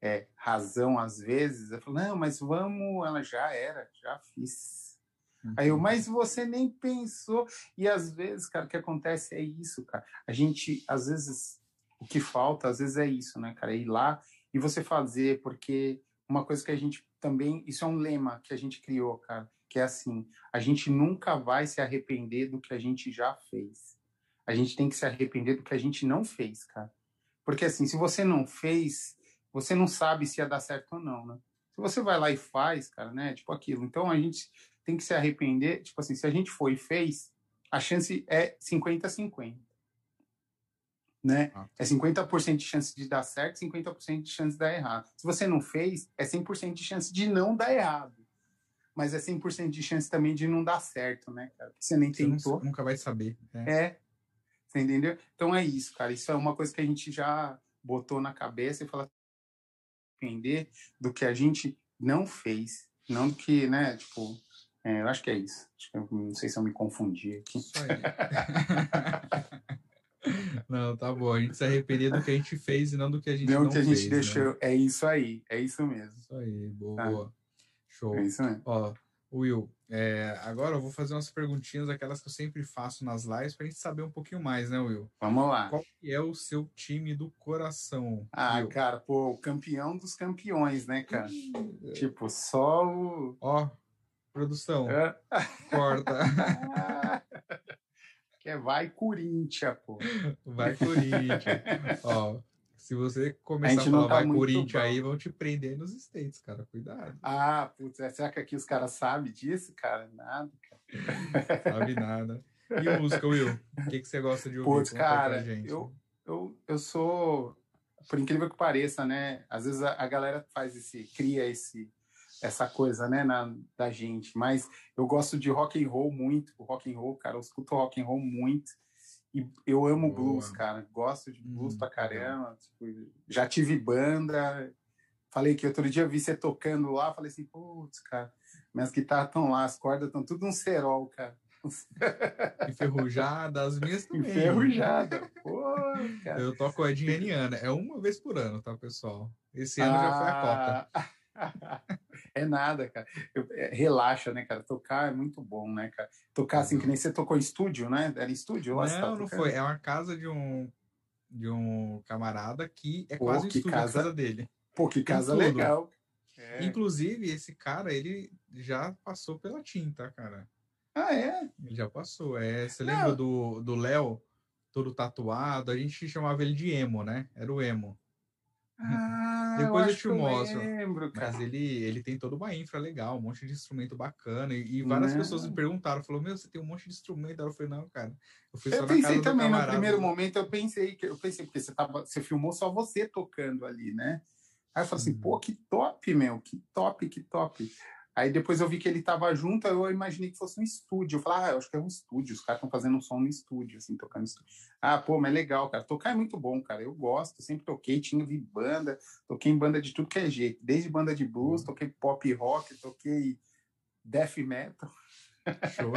Speaker 2: é, razão às vezes. Eu falo, não, mas vamos, ela já era, já fiz. Uhum. Aí eu, mas você nem pensou. E às vezes, cara, o que acontece é isso, cara. A gente, às vezes, o que falta, às vezes é isso, né, cara? É ir lá e você fazer, porque uma coisa que a gente também, isso é um lema que a gente criou, cara, que é assim: a gente nunca vai se arrepender do que a gente já fez a gente tem que se arrepender do que a gente não fez, cara. Porque assim, se você não fez, você não sabe se ia dar certo ou não, né? Se você vai lá e faz, cara, né? Tipo aquilo. Então a gente tem que se arrepender. Tipo assim, se a gente foi e fez, a chance é 50-50. Né? Ah. É 50% de chance de dar certo, 50% de chance de dar errado. Se você não fez, é 100% de chance de não dar errado. Mas é 100% de chance também de não dar certo, né, cara? Porque você nem você tentou.
Speaker 1: nunca vai saber.
Speaker 2: Né? É, você entendeu? Então é isso, cara. Isso é uma coisa que a gente já botou na cabeça e fala entender do que a gente não fez, não do que, né, tipo, é, eu acho que é isso. Eu, não sei se eu me confundi aqui. Isso aí.
Speaker 1: não, tá bom. A gente se arrepender do que a gente fez e não do que a gente não, não que a gente fez, né? deixou. Né?
Speaker 2: É isso aí. É isso mesmo.
Speaker 1: Isso aí. Boa. Tá. Show.
Speaker 2: É isso mesmo.
Speaker 1: Ó, Will, é, agora eu vou fazer umas perguntinhas, aquelas que eu sempre faço nas lives, para a gente saber um pouquinho mais, né, Will?
Speaker 2: Vamos lá.
Speaker 1: Qual é o seu time do coração?
Speaker 2: Ah, Will? cara, pô, o campeão dos campeões, né, cara? tipo, só o.
Speaker 1: Ó, produção. Corta.
Speaker 2: que é vai Corinthians, pô.
Speaker 1: Vai Corinthians. Ó, se você começar a, a falar tá vai Corinthians aí, vão te prender nos States, cara. Cuidado.
Speaker 2: Ah, putz, é, será que aqui os caras sabem disso, cara? Nada,
Speaker 1: cara. Sabe nada. E música, Will? O que, que você gosta de ouvir?
Speaker 2: Putz, cara, eu, eu, eu sou, por incrível que pareça, né? Às vezes a, a galera faz esse, cria esse, essa coisa, né, na, da gente. Mas eu gosto de rock and roll muito, rock and roll, cara. Eu escuto rock and roll muito. E eu amo Boa. blues, cara. Gosto de blues hum, pra caramba. Tipo, já tive banda. Falei que outro dia vi você tocando lá. Falei assim, putz, cara, minhas guitarras estão lá, as cordas estão tudo um cerol, cara.
Speaker 1: Enferrujada, as minhas também.
Speaker 2: Enferrujada. Pô,
Speaker 1: cara. Eu toco Edinha Eniana. É uma vez por ano, tá, pessoal? Esse ano ah... já foi a Copa.
Speaker 2: É nada, cara. Eu, é, relaxa, né, cara? Tocar é muito bom, né, cara? Tocar assim, que nem você tocou em estúdio, né? Era em estúdio
Speaker 1: lá? Não, não foi. É uma casa de um, de um camarada que é Pô, quase que estúdio casa... casa dele.
Speaker 2: Pô, que casa legal.
Speaker 1: É. Inclusive, esse cara, ele já passou pela tinta, cara.
Speaker 2: Ah, é?
Speaker 1: Ele já passou. É, você não. lembra do Léo, todo tatuado? A gente chamava ele de emo, né? Era o emo.
Speaker 2: Ah,
Speaker 1: Depois
Speaker 2: eu,
Speaker 1: eu te mostro.
Speaker 2: Eu lembro, cara.
Speaker 1: Mas ele, ele tem toda uma infra legal, um monte de instrumento bacana. E, e várias
Speaker 2: Não.
Speaker 1: pessoas me perguntaram, falou, meu, você tem um monte de instrumento. Aí eu falei, não, cara. Eu fui
Speaker 2: Eu pensei também, no primeiro momento, eu pensei, que eu pensei, porque você, tava, você filmou só você tocando ali, né? Aí eu falei assim,
Speaker 1: Uhum.
Speaker 2: pô, que top, meu, que top, que top. Aí depois eu vi que ele tava junto, aí eu imaginei que fosse um estúdio. Eu falei, ah, eu acho que é um estúdio, os caras estão fazendo um som no estúdio, assim, tocando estúdio. Ah, pô, mas é legal, cara. Tocar é muito bom, cara. Eu gosto, sempre toquei, tinha vi banda, toquei em banda de tudo que é jeito. Desde banda de blues,
Speaker 1: Uhum.
Speaker 2: toquei pop rock, toquei death metal.
Speaker 1: Show.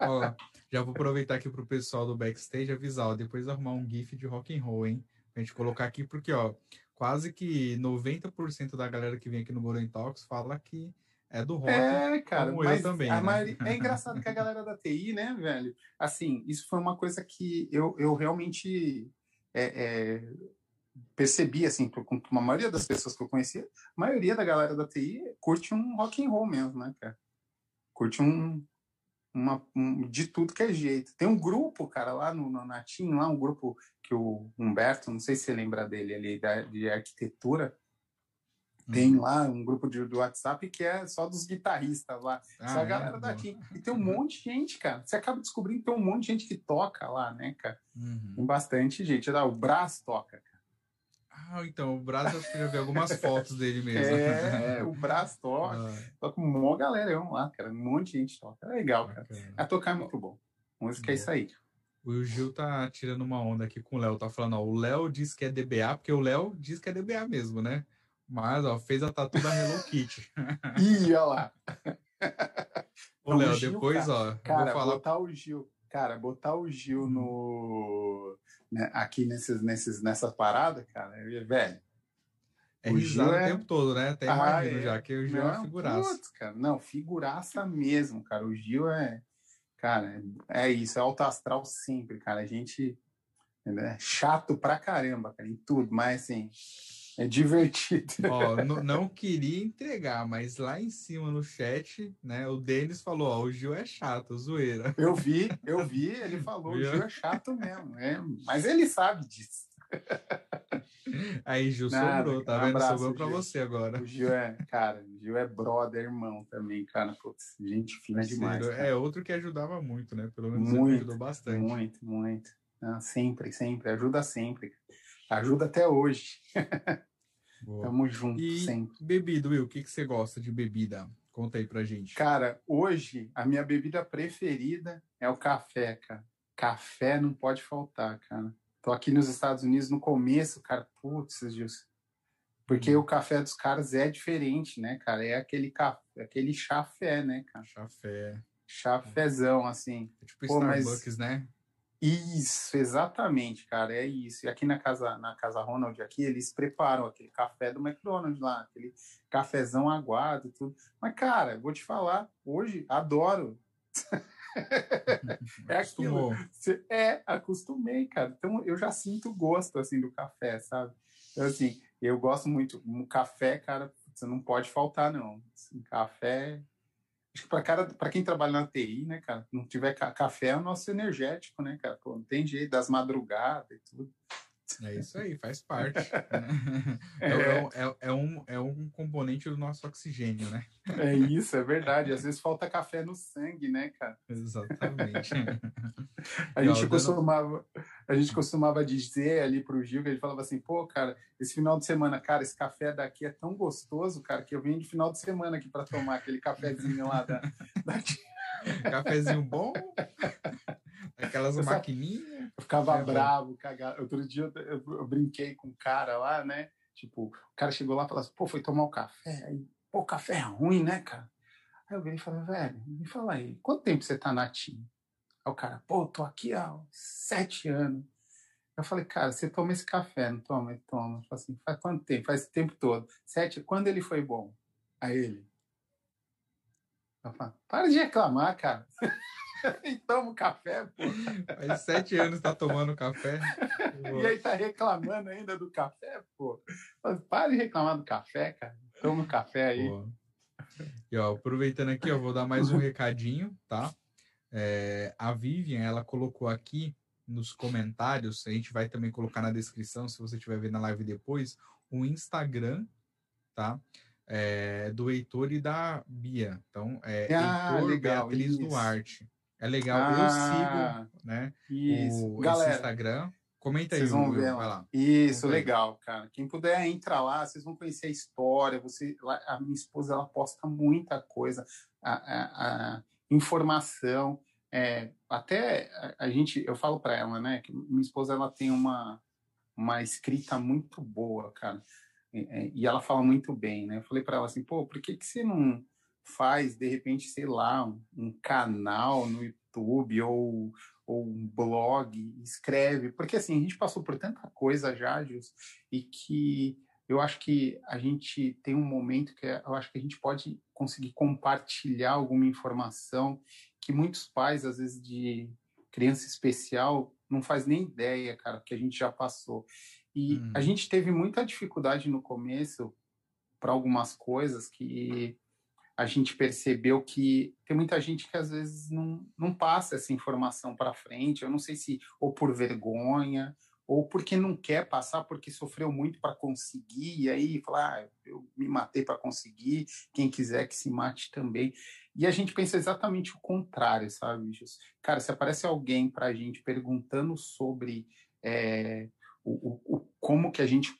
Speaker 1: Ó, já vou aproveitar aqui pro pessoal do backstage avisar, ó, depois arrumar um GIF de rock and roll, hein? Pra gente colocar aqui, porque, ó, quase que 90% da galera que vem aqui no Golden Talks fala que é do rock.
Speaker 2: É, cara, mas
Speaker 1: também, né?
Speaker 2: maioria- é engraçado que a galera da TI, né, velho? Assim, isso foi uma coisa que eu, eu realmente é, é, percebi, assim, com a maioria das pessoas que eu conhecia, a maioria da galera da TI curte um rock and roll mesmo, né, cara? Curte um, uma, um- de tudo que é jeito. Tem um grupo, cara, lá no, no Natim, lá um grupo que o Humberto, não sei se você lembra dele ali, da, de arquitetura, tem lá um grupo de, do WhatsApp que é só dos guitarristas lá.
Speaker 1: Ah,
Speaker 2: Só a
Speaker 1: é?
Speaker 2: galera
Speaker 1: Boa.
Speaker 2: daqui. E tem um monte de gente, cara. Você acaba descobrindo que tem um monte de gente que toca lá, né, cara?
Speaker 1: Uhum.
Speaker 2: Tem bastante gente. Ah, o Brás toca, cara.
Speaker 1: Ah, então, o acho que eu já vi algumas fotos dele mesmo.
Speaker 2: É, o Brás toca.
Speaker 1: Ah,
Speaker 2: Toca um maior galerão lá, cara. Um monte de gente toca. É legal, cara.
Speaker 1: bacana.
Speaker 2: A tocar é muito bom. Música é
Speaker 1: Boa.
Speaker 2: isso aí.
Speaker 1: O Gil tá tirando uma onda aqui com o Léo, tá falando, ó, o Léo diz que é DBA, porque o Léo diz que é DBA mesmo, né? Mas, ó, fez a tatu da Hello Kitty.
Speaker 2: Ih, olha lá.
Speaker 1: Ô,
Speaker 2: o
Speaker 1: Léo,
Speaker 2: Gil,
Speaker 1: depois, ó, eu
Speaker 2: Cara,
Speaker 1: vou falar.
Speaker 2: botar o Gil. Cara, botar o Gil
Speaker 1: Hum.
Speaker 2: no. né, aqui nesses, nesses, nessa parada, cara, é- velho.
Speaker 1: É
Speaker 2: o Gil
Speaker 1: o
Speaker 2: é-
Speaker 1: tempo todo, né? Até
Speaker 2: Ah,
Speaker 1: imagino
Speaker 2: é.
Speaker 1: já, que o Gil é
Speaker 2: Não,
Speaker 1: figuraça.
Speaker 2: putz, cara, não, figuraça mesmo, cara. O Gil é. Cara, é isso, é alto astral sempre, cara. A gente é chato pra caramba, cara, em tudo, mas assim, é divertido.
Speaker 1: Ó, não queria entregar, mas lá em cima no chat, né, o Denis falou, ó, o Gil é chato, zoeira.
Speaker 2: Eu vi, eu vi, ele falou, o
Speaker 1: Viu?
Speaker 2: Gil é chato mesmo, é, mas ele sabe disso.
Speaker 1: Aí, Gil,
Speaker 2: Nada,
Speaker 1: sobrou, tá
Speaker 2: cara, um
Speaker 1: vendo?
Speaker 2: abraço,
Speaker 1: sobrou pra
Speaker 2: Gil.
Speaker 1: você agora.
Speaker 2: O Gil é, cara, o Gil é brother, irmão também, cara. Putz, gente fina demais. Cara.
Speaker 1: É outro que ajudava muito, né? Pelo menos
Speaker 2: Muito,
Speaker 1: ajudou bastante.
Speaker 2: Muito, muito. Ah, sempre, sempre. Ajuda sempre. Ajuda até hoje. Tamo junto,
Speaker 1: E
Speaker 2: sempre.
Speaker 1: bebida, Will, o que, que você gosta de bebida? Conta aí pra gente.
Speaker 2: Cara, hoje a minha bebida preferida é o café, cara. Café não pode faltar, cara. Tô aqui nos Estados Unidos no começo, cara. Putz, Gilson. Porque
Speaker 1: Hum.
Speaker 2: o café dos caras é diferente, né, cara? É aquele café, aquele chafé, né, cara?
Speaker 1: Chafé.
Speaker 2: Chafezão, assim.
Speaker 1: É tipo
Speaker 2: Pô, mas-
Speaker 1: Starbucks, né?
Speaker 2: Isso, exatamente, cara, é isso. E aqui na casa, na casa Ronald, aqui, eles preparam aquele café do McDonald's lá, aquele cafezão aguado e tudo. Mas, cara, vou te falar, hoje adoro. É aquilo.
Speaker 1: Acostumou.
Speaker 2: Cê- É, acostumei, cara. Então eu já sinto gosto assim do café, sabe? Então, assim, eu gosto muito. Um café, cara, você não pode faltar, não. Assim, café. Acho que para para quem trabalha na TI, né, cara, não tiver ca- café é o nosso energético, né, cara? Pô, não tem jeito das madrugadas e tudo.
Speaker 1: É isso aí, faz parte. né? É, é um- é- é um, é um componente do nosso oxigênio, né?
Speaker 2: É isso, é verdade. Às vezes falta café no sangue, né, cara?
Speaker 1: Exatamente.
Speaker 2: A
Speaker 1: Não,
Speaker 2: gente
Speaker 1: dando-
Speaker 2: costumava, a gente costumava dizer ali pro Gil, que ele falava assim, pô, cara, esse final de semana, cara, esse café daqui é tão gostoso, cara, que eu venho de final de semana aqui para tomar aquele cafezinho lá da, da...
Speaker 1: Cafezinho bom, aquelas maquininhas.
Speaker 2: Eu ficava
Speaker 1: É
Speaker 2: bravo, cagado. Outro dia eu, eu- eu brinquei com um cara lá, né? Tipo, o cara chegou lá e falou assim, pô, foi tomar o café. Aí, pô, café é ruim, né, cara? Aí eu virei e falei, velho, me fala aí, quanto tempo você tá na TIM? Aí o cara, pô, tô aqui há sete anos. Eu falei, cara, você toma esse café, não toma? Ele toma. Eu falei assim, faz quanto tempo? Faz esse tempo todo. Sete, quando ele foi bom? Aí ele. Eu falo, para de reclamar, cara. e toma o café, pô.
Speaker 1: Faz sete anos tá tomando café.
Speaker 2: E aí tá reclamando ainda do café, pô. Mas Para de reclamar do café, cara. Toma um café aí.
Speaker 1: Boa. E ó, aproveitando aqui, ó, vou dar mais um recadinho, tá? É, a Vivian, ela colocou aqui nos comentários, a gente vai também colocar na descrição, se você estiver vendo a live depois, o Instagram, tá? É, do Heitor e da Bia. Então, é
Speaker 2: ah,
Speaker 1: Heitor
Speaker 2: legal,
Speaker 1: Beatriz
Speaker 2: isso.
Speaker 1: Duarte. É legal,
Speaker 2: Ah,
Speaker 1: eu sigo, né?
Speaker 2: Isso.
Speaker 1: O, esse
Speaker 2: Galera,
Speaker 1: Instagram. Comenta aí,
Speaker 2: vocês vão ver
Speaker 1: vai
Speaker 2: lá. Isso, legal, cara. Quem puder entrar lá, vocês vão conhecer a história. Você, a minha esposa ela posta muita coisa, a, a- a informação. é, até a, a gente, eu falo para ela, né, que minha esposa ela tem uma uma escrita muito boa, cara. E, é, e ela fala muito bem, né? Eu falei para ela assim, pô, por que que você não faz de repente, sei lá, um, um canal no YouTube ou ou um blog, escreve, porque assim, a gente passou por tanta coisa já, Gilson, e que eu acho que a gente tem um momento que é- eu acho que a gente pode conseguir compartilhar alguma informação que muitos pais, às vezes, de criança especial, não faz nem ideia, cara, que a gente já passou. E
Speaker 1: Uhum.
Speaker 2: a gente teve muita dificuldade no começo para algumas coisas que a gente percebeu que tem muita gente que às vezes não, não passa essa informação para frente. Eu não sei se ou por vergonha ou porque não quer passar, porque sofreu muito para conseguir, e aí falar, ah, eu me matei para conseguir, quem quiser que se mate também. E a gente pensa exatamente o contrário, sabe? Cara, se aparece alguém para a gente perguntando sobre é, o, o- como que a gente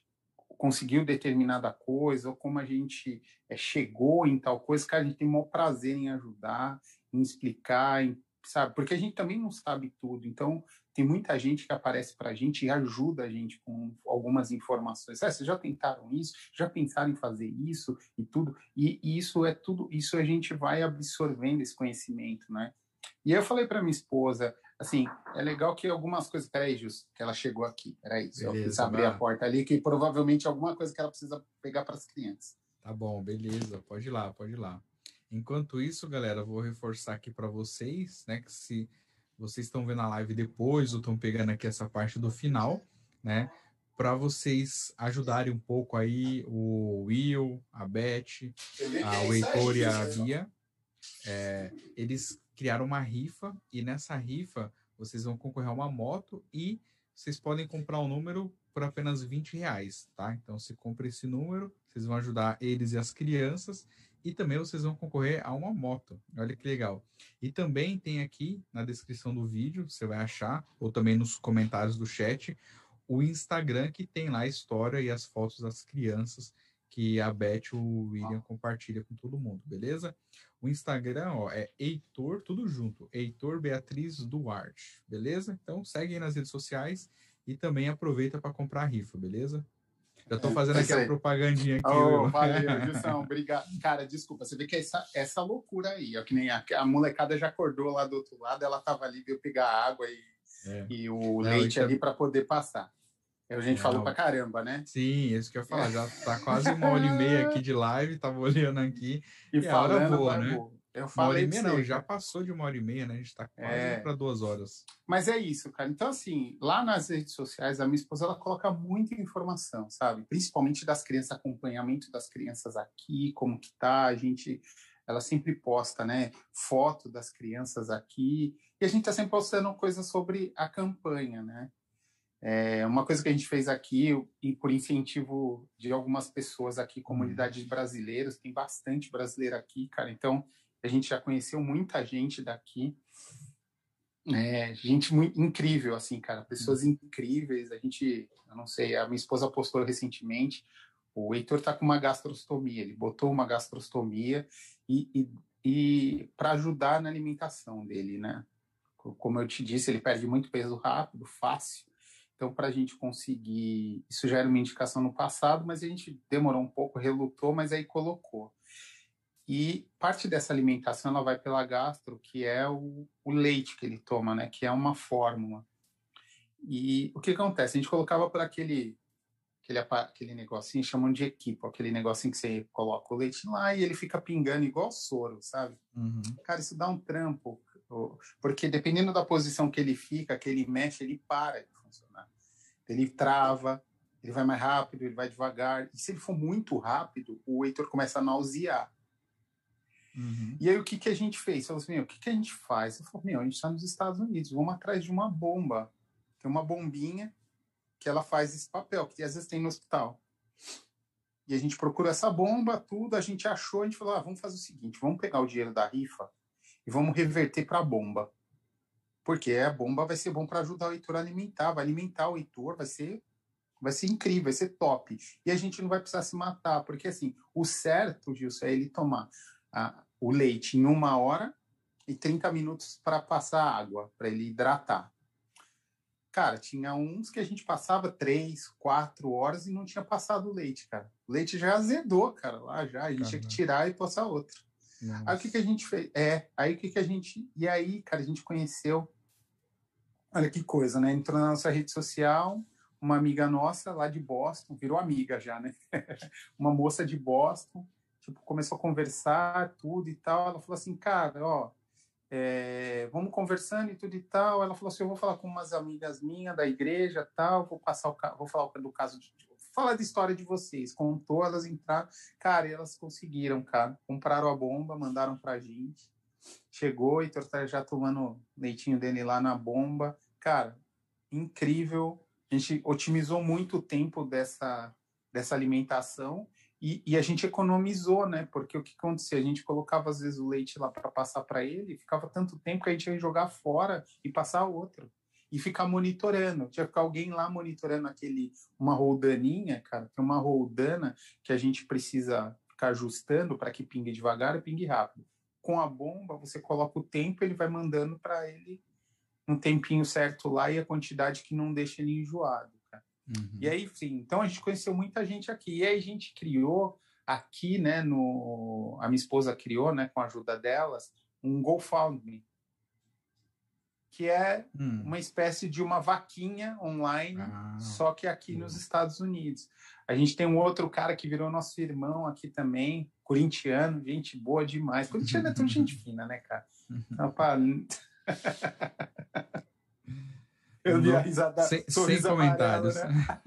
Speaker 2: conseguiu determinada coisa, ou como a gente é, chegou em tal coisa, cara, a gente tem o maior prazer em ajudar, em explicar, em, sabe? Porque a gente também não sabe tudo. Então, tem muita gente que aparece para a gente e ajuda a gente com algumas informações. Ah, vocês já tentaram isso? Já pensaram em fazer isso e tudo? E, e isso é tudo, isso a gente vai absorvendo esse conhecimento, né? E eu falei para minha esposa, assim, é legal que algumas coisas. Peraí, Jus, que ela chegou aqui. Peraí, eu
Speaker 1: Beleza,
Speaker 2: preciso abrir
Speaker 1: vai
Speaker 2: a porta ali, que provavelmente alguma coisa que ela precisa pegar para as crianças.
Speaker 1: Tá bom, beleza. Pode ir lá, pode ir lá. Enquanto isso, galera, eu vou reforçar aqui para vocês, né, que se vocês estão vendo a live depois ou estão pegando aqui essa parte do final, né, para vocês ajudarem um pouco aí o Will, a Beth, a, o Heitor e a Bia. É, eles criaram uma rifa e nessa rifa vocês vão concorrer a uma moto e vocês podem comprar um número por apenas 20 reais, tá? Então, se compra esse número, vocês vão ajudar eles e as crianças e também vocês vão concorrer a uma moto. Olha que legal. E também tem aqui na descrição do vídeo, você vai achar, ou também nos comentários do chat, o Instagram que tem lá a história e as fotos das crianças que a Beth e o William compartilha com todo mundo, beleza? O Instagram ó, é Heitor, tudo junto, Heitor Beatriz Duarte, beleza? Então segue aí nas redes sociais e também aproveita para comprar a rifa, beleza? Já tô
Speaker 2: É,
Speaker 1: fazendo
Speaker 2: é
Speaker 1: aqui
Speaker 2: isso
Speaker 1: a
Speaker 2: aí.
Speaker 1: propagandinha aqui.
Speaker 2: Oh, valeu, Gilson, obrigado. Cara, desculpa, você vê que essa, essa loucura aí, ó, que nem a, a molecada já acordou lá do outro lado, ela tava ali, veio pegar água e,
Speaker 1: É.
Speaker 2: e o
Speaker 1: Não,
Speaker 2: leite ali para poder passar. A gente
Speaker 1: É,
Speaker 2: falou
Speaker 1: não.
Speaker 2: pra caramba, né?
Speaker 1: Sim, isso que eu ia falar. Já tá quase uma hora e meia aqui de live, tava olhando aqui.
Speaker 2: E,
Speaker 1: E a hora
Speaker 2: vai
Speaker 1: né?
Speaker 2: Eu
Speaker 1: Uma hora
Speaker 2: falei
Speaker 1: e meia, não, já passou de uma hora e meia, né? A gente tá quase
Speaker 2: É.
Speaker 1: para duas horas.
Speaker 2: Mas é isso, cara. Então, assim, lá nas redes sociais, a minha esposa, ela coloca muita informação, sabe? Principalmente das crianças, acompanhamento das crianças aqui, como que tá, a gente... Ela sempre posta, né, foto das crianças aqui, e a gente tá sempre postando coisas sobre a campanha, né? É, uma coisa que a gente fez aqui, e por incentivo de algumas pessoas aqui, comunidades brasileiras, tem bastante brasileiro aqui, cara, então a gente já conheceu muita gente daqui, é, gente muito incrível, assim, cara, pessoas incríveis, a gente, eu não sei, a minha esposa postou recentemente, o Heitor tá com uma gastrostomia, ele botou uma gastrostomia e, e, e para ajudar na alimentação dele, né? Como eu te disse, ele perde muito peso rápido, fácil, então, para a gente conseguir. Isso já era uma indicação no passado, mas a gente demorou um pouco, relutou, mas aí colocou. E parte dessa alimentação ela vai pela gastro, que é o, o leite que ele toma, né? Que é uma fórmula. E o que acontece? A gente colocava por aquele, aquele, aquele negocinho, chamam de equipo, aquele negocinho que você coloca o leite lá e ele fica pingando igual soro, sabe?
Speaker 1: Uhum.
Speaker 2: Cara, isso dá um trampo, porque dependendo da posição que ele fica, que ele mexe, ele para de funcionar. Ele trava, ele vai mais rápido, ele vai devagar. E se ele for muito rápido, o Heitor começa a nausear.
Speaker 1: Uhum.
Speaker 2: E aí o que, que a gente fez? Falou assim, meu, o que, que a gente faz? Eu falei, meu, a gente está nos Estados Unidos, vamos atrás de uma bomba tem uma bombinha que ela faz esse papel, que às vezes tem no hospital. E a gente procura essa bomba, tudo, a gente achou, a gente falou, ah, vamos fazer o seguinte, vamos pegar o dinheiro da rifa e vamos reverter para a bomba. Porque a bomba vai ser bom para ajudar o Heitor a alimentar, vai alimentar o Heitor, vai ser vai ser incrível, vai ser top. E a gente não vai precisar se matar, porque assim, o certo, Gilson, é ele tomar a, o leite em uma hora e 30 minutos para passar água, para ele hidratar. Cara, tinha uns que a gente passava três, quatro horas e não tinha passado o leite, cara. O leite já azedou, cara, lá já. A gente Caramba. tinha que tirar e passar outro. Nossa. Aí o que, que a gente fez? É, aí o que, que a gente. E aí, cara, a gente conheceu. Olha que coisa, né? Entrou na nossa rede social, uma amiga nossa lá de Boston, virou amiga já, né? uma moça de Boston, tipo, começou a conversar, tudo e tal. Ela falou assim, cara, ó, é, vamos conversando e tudo e tal. Ela falou assim: eu vou falar com umas amigas minhas da igreja tal, vou passar o vou falar do caso de falar da história de vocês. Contou, elas entraram, cara, elas conseguiram, cara. Compraram a bomba, mandaram pra gente. Chegou e tá já tomando leitinho dele lá na bomba. Cara, incrível. A gente otimizou muito o tempo dessa, dessa alimentação e, e, a gente economizou, né? Porque o que acontecia? A gente colocava às vezes o leite lá para passar para ele, ficava tanto tempo que a gente ia jogar fora e passar outro. E ficar monitorando. Tinha que ficar alguém lá monitorando aquele, uma roldaninha, cara, tem uma roldana que a gente precisa ficar ajustando para que pingue devagar e pingue rápido. Com a bomba, você coloca o tempo, ele vai mandando para ele um tempinho certo lá e a quantidade que não deixa ele enjoado. Uhum. E aí, sim, então a gente conheceu muita gente aqui. E aí a gente criou aqui, né, no... A minha esposa criou, né, com a ajuda delas, um GoFundMe, que é hum. uma espécie de uma vaquinha online, ah, só que aqui nos Estados Unidos. A gente tem um outro cara que virou nosso irmão aqui também, corintiano, gente boa demais. Corintiano é tudo gente fina, né, cara? Opa.
Speaker 1: Eu vi a risada. Sem, sem comentários.
Speaker 2: Amarelo, né?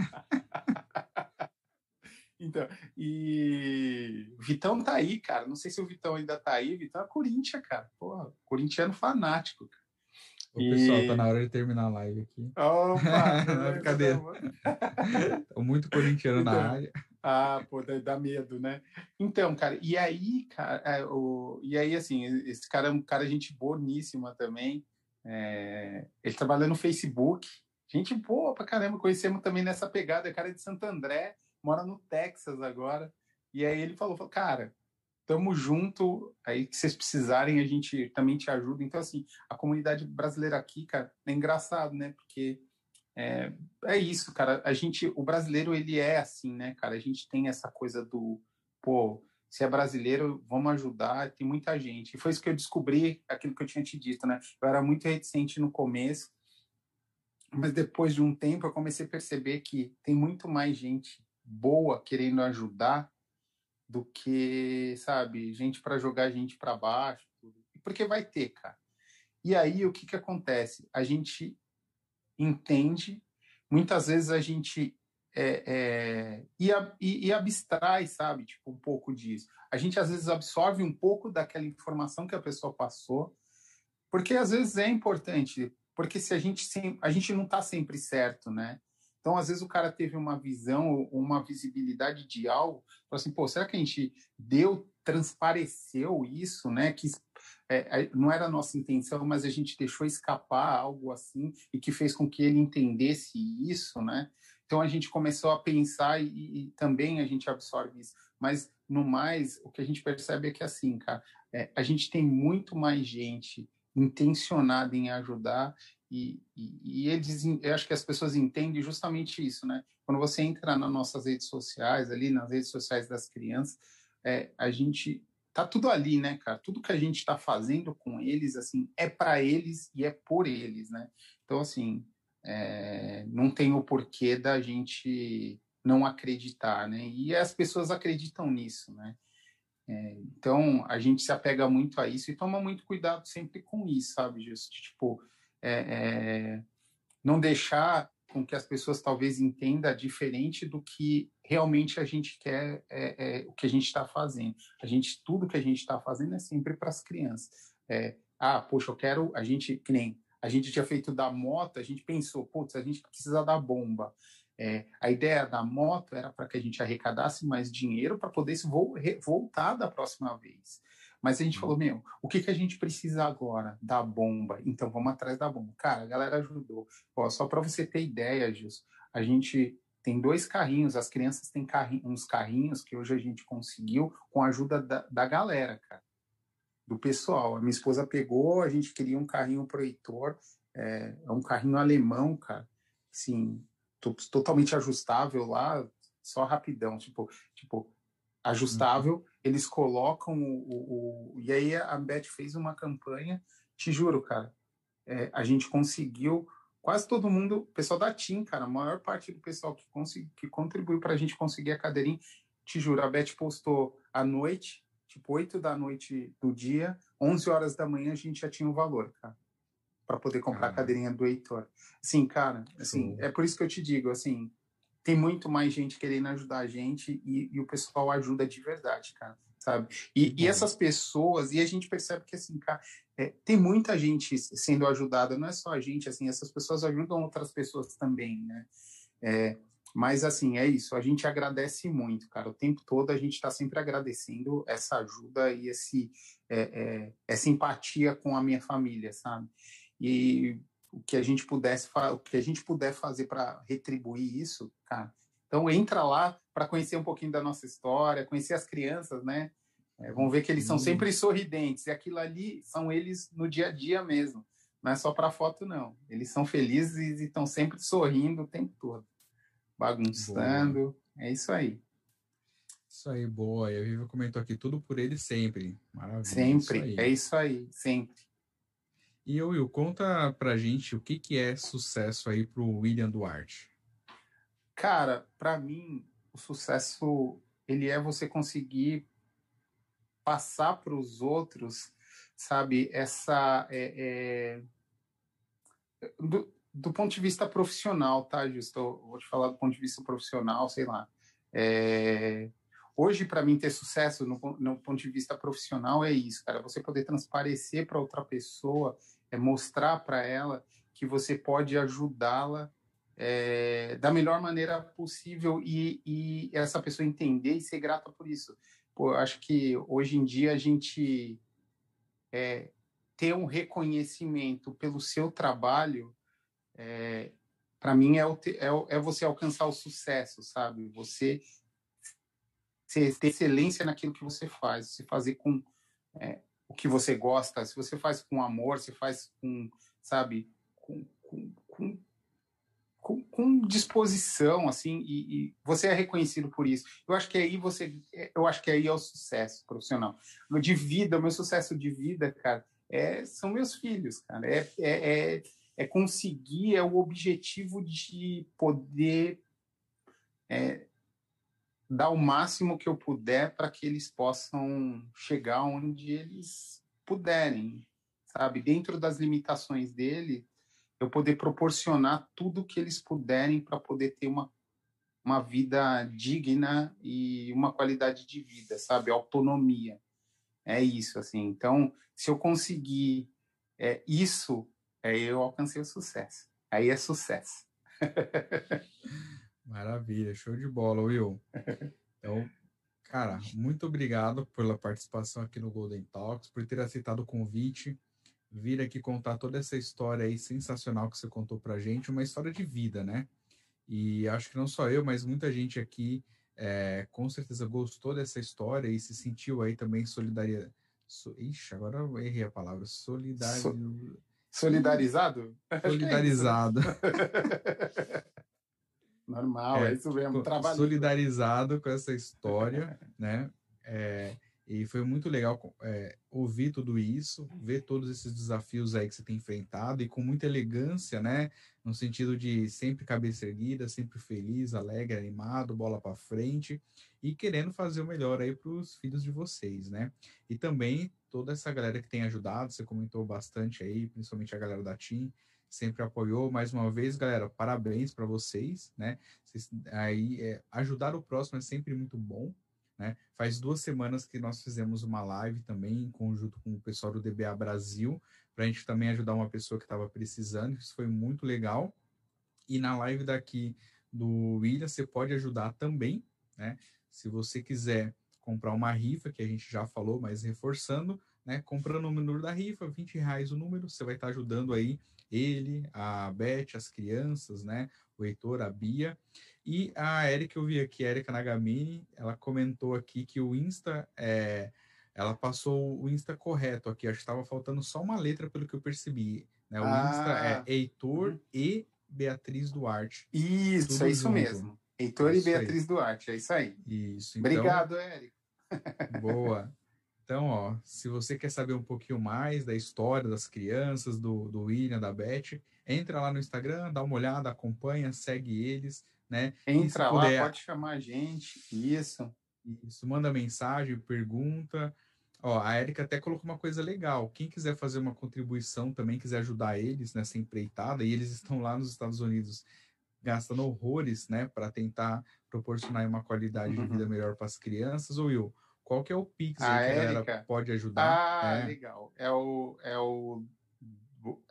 Speaker 2: então, e o Vitão tá aí, cara. Não sei se o Vitão ainda tá aí. Vitão é Corinthians, cara. Porra, corintiano fanático, cara.
Speaker 1: O e... pessoal, tá na hora de terminar a live aqui.
Speaker 2: Opa!
Speaker 1: Brincadeira. Tô muito corintiano então, na área.
Speaker 2: Ah, pô, dá medo, né? Então, cara, e aí, cara, é, o, e aí, assim, esse cara é um cara gente boníssima também. É, ele trabalha no Facebook. Gente boa pra caramba, conhecemos também nessa pegada. É cara de Santo André, mora no Texas agora. E aí ele falou, falou cara, tamo junto, aí que vocês precisarem a gente também te ajuda. Então, assim, a comunidade brasileira aqui, cara, é engraçado, né? Porque é, é isso, cara. A gente, o brasileiro, ele é assim, né, cara? A gente tem essa coisa do, pô, se é brasileiro, vamos ajudar, tem muita gente. E foi isso que eu descobri, aquilo que eu tinha te dito, né? Eu era muito reticente no começo, mas depois de um tempo eu comecei a perceber que tem muito mais gente boa querendo ajudar do que, sabe, gente para jogar gente para baixo, porque vai ter, cara. E aí o que que acontece? A gente entende, muitas vezes a gente é, é, e, e, e, abstrai, sabe, tipo, um pouco disso. A gente às vezes absorve um pouco daquela informação que a pessoa passou, porque às vezes é importante, porque se a gente a gente não está sempre certo, né? Então, às vezes o cara teve uma visão, uma visibilidade de algo, falou assim, pô, será que a gente deu, transpareceu isso, né? Que é, não era a nossa intenção, mas a gente deixou escapar algo assim e que fez com que ele entendesse isso, né? Então a gente começou a pensar e, e, também a gente absorve isso. Mas no mais, o que a gente percebe é que assim, cara, é, a gente tem muito mais gente intencionada em ajudar e, e, e, eles, eu acho que as pessoas entendem justamente isso, né? Quando você entra nas nossas redes sociais, ali nas redes sociais das crianças, é, a gente tá tudo ali, né, cara? Tudo que a gente está fazendo com eles, assim, é para eles e é por eles, né? Então, assim, é, não tem o porquê da gente não acreditar, né? E as pessoas acreditam nisso, né? É, então a gente se apega muito a isso e toma muito cuidado sempre com isso, sabe, Justo? Tipo, é, é, não deixar com que as pessoas talvez entendam diferente do que realmente a gente quer, é, é, o que a gente está fazendo. A gente, tudo que a gente está fazendo é sempre para as crianças. É, ah, poxa, eu quero, a gente, que nem a gente tinha feito da moto, a gente pensou, putz, a gente precisa da bomba. É, a ideia da moto era para que a gente arrecadasse mais dinheiro para poder voltar da próxima vez. Mas a gente falou, meu, o que, que a gente precisa agora? Da bomba. Então vamos atrás da bomba. Cara, a galera ajudou. Ó, só para você ter ideia, Gilson, a gente tem dois carrinhos, as crianças têm carrinho, uns carrinhos que hoje a gente conseguiu com a ajuda da, da galera, cara, do pessoal. A minha esposa pegou, a gente queria um carrinho pro Heitor, é, é um carrinho alemão, cara, sim, totalmente ajustável lá, só rapidão, tipo, tipo ajustável, uhum. Eles colocam o, o, o, E aí a Beth fez uma campanha, te juro, cara, é, a gente conseguiu quase todo mundo, o pessoal da TIM, cara, a maior parte do pessoal que, consegui, que contribuiu para a gente conseguir a cadeirinha, te juro, a Beth postou à noite, tipo 8 da noite do dia, 11 horas da manhã a gente já tinha o valor, cara, para poder comprar a cadeirinha do Heitor. Assim, cara, assim, Sim. é por isso que eu te digo, assim, tem muito mais gente querendo ajudar a gente e, e o pessoal ajuda de verdade, cara, sabe? E, e, essas pessoas, e a gente percebe que, assim, cara, é, tem muita gente sendo ajudada, não é só a gente, assim, essas pessoas ajudam outras pessoas também, né? É, mas, assim, é isso, a gente agradece muito, cara, o tempo todo a gente está sempre agradecendo essa ajuda e esse, é, é, essa empatia com a minha família, sabe? E o que a gente pudesse o que a gente puder fazer para retribuir isso, cara. Então entra lá para conhecer um pouquinho da nossa história, conhecer as crianças, né? É, vão ver que eles são sempre sorridentes e aquilo ali são eles no dia a dia mesmo. Não é só para foto não. Eles são felizes e estão sempre sorrindo o tempo todo, bagunçando. Boa. É isso aí.
Speaker 1: Isso aí, boa. E a Viva comentou aqui tudo por ele sempre. Maravilha.
Speaker 2: Sempre. Isso é isso aí, sempre.
Speaker 1: E Will, conta pra gente o que, que é sucesso aí pro William Duarte.
Speaker 2: Cara, para mim, o sucesso ele é você conseguir passar para os outros, sabe, essa é, é, do, do, ponto de vista profissional, tá, Justo? Vou te falar do ponto de vista profissional, sei lá. É, hoje, para mim, ter sucesso no, no ponto de vista profissional é isso, cara. Você poder transparecer para outra pessoa é mostrar para ela que você pode ajudá-la é, da melhor maneira possível e, e, essa pessoa entender e ser grata por isso. Pô, acho que hoje em dia a gente é, ter um reconhecimento pelo seu trabalho, é, para mim é, o, é, você alcançar o sucesso, sabe? Você ter excelência naquilo que você faz, você fazer com o que você gosta, se você faz com amor, se faz com, sabe, com, com, com, com disposição, assim, e, e, você é reconhecido por isso. Eu acho que aí você, eu acho que aí é o sucesso profissional. De vida, o meu sucesso de vida, cara, é, são meus filhos, cara. É, é, é, é conseguir, é o objetivo de poder é, dar o máximo que eu puder para que eles possam chegar onde eles puderem, sabe? Dentro das limitações dele, eu poder proporcionar tudo que eles puderem para poder ter uma, uma vida digna e uma qualidade de vida, sabe? Autonomia. É isso, assim. Então, se eu conseguir é, isso, aí eu alcancei o sucesso. Aí é sucesso.
Speaker 1: Maravilha, show de bola, Will. Então, cara, muito obrigado pela participação aqui no Golden Talks, por ter aceitado o convite, vir aqui contar toda essa história aí sensacional que você contou pra gente, uma história de vida, né? E acho que não só eu, mas muita gente aqui é, com certeza gostou dessa história e se sentiu aí também solidaria. So... Ixi, agora eu errei a palavra. Solidário. So...
Speaker 2: Solidarizado?
Speaker 1: Solidarizado.
Speaker 2: Normal, é, é isso mesmo.
Speaker 1: Trabalho. Solidarizado com essa história, né? É, e foi muito legal é, ouvir tudo isso, ver todos esses desafios aí que você tem enfrentado e com muita elegância, né? No sentido de sempre cabeça erguida, sempre feliz, alegre, animado, bola para frente e querendo fazer o melhor aí para os filhos de vocês, né? E também toda essa galera que tem ajudado, você comentou bastante aí, principalmente a galera da TIM, sempre apoiou. Mais uma vez, galera, parabéns para vocês, né? Vocês, aí, é, ajudar o próximo é sempre muito bom, né? Faz duas semanas que nós fizemos uma live também, em conjunto com o pessoal do DBA Brasil, para a gente também ajudar uma pessoa que estava precisando. Isso foi muito legal. E na live daqui do William, você pode ajudar também, né? Se você quiser comprar uma rifa, que a gente já falou, mas reforçando, né? Comprando o número da rifa, 20 reais o número, você vai estar ajudando aí ele, a Beth, as crianças, né? O Heitor, a Bia. E a Erika, eu vi aqui, a Erika Nagamini, ela comentou aqui que o Insta é. Ela passou o Insta correto aqui, acho que estava faltando só uma letra, pelo que eu percebi. Né? O ah. Insta é Heitor uhum. e Beatriz Duarte.
Speaker 2: Isso, é isso junto. mesmo. Heitor isso e Beatriz aí. Duarte, é isso aí.
Speaker 1: Isso.
Speaker 2: Então, Obrigado, Érico.
Speaker 1: Boa. Então, ó, se você quer saber um pouquinho mais da história das crianças, do, do William, da Beth, entra lá no Instagram, dá uma olhada, acompanha, segue eles, né?
Speaker 2: Entra lá, puder... pode chamar a gente, isso.
Speaker 1: Isso, manda mensagem, pergunta. Ó, a Erika até colocou uma coisa legal. Quem quiser fazer uma contribuição também, quiser ajudar eles nessa empreitada, e eles estão lá nos Estados Unidos gastando horrores, né, para tentar proporcionar uma qualidade uhum. de vida melhor para as crianças. Ou Will, qual que é o Pix a, que a galera pode ajudar?
Speaker 2: Ah, é. legal. É o, é o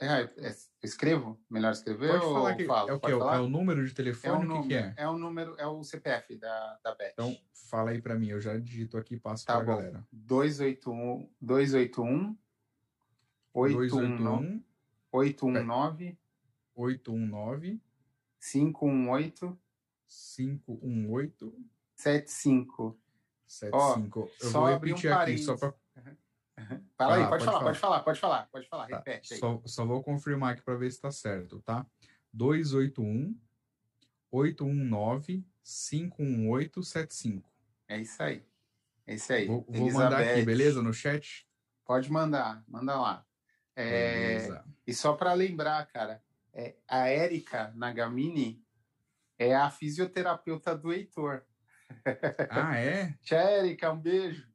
Speaker 2: é, é, escrevo? Melhor escrever Pode falar que falo?
Speaker 1: É o que? É o número de telefone? É o, número, que, que é?
Speaker 2: É o número, é o CPF da, da Beth.
Speaker 1: Então, fala aí para mim, eu já digito aqui e passo tá para a galera.
Speaker 2: 281 281 819 819
Speaker 1: 819
Speaker 2: 518
Speaker 1: 518
Speaker 2: 75
Speaker 1: 75. eu vou repetir um aqui só para
Speaker 2: Fala aí, pode, pode, falar, falar, pode falar, pode falar, pode falar, tá. repete aí.
Speaker 1: Só, só vou confirmar aqui para ver se está certo, tá? 281 819 51875.
Speaker 2: É isso aí. É isso aí.
Speaker 1: Vou, vou mandar aqui, beleza? No chat?
Speaker 2: Pode mandar, manda lá. É, e só para lembrar, cara, é, a Érica Nagamini é a fisioterapeuta do Heitor.
Speaker 1: Ah, é?
Speaker 2: Tia Érica, um beijo.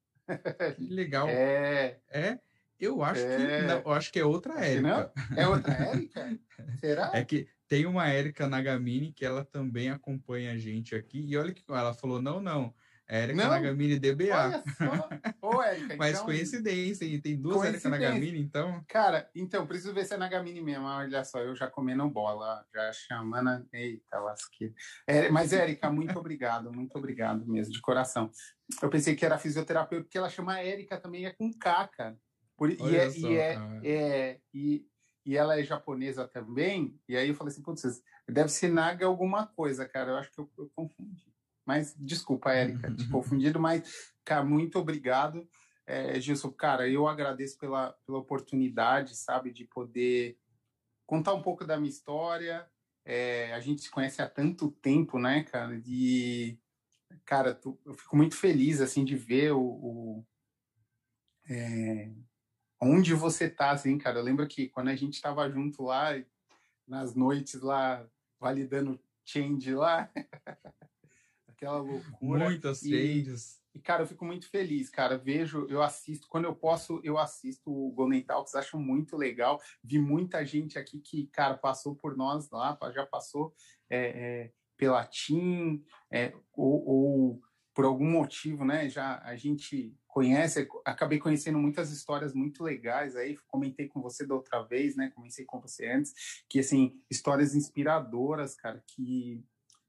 Speaker 1: Que legal.
Speaker 2: É.
Speaker 1: É? Eu acho é... que não, eu acho que é outra Érica.
Speaker 2: É outra Érica? Será?
Speaker 1: É que tem uma Érica Nagamini que ela também acompanha a gente aqui. E olha que ela falou: não, não. Érica Nagamini DBA.
Speaker 2: Olha só. Ô, Érica,
Speaker 1: Mas então... coincidência, hein? Tem duas Érica Nagamini, então.
Speaker 2: Cara, então, preciso ver se é Nagamini mesmo. Olha só, eu já comendo bola, já chamando. Eita, lasqueira. É, mas, Érica, muito obrigado, muito obrigado mesmo, de coração. Eu pensei que era fisioterapeuta, porque ela chama Érica também, é com K, cara. Por, e, é, e, é, ah. é, e, e ela é japonesa também, e aí eu falei assim, putz, deve ser Naga alguma coisa, cara. Eu acho que eu, eu confundi. Mas desculpa, Érica, te confundido, mas, cara, muito obrigado. É, Gilson, cara, eu agradeço pela, pela oportunidade, sabe, de poder contar um pouco da minha história. É, a gente se conhece há tanto tempo, né, cara? E, cara, tu, eu fico muito feliz, assim, de ver o, o é, onde você tá, assim, cara. Eu lembro que quando a gente estava junto lá, nas noites lá, validando change lá, aquela loucura.
Speaker 1: Muitas changes.
Speaker 2: E, cara, eu fico muito feliz, cara. Vejo, eu assisto, quando eu posso, eu assisto o Golden Talks, acho muito legal. Vi muita gente aqui que, cara, passou por nós lá, já passou é, é, pela TIM, é, ou, ou, por algum motivo, né? Já a gente conhece, acabei conhecendo muitas histórias muito legais aí, comentei com você da outra vez, né? Comecei com você antes, que, assim, histórias inspiradoras, cara, que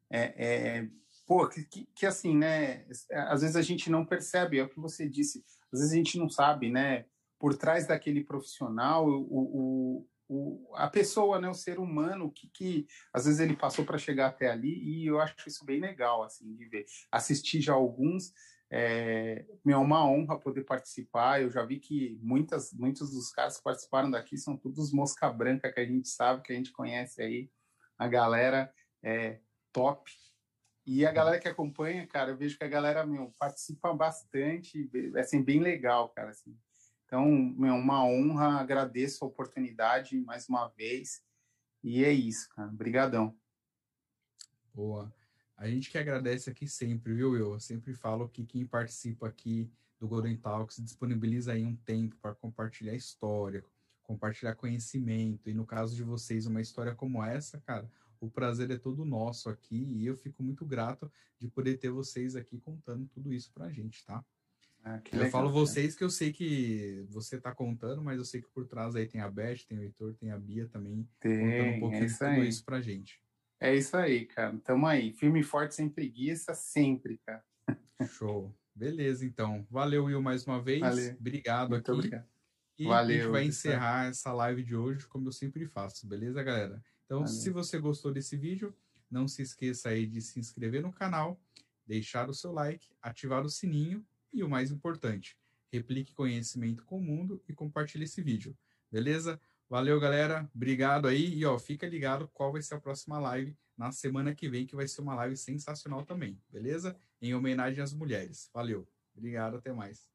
Speaker 2: é, é pô, que, que, que, assim, né? Às vezes a gente não percebe, é o que você disse, às vezes a gente não sabe, né? Por trás daquele profissional, o, o, o a pessoa, né? O ser humano, que, que às vezes ele passou para chegar até ali, e eu acho isso bem legal, assim, de ver. Assistir já alguns, é, é uma honra poder participar. Eu já vi que muitas, muitos dos caras que participaram daqui são todos mosca branca que a gente sabe, que a gente conhece aí, a galera é top. E a galera que acompanha, cara, eu vejo que a galera, meu, participa bastante, é assim, bem legal, cara, assim. Então, meu, uma honra, agradeço a oportunidade mais uma vez. E é isso, cara. Obrigadão.
Speaker 1: Boa. A gente que agradece aqui sempre, viu, eu? Eu sempre falo que quem participa aqui do Golden Talks disponibiliza aí um tempo para compartilhar história, compartilhar conhecimento. E no caso de vocês, uma história como essa, cara, o prazer é todo nosso aqui e eu fico muito grato de poder ter vocês aqui contando tudo isso para a gente, tá? Ah, eu legal, falo vocês que eu sei que você está contando, mas eu sei que por trás aí tem a Beth, tem o Heitor, tem a Bia também
Speaker 2: tem, contando um pouquinho é de tudo
Speaker 1: aí. isso pra gente.
Speaker 2: É isso aí, cara. Tamo aí. Firme e forte sem preguiça, sempre, cara.
Speaker 1: Show. Beleza, então. Valeu, Will, mais uma vez. Valeu. Obrigado Muito aqui. Obrigado. E Valeu, a gente vai encerrar essa live de hoje, como eu sempre faço, beleza, galera? Então, Valeu. se você gostou desse vídeo, não se esqueça aí de se inscrever no canal, deixar o seu like, ativar o sininho e o mais importante, replique conhecimento com o mundo e compartilhe esse vídeo, beleza? Valeu, galera. Obrigado aí. E ó, fica ligado qual vai ser a próxima live na semana que vem, que vai ser uma live sensacional também, beleza? Em homenagem às mulheres. Valeu. Obrigado, até mais.